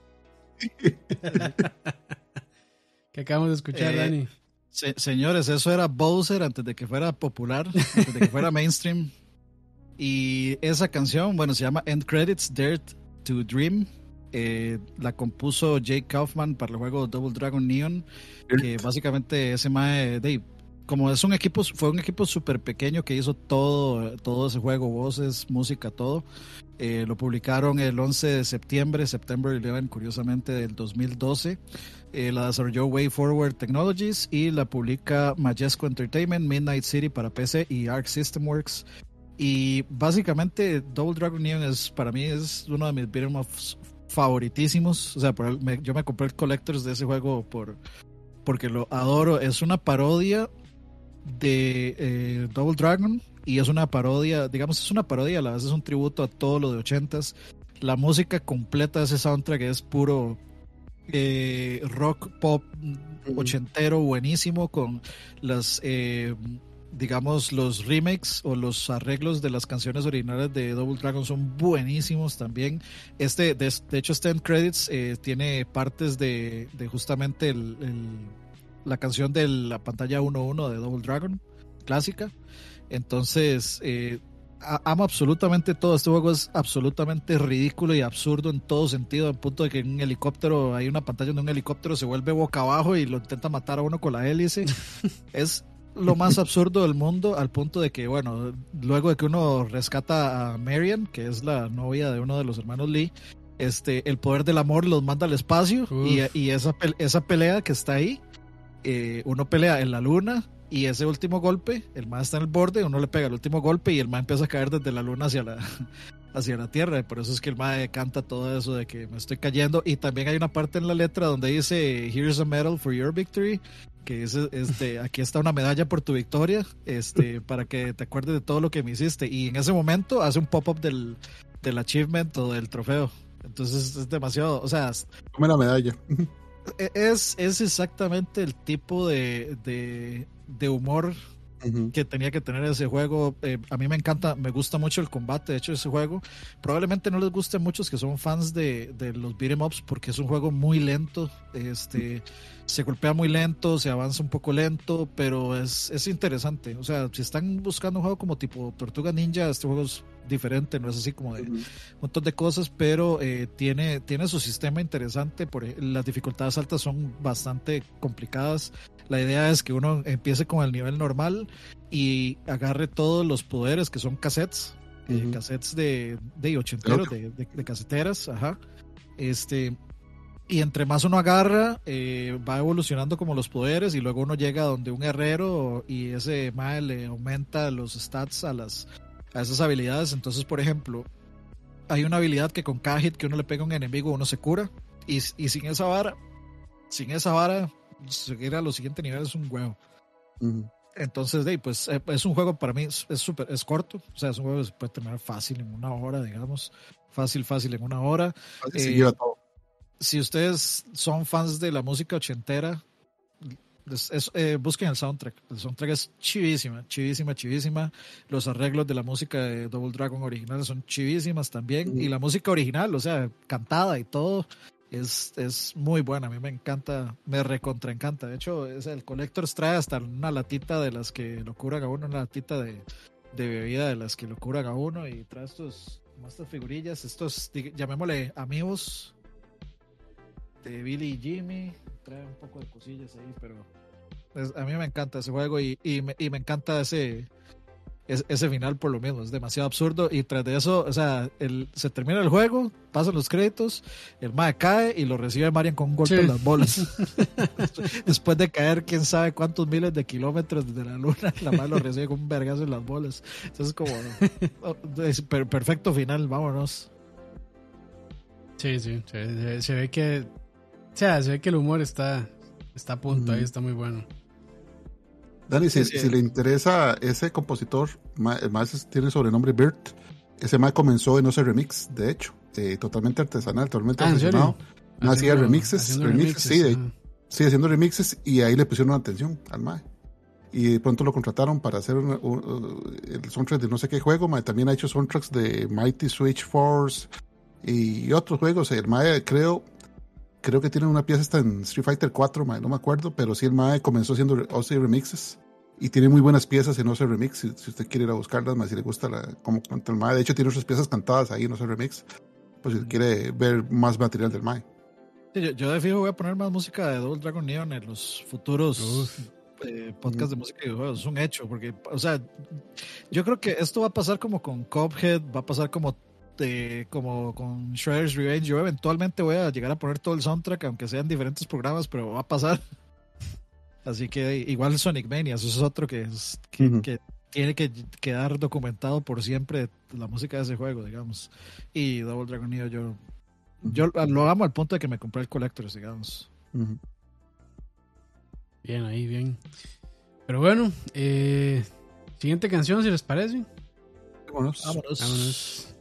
que acabamos de escuchar, eh, Dani. señores, eso era Bowser antes de que fuera popular, antes de que fuera mainstream. Y esa canción, bueno, se llama End Credits, Dirt to Dream. Eh, la compuso Jake Kaufman para el juego Double Dragon Neon, que básicamente ese mae, Dave, como es un equipo, fue un equipo súper pequeño que hizo todo, todo ese juego, voces, música, todo. Eh, lo publicaron el 11 de septiembre, September 11, curiosamente, del 2012. Eh, la desarrolló Way Forward Technologies y la publica Majesco Entertainment, Midnight City para PC y Arc System Works. Y básicamente Double Dragon Neon es, para mí es uno de mis beat'em favoritísimos. O sea, yo me compré el Collectors de ese juego por, porque lo adoro. Es una parodia de eh, Double Dragon y es una parodia, digamos, es una parodia, a la vez es un tributo a todo lo de ochentas. La música completa de ese soundtrack es puro eh, rock pop ochentero buenísimo con las eh, digamos los remakes o los arreglos de las canciones originales de Double Dragon son buenísimos también este de, hecho este en credits tiene partes de, de justamente el la canción de la pantalla 1-1 de Double Dragon, clásica. Entonces, eh, amo absolutamente todo. Este juego es absolutamente ridículo y absurdo en todo sentido, en punto de que en un helicóptero, hay una pantalla de un helicóptero se vuelve boca abajo y lo intenta matar a uno con la hélice. es lo más absurdo del mundo, al punto de que, bueno, luego de que uno rescata a Marion, que es la novia de uno de los hermanos Lee, este, el poder del amor los manda al espacio y, y, esa, esa pelea que está ahí eh, uno pelea en la luna y ese último golpe, el más está en el borde, uno le pega el último golpe y el más empieza a caer desde la luna hacia la, hacia la tierra. Por eso es que el más canta todo eso de que me estoy cayendo. Y también hay una parte en la letra donde dice, Here's a medal for your victory. Que dice, este, aquí está una medalla por tu victoria, este, para que te acuerdes de todo lo que me hiciste. Y en ese momento hace un pop-up del, del achievement o del trofeo. Entonces es demasiado, o sea... Come la medalla. Es, es exactamente el tipo de, de, humor que tenía que tener ese juego. Eh, a mí me encanta, me gusta mucho el combate, de hecho, ese juego. Probablemente no les guste a muchos que son fans de, de los beat'em ups porque es un juego muy lento. Este, se golpea muy lento, se avanza un poco lento, pero es, es interesante. O sea, si están buscando un juego como tipo Tortuga Ninja, este juego es diferente, no es así como de un montón de cosas, pero eh, tiene, tiene su sistema interesante. Por, las dificultades altas son bastante complicadas. La idea es que uno empiece con el nivel normal y agarre todos los poderes que son cassettes, eh, cassettes de, de ochenteros, de, de, caseteras, ajá. Este, y entre más uno agarra, eh, va evolucionando como los poderes y luego uno llega donde un herrero y ese mal le aumenta los stats a las a esas habilidades. Entonces, por ejemplo, hay una habilidad que con cada hit que uno le pega a un enemigo uno se cura. Y, y sin esa vara, sin esa vara, seguir a los siguientes niveles es un huevo. Entonces, pues eh, es un juego para mí, es súper, es corto. O sea, es un juego que se puede terminar fácil en una hora, digamos. Fácil, fácil en una hora. Eh, si ustedes son fans de la música ochentera, eh, busquen el soundtrack. El soundtrack es chivísima, chivísima, chivísima. Los arreglos de la música de Double Dragon original son chivísimas también. Y la música original, o sea, cantada y todo, es, es muy buena. A mí me encanta, me recontra encanta. De hecho, es, el Collector trae hasta una latita de las que lo curan a uno, una latita de, de bebida de las que lo curan a uno. Y trae estos, estas figurillas, estos, llamémosle amigos de Billy y Jimmy trae un poco de cosillas ahí, pero a mí me encanta ese juego y, y, me, y me, encanta ese, ese, final por lo mismo, es demasiado absurdo y tras de eso, o sea, el, se termina el juego, pasan los créditos, el MAE cae y lo recibe Marian con un golpe en las bolas. Después de caer quién sabe cuántos miles de kilómetros desde la luna, la MAE lo recibe con un vergazo en las bolas. Entonces como, oh, perfecto final, vámonos. Sí, sí, se ve que o sea, se ve que el humor está, está a punto, ahí está muy bueno. Dani, si, le interesa ese compositor, más tiene el sobrenombre Bert. Ese más comenzó en ese remix, de hecho, eh, totalmente artesanal, totalmente ah, No hacía remixes, remixes, sí, sí, haciendo remixes y ahí le pusieron atención al mae. y de pronto lo contrataron para hacer el soundtrack de no sé qué juego. también ha hecho soundtracks de Mighty Switch Force y otros juegos. El Mae creo creo que tiene una pieza hasta en Street Fighter 4, no me acuerdo, pero sí el Mae comenzó haciendo OC remixes y tiene muy buenas piezas en OC Remix. Si, usted quiere ir a buscarlas, si le gusta la, cómo canta el Mae. De hecho, tiene otras piezas cantadas ahí en OC Remix. Pues si quiere ver más material del Mae. yo, yo, de fijo voy a poner más música de Double Dragon Neon en los futuros eh, podcasts de música y videojuegos. Es un hecho, porque, o sea, yo creo que esto va a pasar como con Cuphead, va a pasar como eh, como con Shredder's Revenge. Yo eventualmente voy a llegar a poner todo el soundtrack, aunque sean diferentes programas, pero va a pasar. Así que igual Sonic Mania, eso es otro que, que, tiene que quedar documentado por siempre la música de ese juego, digamos. Y Double Dragon Neo, yo, yo lo amo al punto de que me compré el Collector, digamos. Bien, ahí, bien. Pero bueno, eh, siguiente canción, si les parece. Vámonos. Vámonos.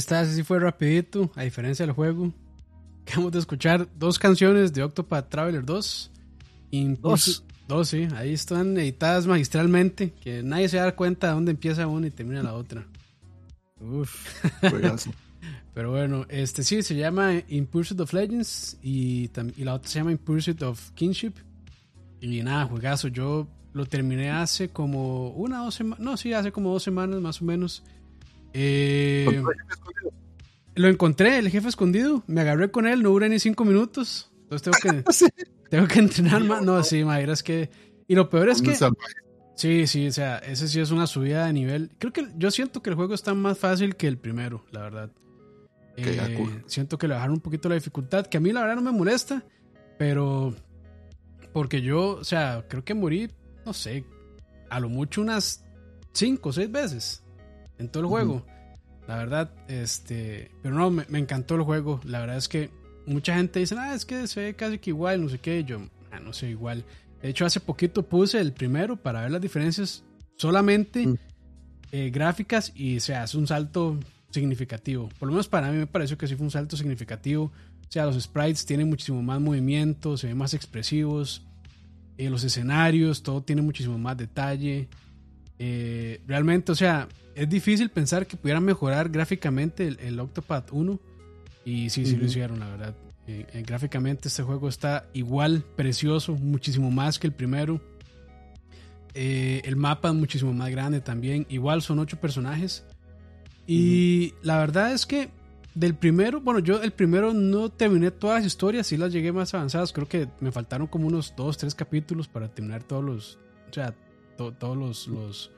Está, así fue rapidito, a diferencia del juego. Acabamos de escuchar dos canciones de Octopath Traveler 2. dos. Dos, sí, ahí están editadas magistralmente, que nadie se da cuenta de dónde empieza una y termina la otra. Uf, Pero bueno, este sí, se llama In Pursuit of Legends y, y la otra se llama In Pursuit of Kinship. Y nada, juegazo, yo lo terminé hace como una o dos semanas, no, sí, hace como dos semanas más o menos. Eh, lo encontré, el jefe escondido. Me agarré con él, no duré ni cinco minutos. Entonces tengo que, tengo que entrenar más. No, sí, Mayra, es que. Y lo peor es que. Sí, sí, o sea, ese sí es una subida de nivel. Creo que yo siento que el juego está más fácil que el primero, la verdad. Eh, siento que le bajaron un poquito la dificultad, que a mí la verdad no me molesta, pero porque yo, o sea, creo que morí, no sé, a lo mucho unas cinco o seis veces en todo el juego. La verdad, este, pero no, me, encantó el juego. La verdad es que mucha gente dice, ah, es que se ve casi que igual, no sé qué. yo, ah, no sé, igual. De hecho, hace poquito puse el primero para ver las diferencias solamente mm. eh, gráficas y se hace un salto significativo. Por lo menos para mí me pareció que sí fue un salto significativo. O sea, los sprites tienen muchísimo más movimiento, se ven más expresivos. Eh, los escenarios, todo tiene muchísimo más detalle. Eh, realmente, o sea, es difícil pensar que pudieran mejorar gráficamente el, Octopath 1. Y sí, sí lo hicieron, la verdad. Eh, eh, gráficamente este juego está igual, precioso, muchísimo más que el primero. Eh, el mapa es muchísimo más grande también. Igual son ocho personajes. Y la verdad es que del primero, bueno, yo el primero no terminé todas las historias, sí las llegué más avanzadas. Creo que me faltaron como unos dos, tres capítulos para terminar todos los, o sea, todos los, los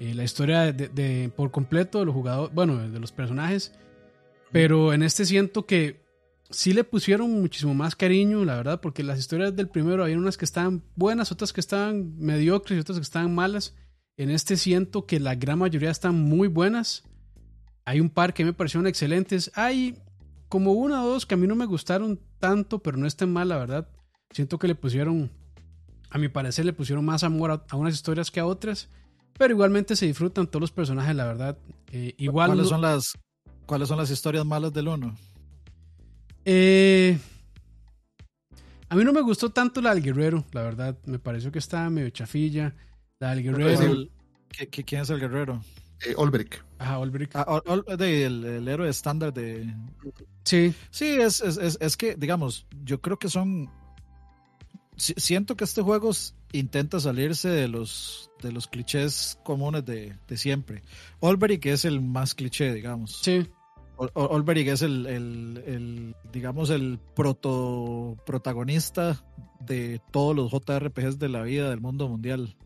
eh, la historia de, por completo de los jugadores, bueno, de los personajes. Pero en este siento que sí le pusieron muchísimo más cariño, la verdad, porque las historias del primero había unas que estaban buenas, otras que estaban mediocres y otras que estaban malas. En este siento que la gran mayoría están muy buenas. Hay un par que me parecieron excelentes. Hay como una o dos que a mí no me gustaron tanto, pero no estén mal, la verdad. Siento que le pusieron, a mi parecer, le pusieron más amor a, unas historias que a otras. Pero igualmente se disfrutan todos los personajes, la verdad. Eh, igual ¿Cuáles, son las, ¿Cuáles son las historias malas del uno? Eh, a mí no me gustó tanto la del guerrero, la verdad. Me pareció que estaba medio chafilla. La del guerrero. ¿Quién es el guerrero? Eh, Olbrick. Ajá, Olbrick. Ah, el, héroe estándar de. Sí. Sí, es, es, es, que, digamos, yo creo que son. Siento que este juego intenta salirse de los, de los clichés comunes de, de siempre. Olbrick es el más cliché, digamos. Sí. Olberic es el, el, el, digamos, el proto protagonista de todos los JRPGs de la vida del mundo mundial.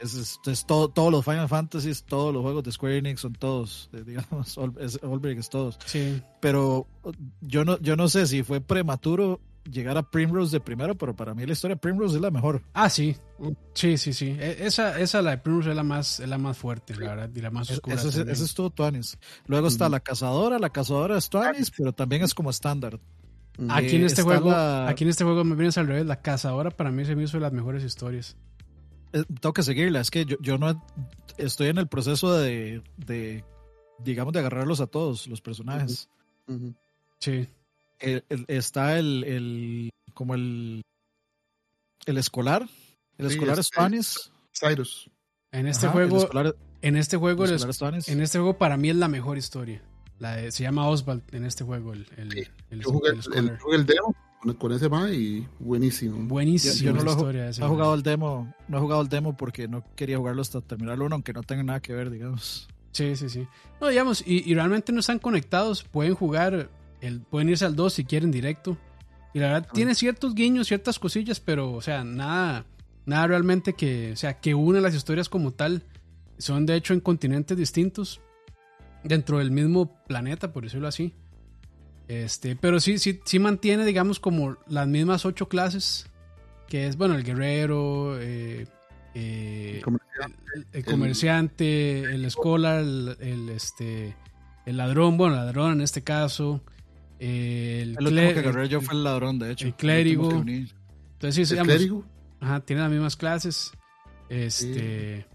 es, es, todo, todos los Final Fantasy, todos los juegos de Square Enix son todos, eh, digamos, Olberic es todos. Sí. Pero yo no, yo no sé si fue prematuro llegar a Primrose de primero, pero para mí la historia de Primrose es la mejor. Ah, sí. Sí, sí, sí. E, esa, esa la de Primrose es la más, es la más fuerte, la verdad, y la más oscura. Esa es, es todo Tuanis. Luego está la cazadora, la cazadora es Tuanis, pero también es como estándar. Aquí en este juego, aquí en este juego me vienes al revés, la cazadora para mí se me hizo de las mejores historias. Eh, tengo que seguirla, es que yo, yo no estoy en el proceso de, de, digamos, de agarrarlos a todos los personajes. Sí está el, el, como el, el escolar. El escolar es Spanish. Cyrus. En este juego, en este juego, en este juego para mí es la mejor historia. La se llama Oswald en este juego. El, el, el, Yo jugué el, demo con ese ma y buenísimo. Buenísimo. Yo, no lo historia he jugado el demo, no he jugado el demo porque no quería jugarlo hasta terminarlo uno, aunque no tenga nada que ver, digamos. Sí, sí, sí. No, digamos, y, y realmente no están conectados. Pueden jugar pueden irse al 2 si quieren directo. Y la verdad, tiene ciertos guiños, ciertas cosillas, pero, o sea, nada, nada realmente que, o sea, que une las historias como tal. Son de hecho en continentes distintos, dentro del mismo planeta, por decirlo así. Este, pero sí, sí, sí mantiene, digamos, como las mismas ocho clases, que es, bueno, el guerrero, eh, eh, el, comerciante, el, scholar, el, este, el ladrón, bueno, ladrón en este caso, el, el último que agarré yo fue el ladrón, de hecho. El clérigo. Entonces, sí, ¿El clérigo? Ajá, tiene las mismas clases. Este.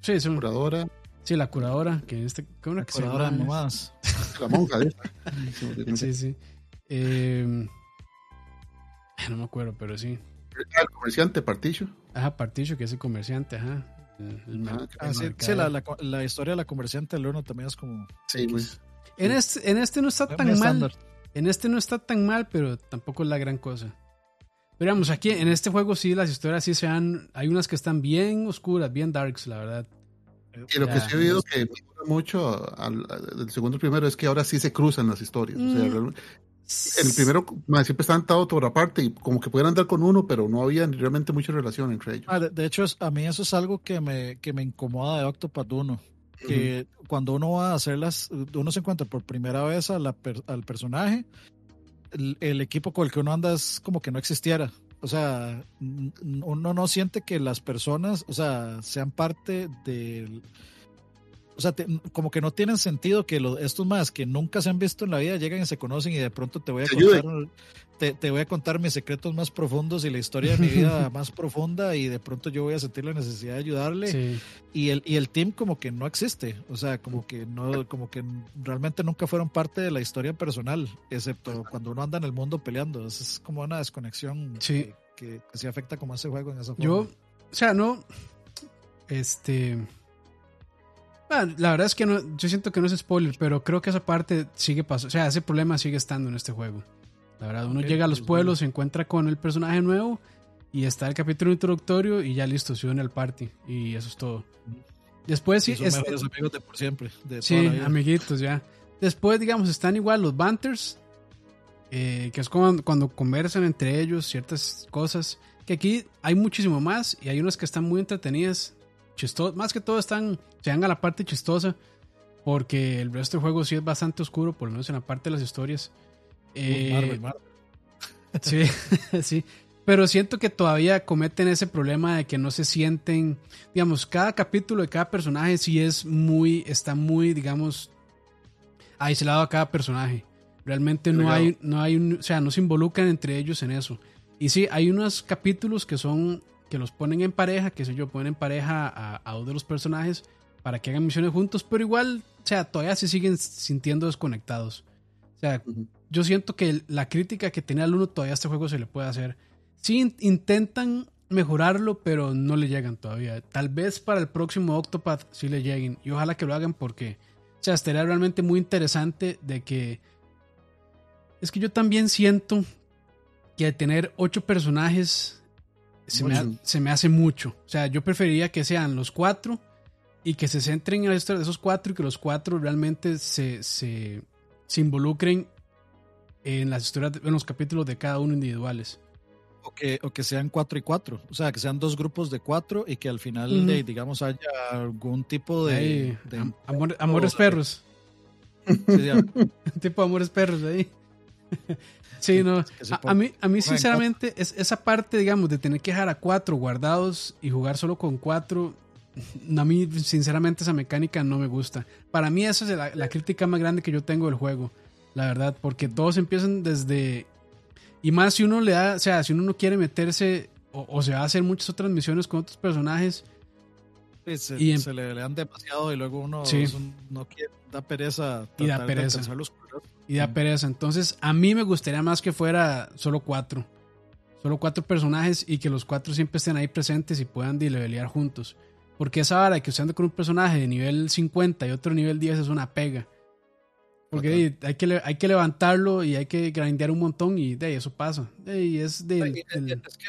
Sí, es curadora. Sí, la curadora, que en este. ¿cómo la curadora nomás. La monja, ¿eh? sí, sí. Eh, no me acuerdo, pero sí. El comerciante, Partillo. Ajá, Partillo, que es el comerciante, ajá. ah, sí, sí la, la, la, historia de la comerciante del horno también es como. Sí, pues. En este, en este no está tan mal. En este no está tan mal, pero tampoco es la gran cosa. Pero vamos, aquí en este juego sí las historias sí se han... Hay unas que están bien oscuras, bien darks, la verdad. Y lo que sí he oído que me mucho al, del segundo primero es que ahora sí se cruzan las historias. O sea, mm. el primero siempre estaban todo por aparte y como que podían andar con uno, pero no había realmente mucha relación entre ellos. Ah, de, hecho, a mí eso es algo que me, que me incomoda de Octopath 1 que cuando uno va a hacerlas, uno se encuentra por primera vez al personaje, el, equipo con el que uno anda es como que no existiera. O sea, uno no siente que las personas, o sea, sean parte del o sea, como que no tienen sentido que estos más que nunca se han visto en la vida llegan y se conocen y de pronto te voy a contar, te, voy a contar mis secretos más profundos y la historia de mi vida más profunda y de pronto yo voy a sentir la necesidad de ayudarle. Y el y el team como que no existe, o sea, como que no como que realmente nunca fueron parte de la historia personal, excepto cuando uno anda en el mundo peleando, es como una desconexión que, que, se afecta como ese juego en esa forma. Yo, o sea, no este Ah, la verdad es que no, yo siento que no es spoiler, pero creo que esa parte sigue pasando. O sea, ese problema sigue estando en este juego. La verdad, uno llega a los pues, pueblos, se encuentra con el personaje nuevo y está el capítulo introductorio y ya listo, se une al party. Y eso es todo. Después sí. Son amigos de por siempre. sí, amiguitos ya. Después, digamos, están igual los banters, eh, que es como cuando conversan entre ellos ciertas cosas. Que aquí hay muchísimo más y hay unas que están muy entretenidas. Chistoso, más que todo están, se dan a la parte chistosa. Porque el resto del juego sí es bastante oscuro, por lo menos en la parte de las historias. Eh, sí, sí. Pero siento que todavía cometen ese problema de que no se sienten, digamos, cada capítulo de cada personaje sí es muy, está muy, digamos, aislado a cada personaje. Realmente no hay, no hay, un, o sea, no se involucran entre ellos en eso. Y sí, hay unos capítulos que son, que los ponen en pareja, que sé yo, ponen en pareja a, a dos de los personajes para que hagan misiones juntos, pero igual, o sea, todavía se siguen sintiendo desconectados. O sea, yo siento que la crítica que tenía el uno todavía a este juego se le puede hacer. Sí intentan mejorarlo, pero no le llegan todavía. Tal vez para el próximo Octopath sí le lleguen. Y ojalá que lo hagan porque, o sea, estaría realmente muy interesante de que... Es que yo también siento que tener ocho personajes se me, hace mucho. O sea, yo preferiría que sean los cuatro y que se centren en de esos cuatro y que los cuatro realmente se, se, se involucren en las historias, en los capítulos de cada uno individuales. O que, o que sean cuatro y cuatro, o sea, que sean dos grupos de cuatro y que al final, de, digamos, haya algún tipo de... amores perros. Un tipo de amores perros ahí. sí, no. A, mí, a mí sinceramente, es, esa parte, digamos, de tener que dejar a cuatro guardados y jugar solo con cuatro, a mí, sinceramente, esa mecánica no me gusta. Para mí, esa es la, la crítica más grande que yo tengo del juego, la verdad, porque todos empiezan desde y más si uno le da, o sea, si uno no quiere meterse o, se va a hacer muchas otras misiones con otros personajes. Se, y se le, dan demasiado y luego uno no quiere, da pereza. Y da pereza. y da pereza. Entonces, a mí me gustaría más que fuera solo cuatro. Solo cuatro personajes y que los cuatro siempre estén ahí presentes y puedan levelear juntos. Porque esa hora de que usted ande con un personaje de nivel 50 y otro nivel 10 es una pega. Porque hay, que, hay que levantarlo y hay que grindear un montón y de eso pasa. Y es, de, es que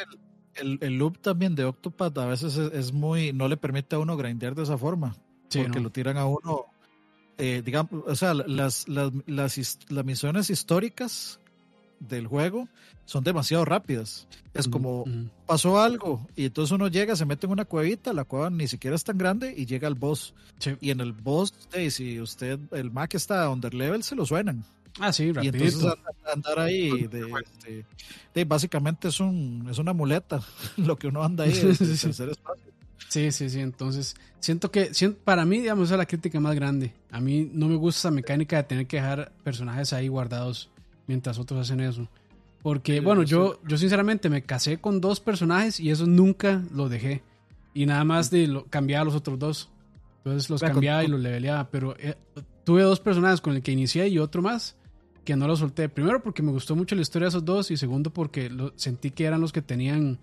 el, loop también de Octopath a veces es, muy. no le permite a uno grindear de esa forma. porque lo tiran a uno. Eh, digamos, o sea, las, las, las, las misiones históricas del juego son demasiado rápidas. Es como pasó algo y entonces uno llega, se mete en una cuevita, la cueva ni siquiera es tan grande y llega al boss. Y en el boss, si usted, el Mac está under level, se lo suenan. Ah, sí, rapidito. Y entonces andar ahí, de, básicamente es, un, es una muleta lo que uno anda ahí Sí, sí, sí. Entonces, siento que para mí, digamos, esa es la crítica más grande. A mí no me gusta esa mecánica de tener que dejar personajes ahí guardados mientras otros hacen eso. Porque, bueno, yo, yo sinceramente me casé con dos personajes y eso nunca lo dejé. Y nada más de lo, cambiaba a los otros dos. Entonces los cambiaba y los leveleaba. Pero eh, tuve dos personajes con el que inicié y otro más que no lo solté. Primero porque me gustó mucho la historia de esos dos y segundo porque lo, sentí que eran los que tenían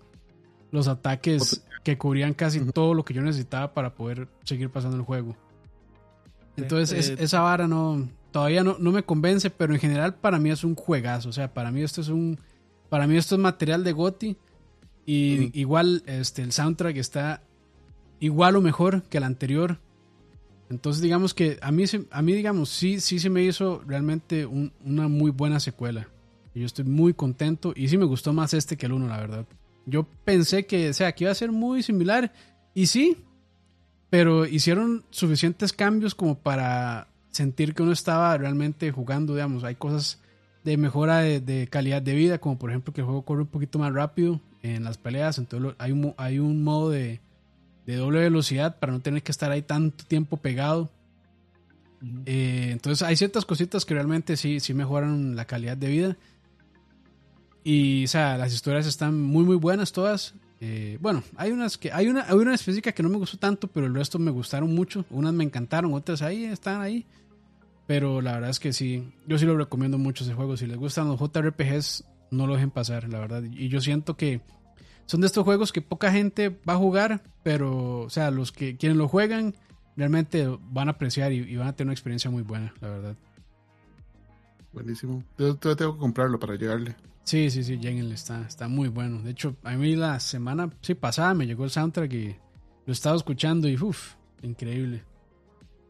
los ataques que cubrían casi todo lo que yo necesitaba para poder seguir pasando el juego. Entonces eh, esa vara no, todavía no, no me convence, pero en general para mí es un juegazo. O sea, para mí esto es un. Para mí esto es material de Gotti. Y igual este, el soundtrack está igual o mejor que el anterior. Entonces, digamos que a mí, a mí digamos, sí, sí se me hizo realmente una muy buena secuela. Yo estoy muy contento. Y sí me gustó más este que el uno, la verdad. Yo pensé que, sea, que iba a ser muy similar. Y sí, pero hicieron suficientes cambios como para sentir que uno estaba realmente jugando, digamos, hay cosas de mejora de, calidad de vida, como por ejemplo que el juego corre un poquito más rápido en las peleas, entonces hay un, hay un modo de, doble velocidad para no tener que estar ahí tanto tiempo pegado. Eh, entonces hay ciertas cositas que realmente sí, sí mejoran la calidad de vida. Y o sea, las historias están muy muy buenas todas. Eh, bueno, hay unas que hay una, hay una específica que no me gustó tanto, pero el resto me gustaron mucho. Unas me encantaron, otras ahí están ahí. Pero la verdad es que sí, yo sí lo recomiendo mucho ese juego. Si les gustan los JRPGs, no lo dejen pasar, la verdad. Y yo siento que son de estos juegos que poca gente va a jugar, pero, o sea, los que quienes lo juegan realmente van a apreciar y, van a tener una experiencia muy buena, la verdad. Buenísimo. Yo tengo que comprarlo para llegarle. Sí, sí, sí, lleguenle, está, está muy bueno. De hecho, a mí la semana sí, pasada me llegó el soundtrack y lo estaba escuchando y uff, increíble.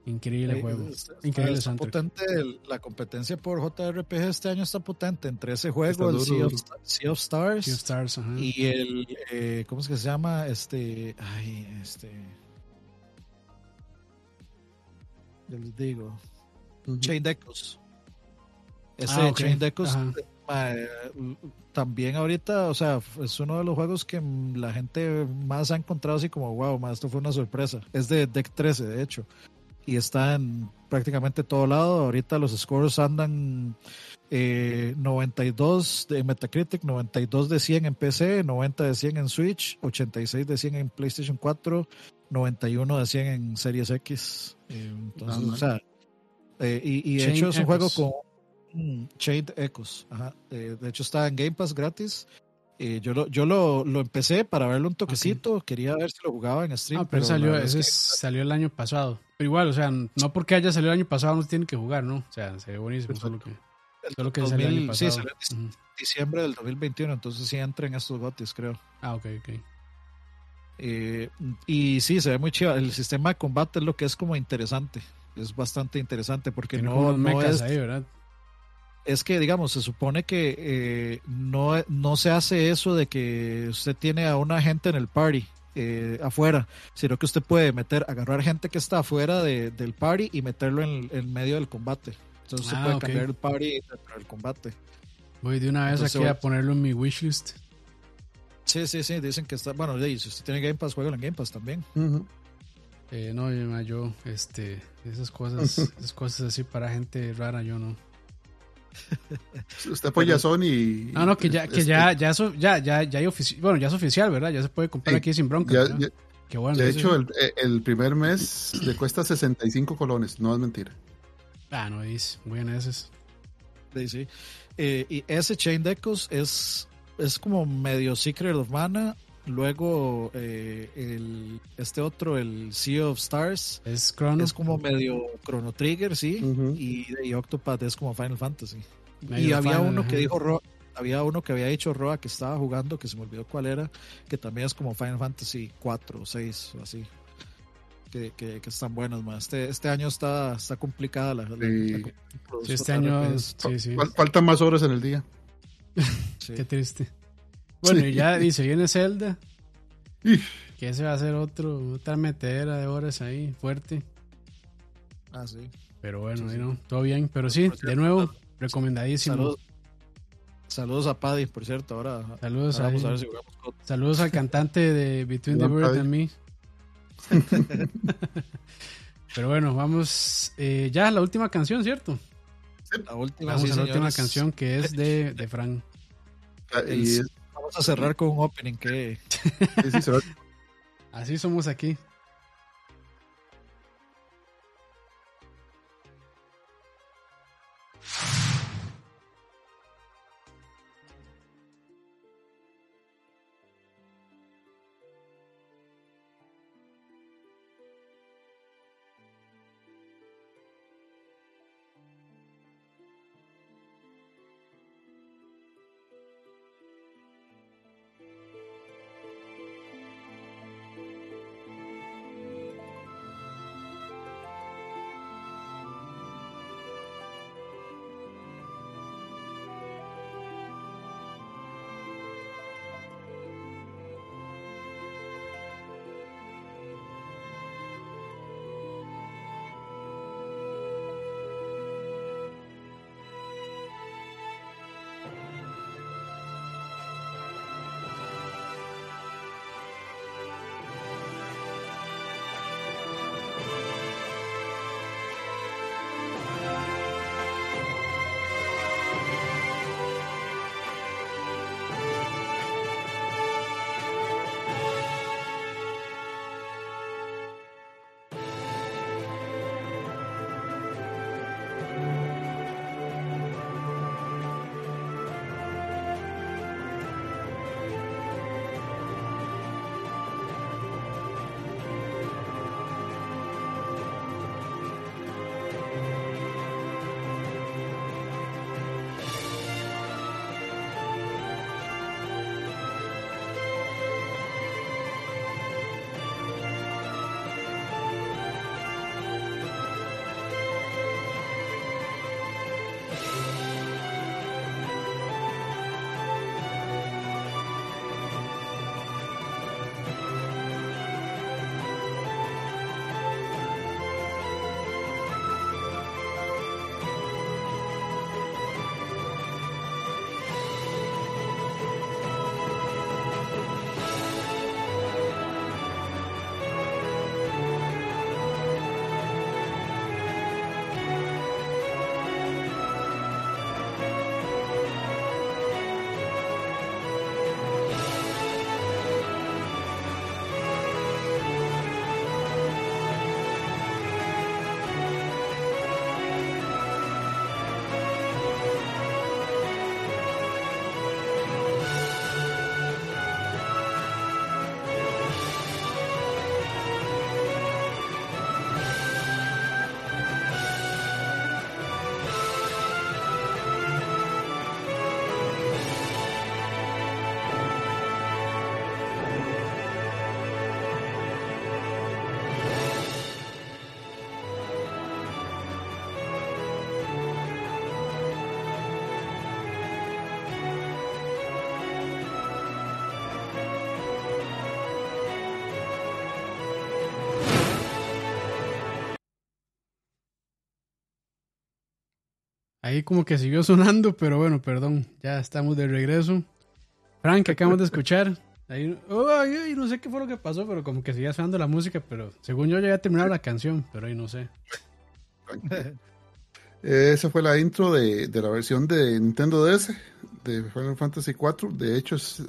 Increíble juego. Increíble potente, la competencia por JRPG este año está potente entre ese juego, el sea of, Stars, sea of Stars y el, eh, ¿cómo es que se llama? Este, ay, este, yo les digo, Chain Decos. Ese ah, Chain Decos eh, también ahorita, o sea, es uno de los juegos que la gente más ha encontrado así como, wow, esto fue una sorpresa. Es de Deck 13, de hecho y está en prácticamente todo lado. Ahorita los scores andan 92 eh, de Metacritic, 92 de 100 en PC, 90 de 100 en Switch, 86 de 100 en PlayStation 4, 91 de 100 en Series X. Eh, entonces, o sea, eh, y, de hecho es un juego con Shade Echoes. de hecho está en Game Pass gratis eh, yo lo, yo lo, lo, empecé para verlo un toquecito, quería ver si lo jugaba en stream. Ah, pero, salió, ese salió el año pasado. Pero igual, o sea, no porque haya salido el año pasado no se tiene que jugar, ¿no? O sea, se ve buenísimo, solo que, solo que salió el año pasado. Sí, salió en diciembre del 2021, entonces sí entra en estos botes, creo. Ah, ok, ok. Eh, y sí, se ve muy chido. El sistema de combate es lo que es como interesante. Es bastante interesante porque no, no es... Ahí, ¿verdad? Es que, digamos, se supone que eh, no, no se hace eso de que usted tiene a una gente en el party eh, afuera, sino que usted puede meter, agarrar gente que está afuera del party y meterlo en, medio del combate. Entonces usted ah, puede cambiar el party dentro del combate. Voy de una vez aquí a ponerlo en mi wishlist. Sí, sí, sí, dicen que está, bueno, si usted tiene Game Pass, juega en Game Pass también. Eh, no, yo, este, esas cosas, esas cosas así para gente rara, yo no. Usted apoya a Sony. No, no, que ya, que ya, este ya, eso, ya, ya, ya, hay bueno, ya es oficial, ¿verdad? Ya se puede comprar aquí sin bronca. de hecho, el, el, primer mes le cuesta 65 colones, no es mentira. Ah, no es, muy bien ese. Sí, sí. Eh, y ese Chain Decos es, es como medio Secret of Mana. Luego eh, el, este otro, el Sea of Stars, es, es como medio Chrono Trigger, sí. y, y, Octopath es como Final Fantasy. y había uno que dijo Roa, había uno que había dicho Roa que estaba jugando, que se me olvidó cuál era, que también es como Final Fantasy 4 o 6 o así. Que, que, están buenos más. Este, este año está, está complicada la, sí. este año faltan más horas en el día. Qué triste. Bueno, y ya dice, viene Zelda. Que ese va a ser otro, otra metedera de horas ahí, fuerte. Ah, sí. Pero bueno, no, todo bien. Pero sí, de nuevo, recomendadísimo. Saludos, a Paddy, por cierto. Ahora, saludos, a, saludos al cantante de Between the Bird and Me. Pero bueno, vamos eh, ya a la última canción, ¿cierto? La última, vamos a la última canción que es de, de Frank. Ah, Vamos a cerrar con un opening que. Así somos aquí. Ahí como que siguió sonando, pero bueno, perdón, ya estamos de regreso. Frank, acabamos de escuchar. Ahí, no sé qué fue lo que pasó, pero como que seguía sonando la música, pero según yo ya había terminado la canción, pero ahí no sé. Esa fue la intro de, la versión de Nintendo DS de Final Fantasy IV. De hecho, es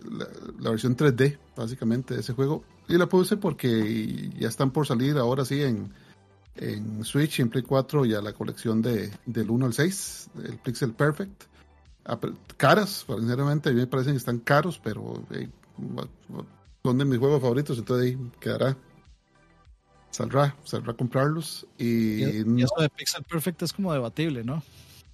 la, versión 3D, básicamente, de ese juego. Y la puse porque ya están por salir ahora sí en, en Switch, en Play 4, ya la colección de, del 1 al 6, el Pixel Perfect. Caras, sinceramente, a mí me parecen que están caros, pero eh, son de mis juegos favoritos, entonces ahí quedará saldrá, saldrá a comprarlos. Y, eso de Pixel Perfect es como debatible, ¿no?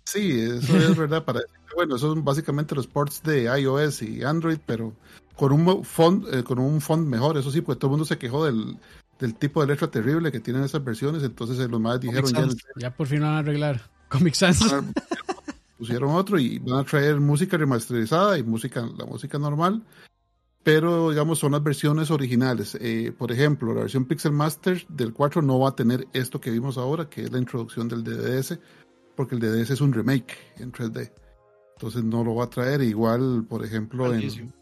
Sí, eso es verdad. Para, bueno, son básicamente los ports de iOS y Android, pero con un font, eh, con un font mejor, eso sí, pues todo el mundo se quejó del, del tipo de letra terrible que tienen esas versiones, entonces los más dijeron ya, ya, por fin van a arreglar Comic Sans. Pusieron otro y van a traer música remasterizada y música, la música normal pero digamos son las versiones originales. Eh, por ejemplo, la versión Pixel Master del 4 no va a tener esto que vimos ahora, que es la introducción del DDS, porque el DDS es un remake en 3D. Entonces no lo va a traer igual, por ejemplo, en...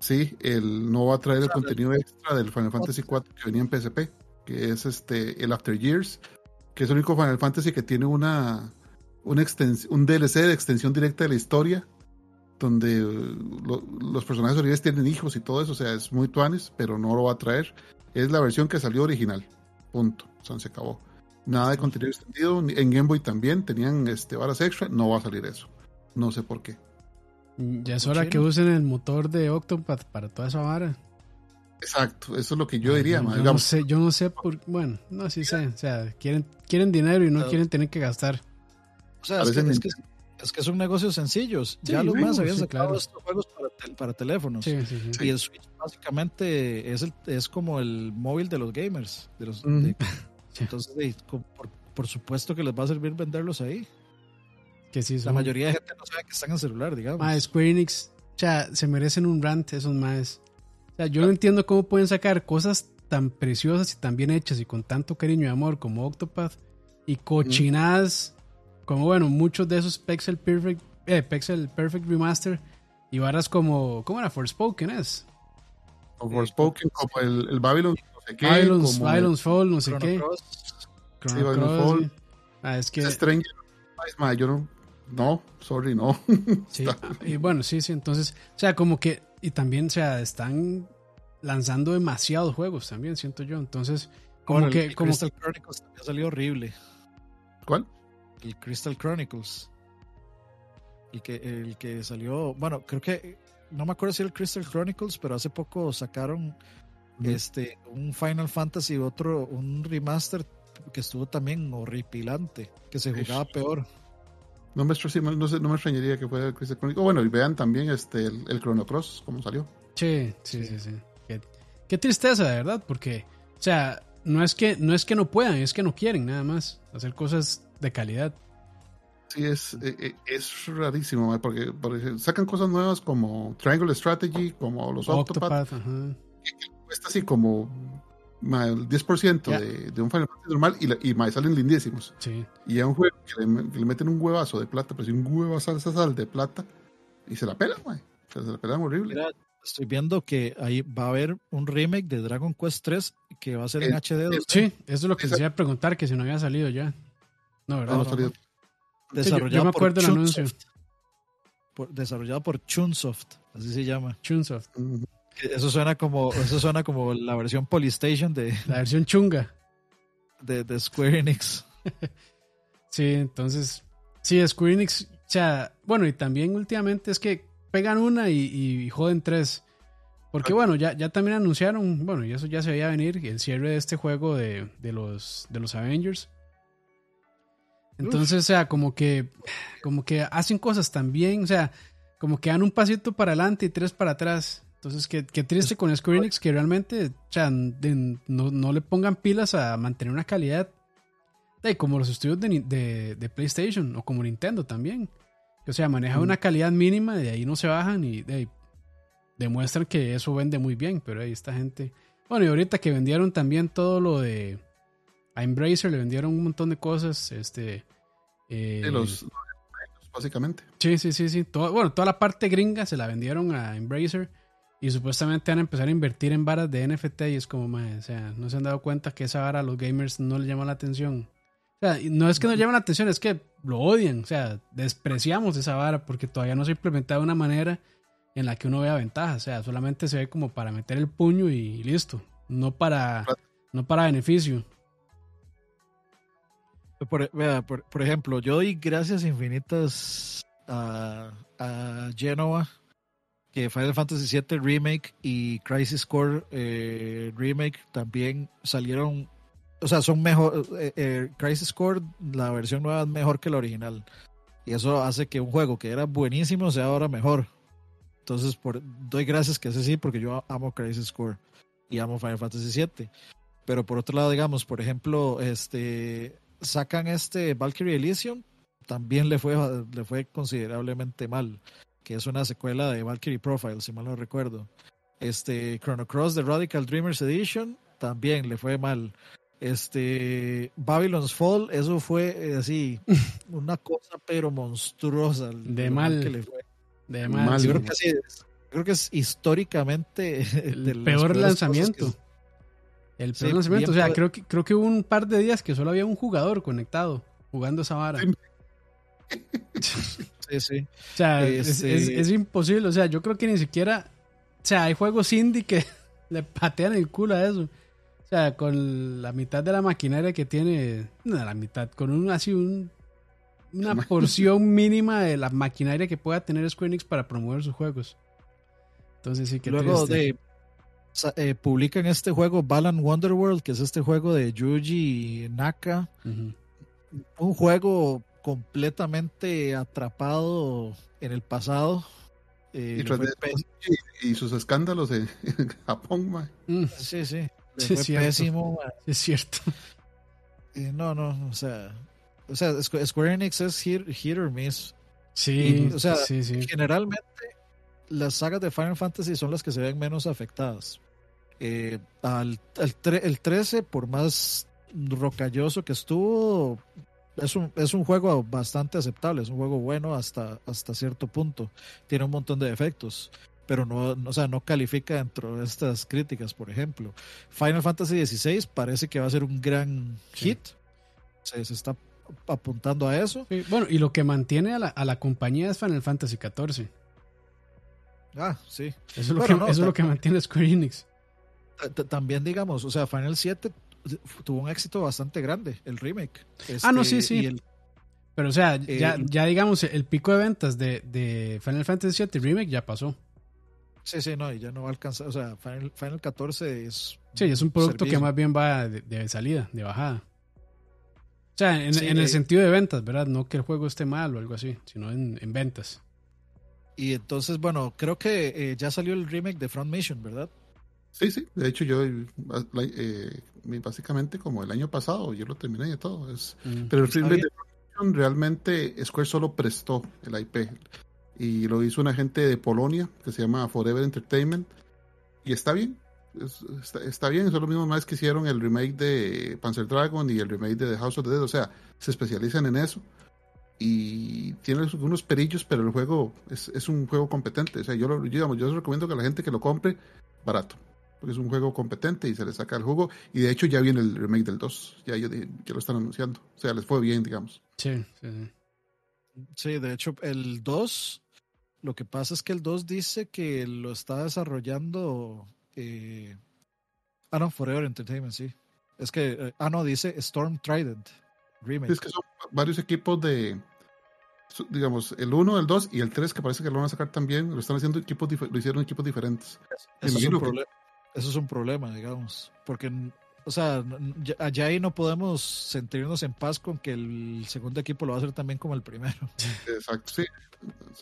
Sí, el, no va a traer el contenido extra del Final Fantasy 4 que venía en PSP, que es este el After Years, que es el único Final Fantasy que tiene una, una un DLC de extensión directa de la historia donde los personajes originales tienen hijos y todo eso, o sea, es muy tuanes, pero no lo va a traer. Es la versión que salió original. Punto. O sea, se acabó. Nada de contenido extendido. En Game Boy también tenían este, varas extra. No va a salir eso. No sé por qué. Ya es hora que usen el motor de Octopath para toda esa vara. Exacto, eso es lo que yo diría. Yo, no sé, yo no sé por bueno, no sí sé, o sea, quieren quieren dinero y no quieren tener que gastar. O sea, es que, es que son negocios sencillos. ya los más habían sacado estos juegos para, para teléfonos. y el Switch básicamente es, el, es como el móvil de los gamers. De los, entonces, por, supuesto que les va a servir venderlos ahí. Que sí, La mayoría de gente no sabe que están en celular, digamos. Ah, Square Enix, o sea, se merecen un rant esos más. O sea, yo no entiendo cómo pueden sacar cosas tan preciosas y tan bien hechas y con tanto cariño y amor como Octopath y cochinadas como bueno, muchos de esos Pixel Perfect, eh, Pixel Perfect Remaster y varas como, ¿cómo era? Forspoken es. O Forspoken, como el, el Babylon, no sé qué. Babylon's, Babylon's Fall, no sé qué. sí, Babylon's Fall. Ah, es que. Stranger, yo no, no, sorry, no. Sí, y bueno, sí, sí, entonces, o sea, como que, y también, o sea, están lanzando demasiados juegos también, siento yo, entonces, como que... El como, Crystal Chronicles ha salido horrible. ¿Cuál? el Crystal Chronicles. El que, el que salió, bueno, creo que, no me acuerdo si el Crystal Chronicles, pero hace poco sacaron este, un Final Fantasy, otro, un remaster que estuvo también horripilante, que se jugaba peor. No me, no, no me extrañaría que fuera el Crystal Chronicles. Bueno, y vean también este, el, Chrono Cross, cómo salió. Sí, sí, sí, sí. Qué, qué, tristeza, de verdad, porque, o sea, no es que no es que no puedan, es que no quieren nada más hacer cosas de calidad. Sí, es, eh, eh, es rarísimo, porque, sacan cosas nuevas como Triangle Strategy, como los Octopath, cuesta así como el 10% de, de, un Final Fantasy normal y, y salen lindísimos. Sí. Y a un juego que le, meten un huevazo de plata, pero si un huevazo de sal de plata y se la pelan, se la pelan horrible. estoy viendo que ahí va a haber un remake de Dragon Quest 3 que va a ser en HD. sí, eso es lo que quería preguntar, que si no había salido ya. No, ¿verdad? Desarrollado yo, me acuerdo del anuncio. Por, desarrollado por Chunsoft, así se llama. Chunsoft. Eso suena como, eso suena como la versión Polystation de. La versión chunga. De, de Square Enix. sí, entonces. Sí, Square Enix. O sea, bueno, y también últimamente es que pegan una y, joden tres. Porque bueno, ya, ya también anunciaron, bueno, y eso ya se veía venir, el cierre de este juego de, de, los, de los Avengers. Entonces, o sea, como que, como que hacen cosas también, o sea, como que dan un pasito para adelante y tres para atrás. Entonces, qué, qué triste con Square Enix que realmente, o sea, no, le pongan pilas a mantener una calidad de, como los estudios de, de, PlayStation o como Nintendo también. O sea, manejan una calidad mínima, de ahí no se bajan y de, demuestran que eso vende muy bien, pero ahí esta gente... Bueno, y ahorita que vendieron también todo lo de a Embracer le vendieron un montón de cosas. Este, eh, los básicamente. Sí, sí, sí, sí. bueno, toda la parte gringa se la vendieron a Embracer y supuestamente van a empezar a invertir en varas de NFT y es como, más, o sea, no se han dado cuenta que esa vara a los gamers no les llama la atención. O sea, no es que no llamen la atención, es que lo odian, o sea, despreciamos esa vara porque todavía no se ha implementado de una manera en la que uno vea ventaja, o sea, solamente se ve como para meter el puño y listo, no para, no para beneficio. Por, por, ejemplo, yo doy gracias infinitas a, a Genova que Final Fantasy VII Remake y Crisis Core eh, Remake también salieron, o sea, son mejor, eh, eh, Crisis Core, la versión nueva es mejor que la original. Y eso hace que un juego que era buenísimo sea ahora mejor. Entonces, por, doy gracias que es así porque yo amo Crisis Core y amo Final Fantasy VII. Pero por otro lado, digamos, por ejemplo, este sacan este Valkyrie Elysium, también le fue, le fue considerablemente mal que es una secuela de Valkyrie Profile, si mal no recuerdo. Este Chrono Cross de Radical Dreamers Edition también le fue mal. Este Babylon's Fall, eso fue eh, así, una cosa pero monstruosa. De mal. Que le fue. De mal. Yo creo que, es, creo que es históricamente el peor lanzamiento. El peor lanzamiento. O sea, creo que, creo que hubo un par de días que solo había un jugador conectado jugando esa vara. Sí, sí. O sea, este es, imposible. O sea, yo creo que ni siquiera. O sea, hay juegos indie que le patean el culo a eso. O sea, con la mitad de la maquinaria que tiene. No, la mitad. Con un así un. Una porción mínima de la maquinaria que pueda tener Square Enix para promover sus juegos. Entonces sí que Luego de. Eh, publican este juego Balan Wonderworld, que es este juego de Yuji Naka. Un juego completamente atrapado en el pasado. Eh, y, sus escándalos en, Japón, mm. Sí, sí. fue pésimo. Es cierto. no, no, o sea, o sea, Square Enix es hit, or miss. Sí, o sea, generalmente las sagas de Final Fantasy son las que se ven menos afectadas. Eh, al, el 13, por más rocalloso que estuvo, es un, es un juego bastante aceptable, es un juego bueno hasta, hasta cierto punto. Tiene un montón de defectos, pero no, o sea, no califica dentro de estas críticas, por ejemplo. Final Fantasy XVI parece que va a ser un gran hit. Se, está apuntando a eso. bueno, y lo que mantiene a la, a la compañía es Final Fantasy XIV. Ah, sí. Eso es lo, que, eso es lo que mantiene Square Enix. También, digamos, o sea, Final 7 tuvo un éxito bastante grande, el remake. ah, no, sí, este, sí. Pero o sea, ya, ya digamos, el pico de ventas de, de Final Fantasy VII Remake ya pasó. Sí, sí, no, y ya no va a alcanzar. O sea, Final, Final 14 es. Sí, es un producto que más bien va de, salida, de bajada. O sea, en, en el sentido de ventas, ¿verdad? No que el juego esté mal o algo así, sino en, en ventas. Y entonces, bueno, creo que eh, ya salió el remake de Front Mission, ¿verdad? Sí, sí, de hecho yo eh, básicamente como el año pasado yo lo terminé y todo. Es, mm, pero el de realmente Square solo prestó el IP y lo hizo una gente de Polonia que se llama Forever Entertainment y está bien. está, bien, son los mismos más que hicieron el remake de Panzer Dragon y el remake de The House of the Dead, o sea, se especializan en eso y tiene algunos perillos, pero el juego es, es un juego competente. O sea, yo, lo, digamos, yo recomiendo que la gente que lo compre barato porque es un juego competente y se le saca el juego. Y de hecho ya viene el remake del 2, ya, ya, lo están anunciando. O sea, les fue bien, digamos. Sí, sí, sí. de hecho, el 2, lo que pasa es que el 2 dice que lo está desarrollando... Eh, ah, no, Forever Entertainment, sí. Es que, eh, ah, no, dice Storm Trident Remake. Es que son varios equipos de, digamos, el 1, el 2 y el 3 que parece que lo van a sacar también, lo están haciendo equipos, lo hicieron equipos diferentes. Eso es, un eso es un problema, digamos, porque, o sea, allá ahí no podemos sentirnos en paz con que el segundo equipo lo va a hacer también como el primero. Exacto, sí,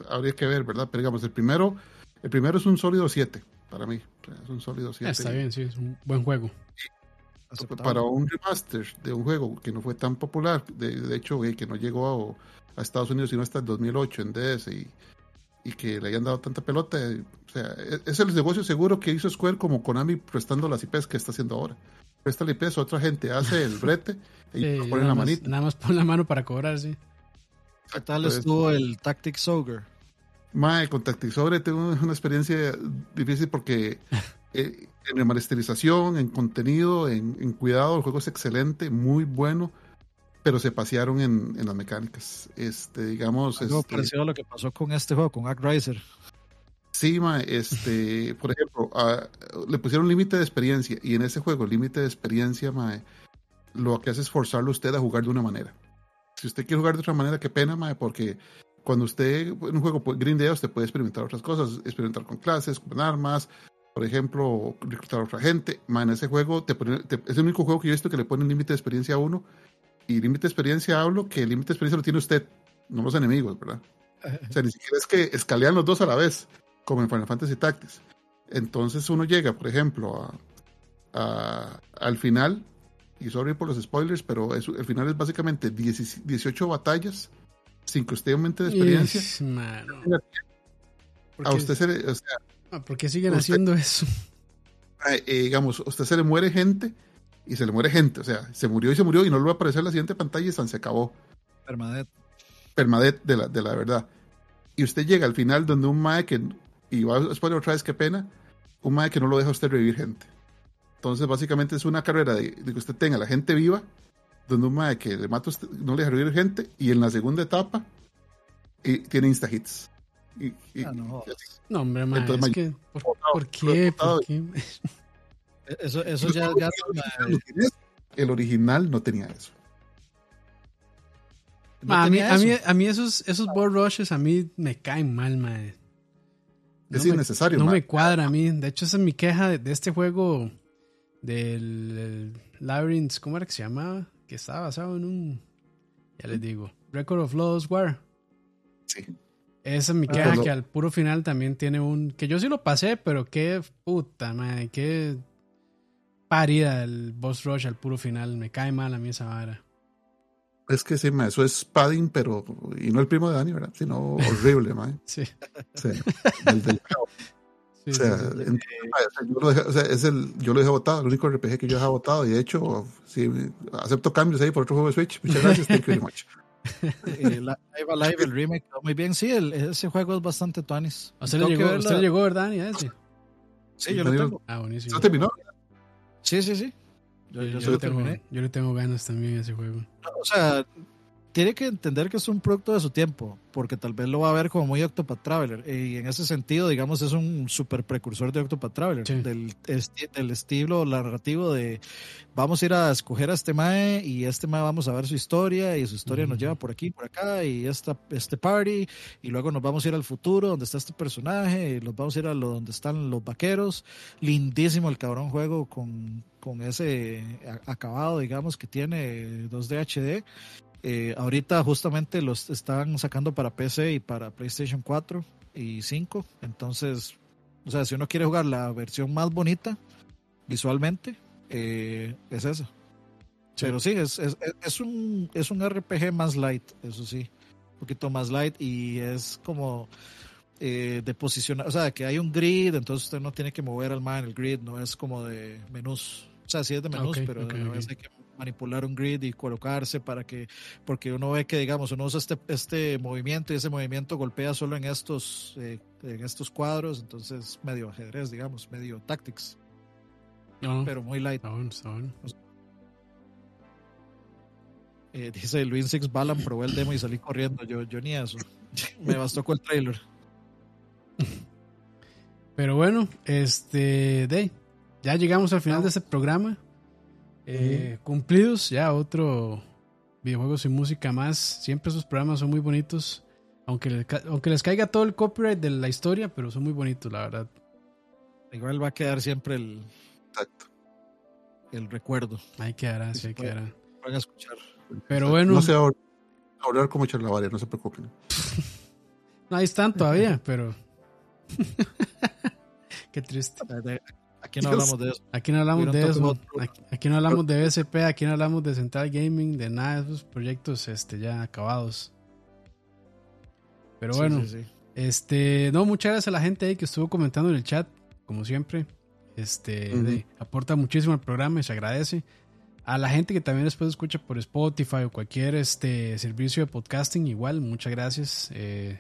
habría que ver, ¿verdad? Pero digamos, el primero, el primero es un sólido 7 para mí, es un sólido 7. Está bien, sí, es un buen juego. para un remaster de un juego que no fue tan popular, de, hecho, que no llegó a, a, Estados Unidos sino hasta el 2008 en DS y y que le hayan dado tanta pelota. O sea, e-, es el negocio seguro que hizo Square como Konami prestando las IPs que está haciendo ahora. Presta la IP a otra gente, hace el brete y pone la manita. Nada más pone la mano para cobrar, sí. ¿Qué tal estuvo el Tactics Ogre? Mae, con Tactics Ogre tengo una experiencia difícil porque eh, en remasterización, en contenido, en, cuidado, el juego es excelente, muy bueno, pero se pasearon en, las mecánicas. Este, digamos. Algo este, parecido a lo que pasó con este juego, con Riser. Sí, mae, este, por ejemplo, le pusieron límite de experiencia y en ese juego, límite de experiencia, mae, lo que hace es forzarlo a usted a jugar de una manera. Si usted quiere jugar de otra manera, qué pena, mae, porque cuando usted en un juego grindea, usted puede experimentar otras cosas, experimentar con clases, con armas, por ejemplo, reclutar a otra gente. Mae, en ese juego te es el único juego que yo he visto que le pone límite de experiencia a uno. Y límite de experiencia hablo que el límite de experiencia lo tiene usted, no los enemigos, ¿verdad? O sea, ni siquiera es que escalean los dos a la vez, como en Final Fantasy Tactics. Entonces uno llega, por ejemplo, a, al final y sorry por los spoilers, pero el final es básicamente 18 batallas sin que usted aumente de experiencia. A usted se le, o sea, ah, ¿Por qué siguen haciendo eso? Eh, digamos, a usted se le muere gente y se le muere gente, o sea, se murió y se murió y no le va a aparecer en la siguiente pantalla y se acabó. Permadet. Permadet de la, de la verdad. Y usted llega al final donde un mae que, y va a spoiler otra vez, qué pena, un mae que no lo deja a usted revivir gente. Entonces, básicamente es una carrera de, que usted tenga la gente viva, donde un mae que le mata usted, no le deja revivir gente, y en la segunda etapa y, tiene insta hits. Y, ah, no. hombre, mae, es que, ¿por, qué? ¿Por qué? Eso, eso ya, ya el original no tenía eso. a, mí, a, mí, a mí esos, esos board rushes a mí me caen mal, mae. Es innecesario. no me cuadra a mí. De hecho, esa es mi queja de este juego del Labyrinth, ¿cómo era que se llamaba? Que estaba basado en un, ya les digo, Record of Lost War. Sí. Esa es mi ah, queja, que al puro final también tiene un, que yo sí lo pasé, pero qué puta, madre, qué parida el boss rush al puro final, me cae mal a mí esa vara. Es que sí, eso es padding, pero, y no el primo de Dani, ¿verdad? Sino horrible, man. sí. sí. El del o sea, yo, lo dejé, o sea, es el, yo lo dejé votado, el único RPG que yo he dejado votado. Y de hecho, sí, acepto cambios ahí por otro juego de Switch. Muchas gracias, thank you very much. eh, Live Alive, el remake, muy bien. Sí, el, ese juego es bastante tuanis. ¿Usted, le llegó, ¿Usted llegó, verdad, ni a ese? Sí, yo lo tengo. Ah, buenísimo. ¿Se terminó? Sí, sí, sí. Yo, yo, yo, tengo, yo, le tengo ganas también a ese juego. O sea, tiene que entender que es un producto de su tiempo, porque tal vez lo va a ver como muy Octopath Traveler. Y en ese sentido, digamos, es un super precursor de Octopath Traveler, del, del, estilo narrativo de vamos a ir a escoger a este Mae y este Mae vamos a ver su historia y su historia nos lleva por aquí, por acá y esta, este party y luego nos vamos a ir al futuro donde está este personaje y nos vamos a ir a lo, donde están los vaqueros. Lindísimo el cabrón juego con, con ese acabado, digamos, que tiene 2D HD eh, ahorita justamente los están sacando para PC y para PlayStation 4 y 5. Entonces, o sea, si uno quiere jugar la versión más bonita visualmente, eh, es esa. Pero sí, es, es, es, un, es un RPG más light, eso sí. Un poquito más light y es como eh, de posicionar, o sea, que hay un grid, entonces usted no tiene que mover al man el grid, no es como de menús. O sea, sí es de menús, pero a veces hay que manipular un grid y colocarse para que, porque uno ve que, digamos, uno usa este, este movimiento y ese movimiento golpea solo en estos, eh, en estos cuadros, entonces medio ajedrez, digamos, medio tactics. pero muy light. Eh, dice Luis Six Balan, probé el demo y salí corriendo. Yo, yo ni eso. Me bastó con el trailer. Pero bueno, este, de, ya llegamos al final de este programa. Eh, cumplidos, ya otro videojuego sin música más. Siempre esos programas son muy bonitos. Aunque, les, aunque les caiga todo el copyright de la historia, pero son muy bonitos, la verdad. Igual va a quedar siempre el, el recuerdo. Ahí quedará, sí, ahí quedará. Van a escuchar. Pero bueno. No sé hablar como Charlavaria, no se preocupen. no, ahí están todavía, pero. Qué triste. Aquí no hablamos de eso. Aquí no hablamos de eso. Aquí, no hablamos de BSP, aquí no hablamos de Central Gaming, de nada de esos proyectos este, ya acabados. Pero bueno, este, no, muchas gracias a la gente ahí que estuvo comentando en el chat, como siempre. Este, aporta muchísimo al programa y se agradece. A la gente que también después escucha por Spotify o cualquier este servicio de podcasting, igual, muchas gracias. Eh,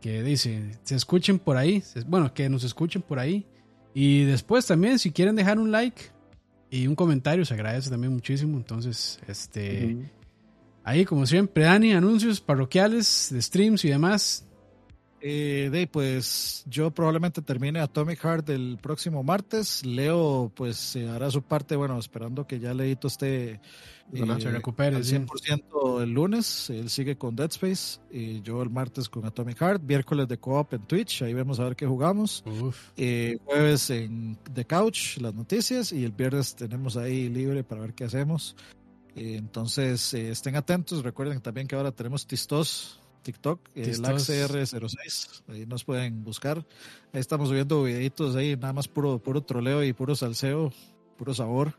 que dice, se escuchen por ahí, bueno, que nos escuchen por ahí. Y después también, si quieren dejar un like y un comentario, se agradece también muchísimo. Entonces, este, ahí como siempre, Dani, anuncios parroquiales de streams y demás. Eh, de, pues yo probablemente termine Atomic Heart el próximo martes. Leo, pues hará su parte, bueno, esperando que ya Leito esté eh, se recupere al 100% el lunes. Él sigue con Dead Space. Y yo el martes con Atomic Heart. Miércoles de co-op en Twitch. Ahí vemos a ver qué jugamos. Eh, jueves en The Couch, las noticias. Y el viernes tenemos ahí libre para ver qué hacemos. Eh, entonces estén atentos. Recuerden también que ahora tenemos Tistos TikTok, el AXR06, ahí nos pueden buscar. Ahí estamos subiendo videitos ahí, nada más puro, puro troleo y puro salseo, puro sabor.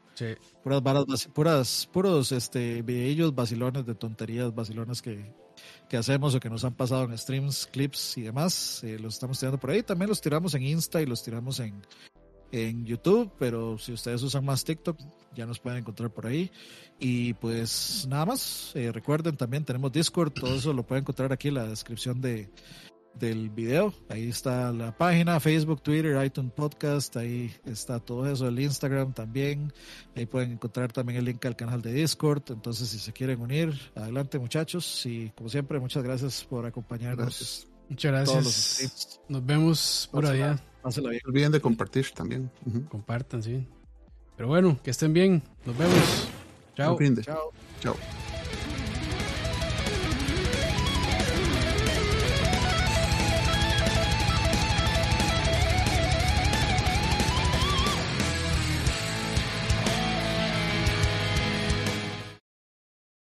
Puras varas, puras, puros este, videillos vacilones de tonterías, vacilones que, que hacemos o que nos han pasado en streams, clips y demás. Eh, los estamos tirando por ahí. También los tiramos en Insta y los tiramos en, en YouTube, pero si ustedes usan más TikTok, ya nos pueden encontrar por ahí. Y pues nada más, eh, recuerden también tenemos Discord, todo eso lo pueden encontrar aquí en la descripción de, del video. Ahí está la página, Facebook, Twitter, iTunes Podcast, ahí está todo eso, el Instagram también. Ahí pueden encontrar también el link al canal de Discord. Entonces, si se quieren unir, adelante muchachos. Y como siempre, muchas gracias por acompañarnos. Muchas gracias. Nos vemos por allá. No se olviden de compartir también. Compartan, sí. Pero bueno, que estén bien. Nos vemos. Chao. Chao. Chao.